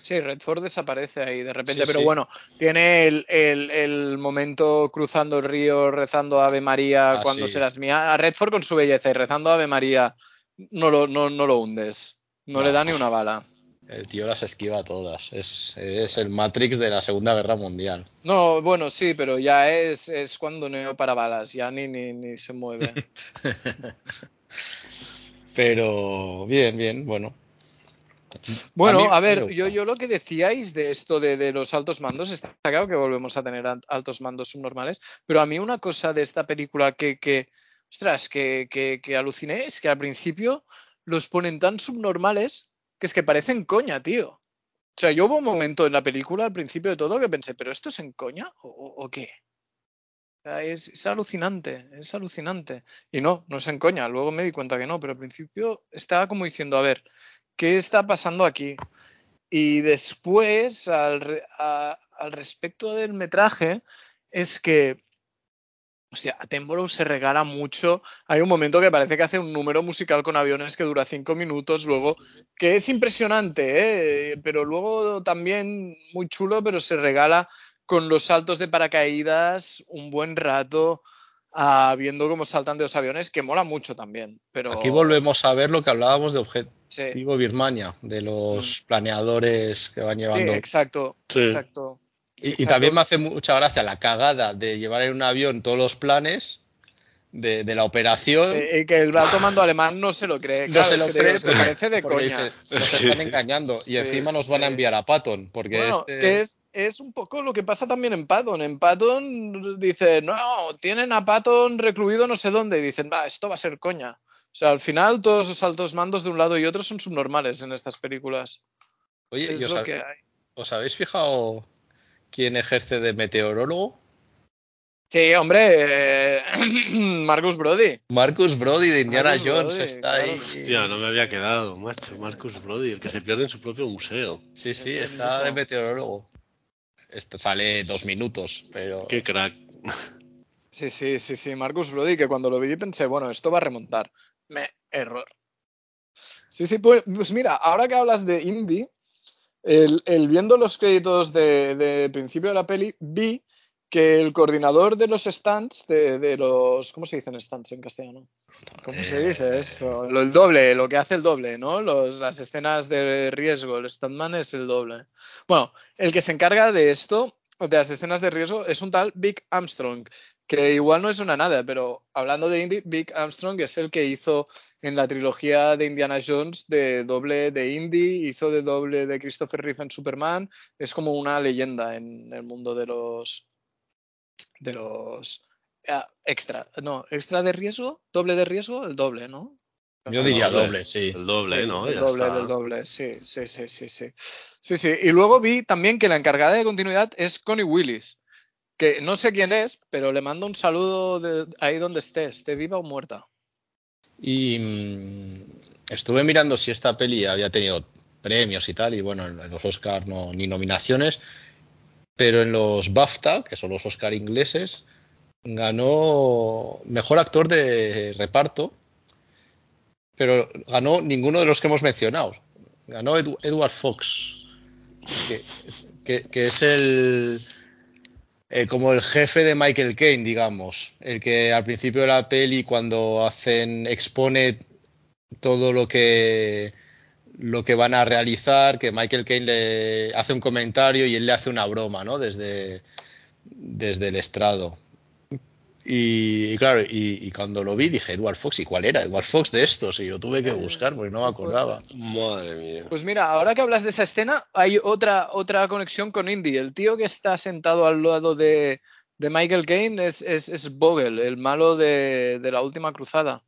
Sí, Redford desaparece ahí de repente, sí, pero sí. bueno, tiene el, el, el, momento cruzando el río, rezando Ave María Ah, cuando sí. serás mía. A Redford con su belleza y rezando Ave María, no lo, no, no lo hundes, no, No. le da ni una bala. El tío las esquiva todas. Es, es el Matrix de la Segunda Guerra Mundial. No, bueno, sí, pero ya es, es cuando Neo para balas, ya ni, ni, ni se mueve. Pero bien, bien, bueno. Bueno, mí a, ver, yo, yo lo que decíais de esto de, de los altos mandos, está claro que volvemos a tener al- altos mandos subnormales, pero a mí una cosa de esta película que, que ostras, que, que, que aluciné es que al principio los ponen tan subnormales que es que parecen coña, tío. O sea, yo hubo un momento en la película, al principio de todo, que pensé, ¿pero esto es en coña o, o- qué? Es, es alucinante, es alucinante. Y no, no es en coña, luego me di cuenta que no, pero al principio estaba como diciendo, a ver, ¿qué está pasando aquí? Y después, al, al respecto del metraje, es que, hostia, Attenborough se regala mucho. Hay un momento que parece que hace un número musical con aviones que dura cinco minutos, luego, que es impresionante, ¿eh? pero luego también muy chulo, pero se regala con los saltos de paracaídas un buen rato. ah, viendo cómo saltan de los aviones, que mola mucho también. Pero Aquí volvemos a ver lo que hablábamos de Objetivo Sí, Birmania, de los planeadores que van sí, llevando. exacto, Sí. exacto. Y, también me hace mucha gracia la cagada de llevar en un avión todos los planes de, de la operación. Eh, y que el alto mando alemán no se lo cree. no claro, se es lo cree porque- parece de coña. dice, nos están engañando y Sí, encima nos van a enviar a Patton porque Bueno, este es, es un poco lo que pasa también en Patton. En Patton dice, no, tienen a Patton recluido no sé dónde. Y dicen, va, esto va a ser coña. O sea, al final todos los altos mandos de un lado y otro son subnormales en estas películas. Oye, Es ¿y os, lo hab- que hay. os habéis fijado quién ejerce de meteorólogo? Sí, hombre, eh, Marcus Brody. Marcus Brody de Indiana Marcus Jones Brody, está claro ahí. Hostia, no me había quedado, macho. Marcus Brody, el que se pierde en su propio museo. Sí, sí, Es está de meteorólogo. Esto sale dos minutos, pero Qué crack. Sí, sí, sí, sí, Marcus Brody, que cuando lo vi pensé, bueno, esto va a remontar. Me, error. Sí, sí, pues, pues mira, ahora que hablas de indie, el, el viendo los créditos de, de principio de la peli, vi que el coordinador de los stands, de, de los. ¿Cómo se dicen stands en castellano? ¿Cómo se Eh, dice esto? Lo, el doble, lo que hace el doble, ¿no? Los, las escenas de riesgo, el standman es el doble. Bueno, el que se encarga de esto, de las escenas de riesgo, es un tal Vic Armstrong, que igual no es una nada, pero hablando de indie, Vic Armstrong es el que hizo en la trilogía de Indiana Jones de doble de Indy, hizo de doble de Christopher Reeve en Superman, es como una leyenda en el mundo de los de los ah, extra, no, extra de riesgo, doble de riesgo, el doble, ¿no? yo diría Doble. doble, sí. El doble, ¿no? Ya doble, está. del doble, sí, sí, sí, sí, sí. Sí, sí. Y luego vi también que la encargada de continuidad es Connie Willis, que no sé quién es, pero le mando un saludo ahí donde esté, esté viva o muerta. Y mm, estuve mirando si esta peli había tenido premios y tal, y bueno, en los Oscar no, ni nominaciones, pero en los BAFTA, que son los Oscar ingleses, ganó mejor actor de reparto, pero ganó ninguno de los que hemos mencionado. Ganó Edward Fox, que, que- que es el, eh, como el jefe de Michael Caine, digamos, el que al principio de la peli cuando hacen expone todo lo que lo que van a realizar, que Michael Caine le hace un comentario y él le hace una broma, ¿no? Desde, desde el estrado. Y, y claro, y, y cuando lo vi dije, Edward Fox, ¿y cuál era? Edward Fox de estos, y lo tuve que buscar porque no me acordaba. Madre mía. Pues mira, ahora que hablas de esa escena, hay otra, otra conexión con Indy. El tío que está sentado al lado de, de Michael Caine es, es, es Vogel, el malo de, de la última cruzada.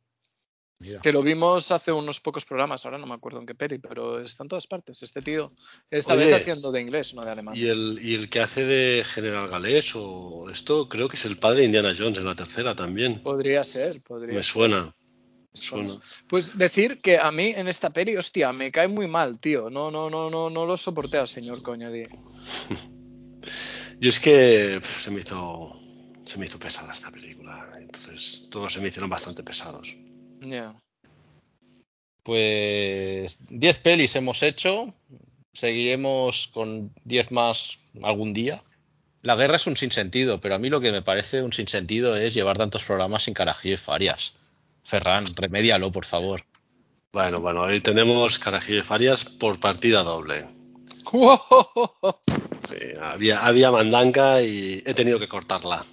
Mira. Que lo vimos hace unos pocos programas, ahora no me acuerdo en qué peri, pero está en todas partes. Este tío, esta Oye, vez haciendo de inglés, no de alemán. Y el, y el que hace de General Galés o esto, creo que es el padre de Indiana Jones en la tercera también. Podría ser, podría Me ser. suena. Me Suena. Pues decir que a mí en esta peli, hostia, me cae muy mal, tío. No, no, no, no, no lo soporté al señor Coñadi. Yo es que se me hizo se me hizo pesada esta película. Entonces todos se me hicieron bastante pesados. Pues 10 pelis hemos hecho. Seguiremos con 10 más algún día. La guerra es un sinsentido, pero a mí lo que me parece un sinsentido es llevar tantos programas sin carajillo y farias. Ferran, remédialo, por favor. Bueno, bueno, hoy tenemos Carajillo y Farias por partida doble. Sí, había, había mandanga y he tenido que cortarla.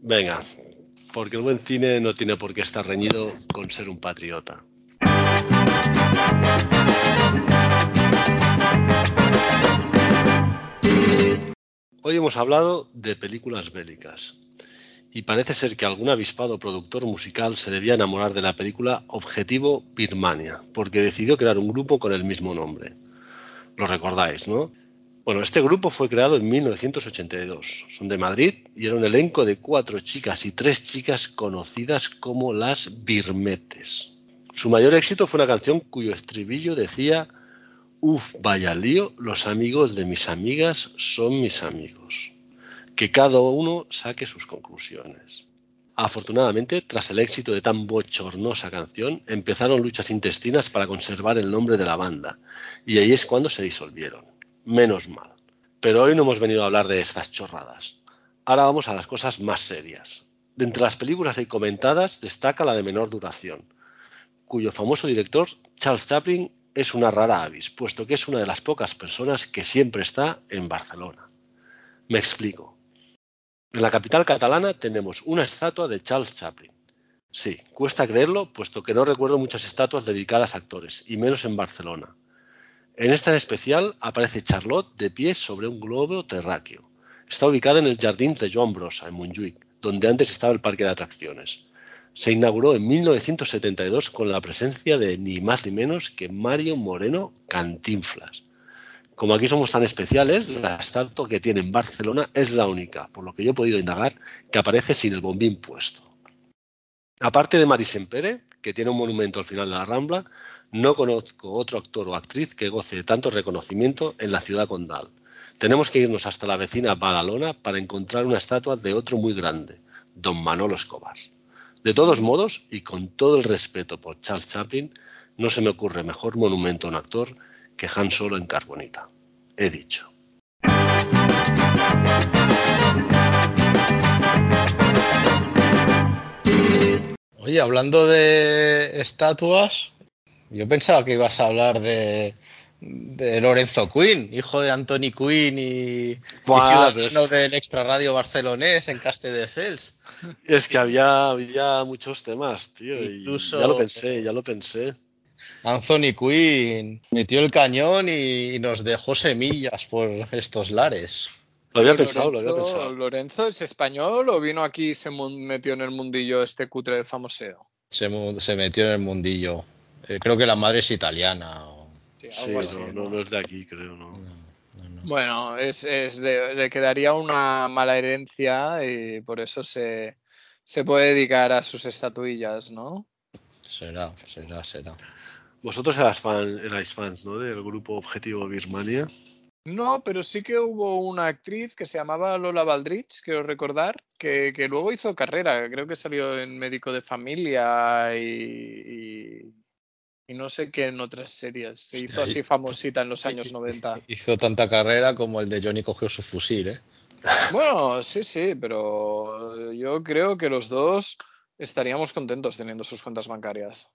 Venga, porque el buen cine no tiene por qué estar reñido con ser un patriota. Hoy hemos hablado de películas bélicas y parece ser que algún avispado productor musical se debía enamorar de la película Objetivo Birmania porque decidió crear un grupo con el mismo nombre. Lo recordáis, ¿no? Bueno, este grupo fue creado en 1982. Son de Madrid y era un elenco de cuatro chicas y tres chicas conocidas como las Birmetes. Su mayor éxito fue una canción cuyo estribillo decía Uf, vaya lío, los amigos de mis amigas son mis amigos. Que cada uno saque sus conclusiones. Afortunadamente, tras el éxito de tan bochornosa canción, empezaron luchas intestinas para conservar el nombre de la banda, y ahí es cuando se disolvieron. Menos mal. Pero hoy no hemos venido a hablar de estas chorradas. Ahora vamos a las cosas más serias. De entre las películas ahí comentadas destaca la de menor duración, cuyo famoso director, Charles Chaplin, es una rara avis, puesto que es una de las pocas personas que siempre está en Barcelona. Me explico. En la capital catalana tenemos una estatua de Charles Chaplin. Sí, cuesta creerlo, puesto que no recuerdo muchas estatuas dedicadas a actores, y menos en Barcelona. En esta especial aparece Charlotte de pie sobre un globo terráqueo. Está ubicada en el Jardins de Joan Brossa, en Montjuïc, donde antes estaba el parque de atracciones. Se inauguró en 1972 con la presencia de ni más ni menos que Mario Moreno Cantinflas. Como aquí somos tan especiales, la estatua que tiene en Barcelona es la única, por lo que yo he podido indagar, que aparece sin el bombín puesto. Aparte de Mari Sempere, que tiene un monumento al final de la Rambla, no conozco otro actor o actriz que goce de tanto reconocimiento en la ciudad condal. Tenemos que irnos hasta la vecina Badalona para encontrar una estatua de otro muy grande, don Manolo Escobar. De todos modos, y con todo el respeto por Charles Chaplin, no se me ocurre mejor monumento a un actor que Han Solo en Carbonita. He dicho. Oye, hablando de estatuas, yo pensaba que ibas a hablar de, de Lorenzo Quinn, hijo de Anthony Quinn y, ciudadano del extrarradio barcelonés en Castelldefels. Es que había, había muchos temas, tío. y ya lo pensé, ya lo pensé. Anthony Quinn metió el cañón y, y nos dejó semillas por estos lares. Lo había Lorenzo, pensado, lo había pensado. Lorenzo es español o vino aquí y se metió en el mundillo este cutre del famoseo. Se, mu- se metió en el mundillo. Eh, creo que la madre es italiana. o- Sí, Sí, algo así, no, ¿no? no, es de aquí, creo, no. no, no. Bueno, es, es de- le quedaría una mala herencia y por eso se, se puede dedicar a sus estatuillas, ¿no? Será, será, será. Vosotros eras fan, erais fans, ¿no? Del grupo Objetivo Birmania. No, pero sí que hubo una actriz que se llamaba Lola Baldrich, quiero recordar, que, que luego hizo carrera, creo que salió en Médico de Familia y, y, y no sé qué en otras series. Se hizo Hostia, así famosita en los años 90. Hizo tanta carrera como el de Johnny cogió su fusil, ¿eh? Bueno, sí, sí, pero yo creo que los dos estaríamos contentos teniendo sus cuentas bancarias.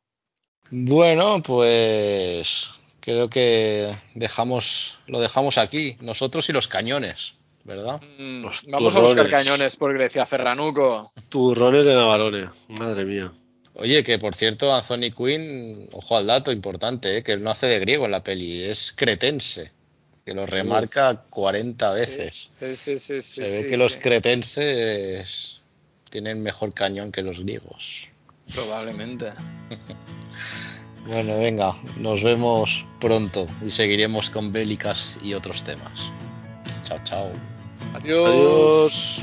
Bueno, pues creo que dejamos, lo dejamos aquí, nosotros y los cañones, ¿verdad? Mm, Los vamos a buscar cañones por Grecia, Ferranuco. Turrones de Navarone, madre mía. Oye, que por cierto, Anthony Quinn, ojo al dato importante, ¿eh? que él no hace de griego en la peli, es cretense, que lo remarca 40 veces. Sí, sí, sí, sí, Se ve sí, que los cretenses tienen mejor cañón que los griegos. Probablemente. Bueno, venga, nos vemos pronto y seguiremos con bélicas y otros temas. Chao, chao. Adiós. Adiós.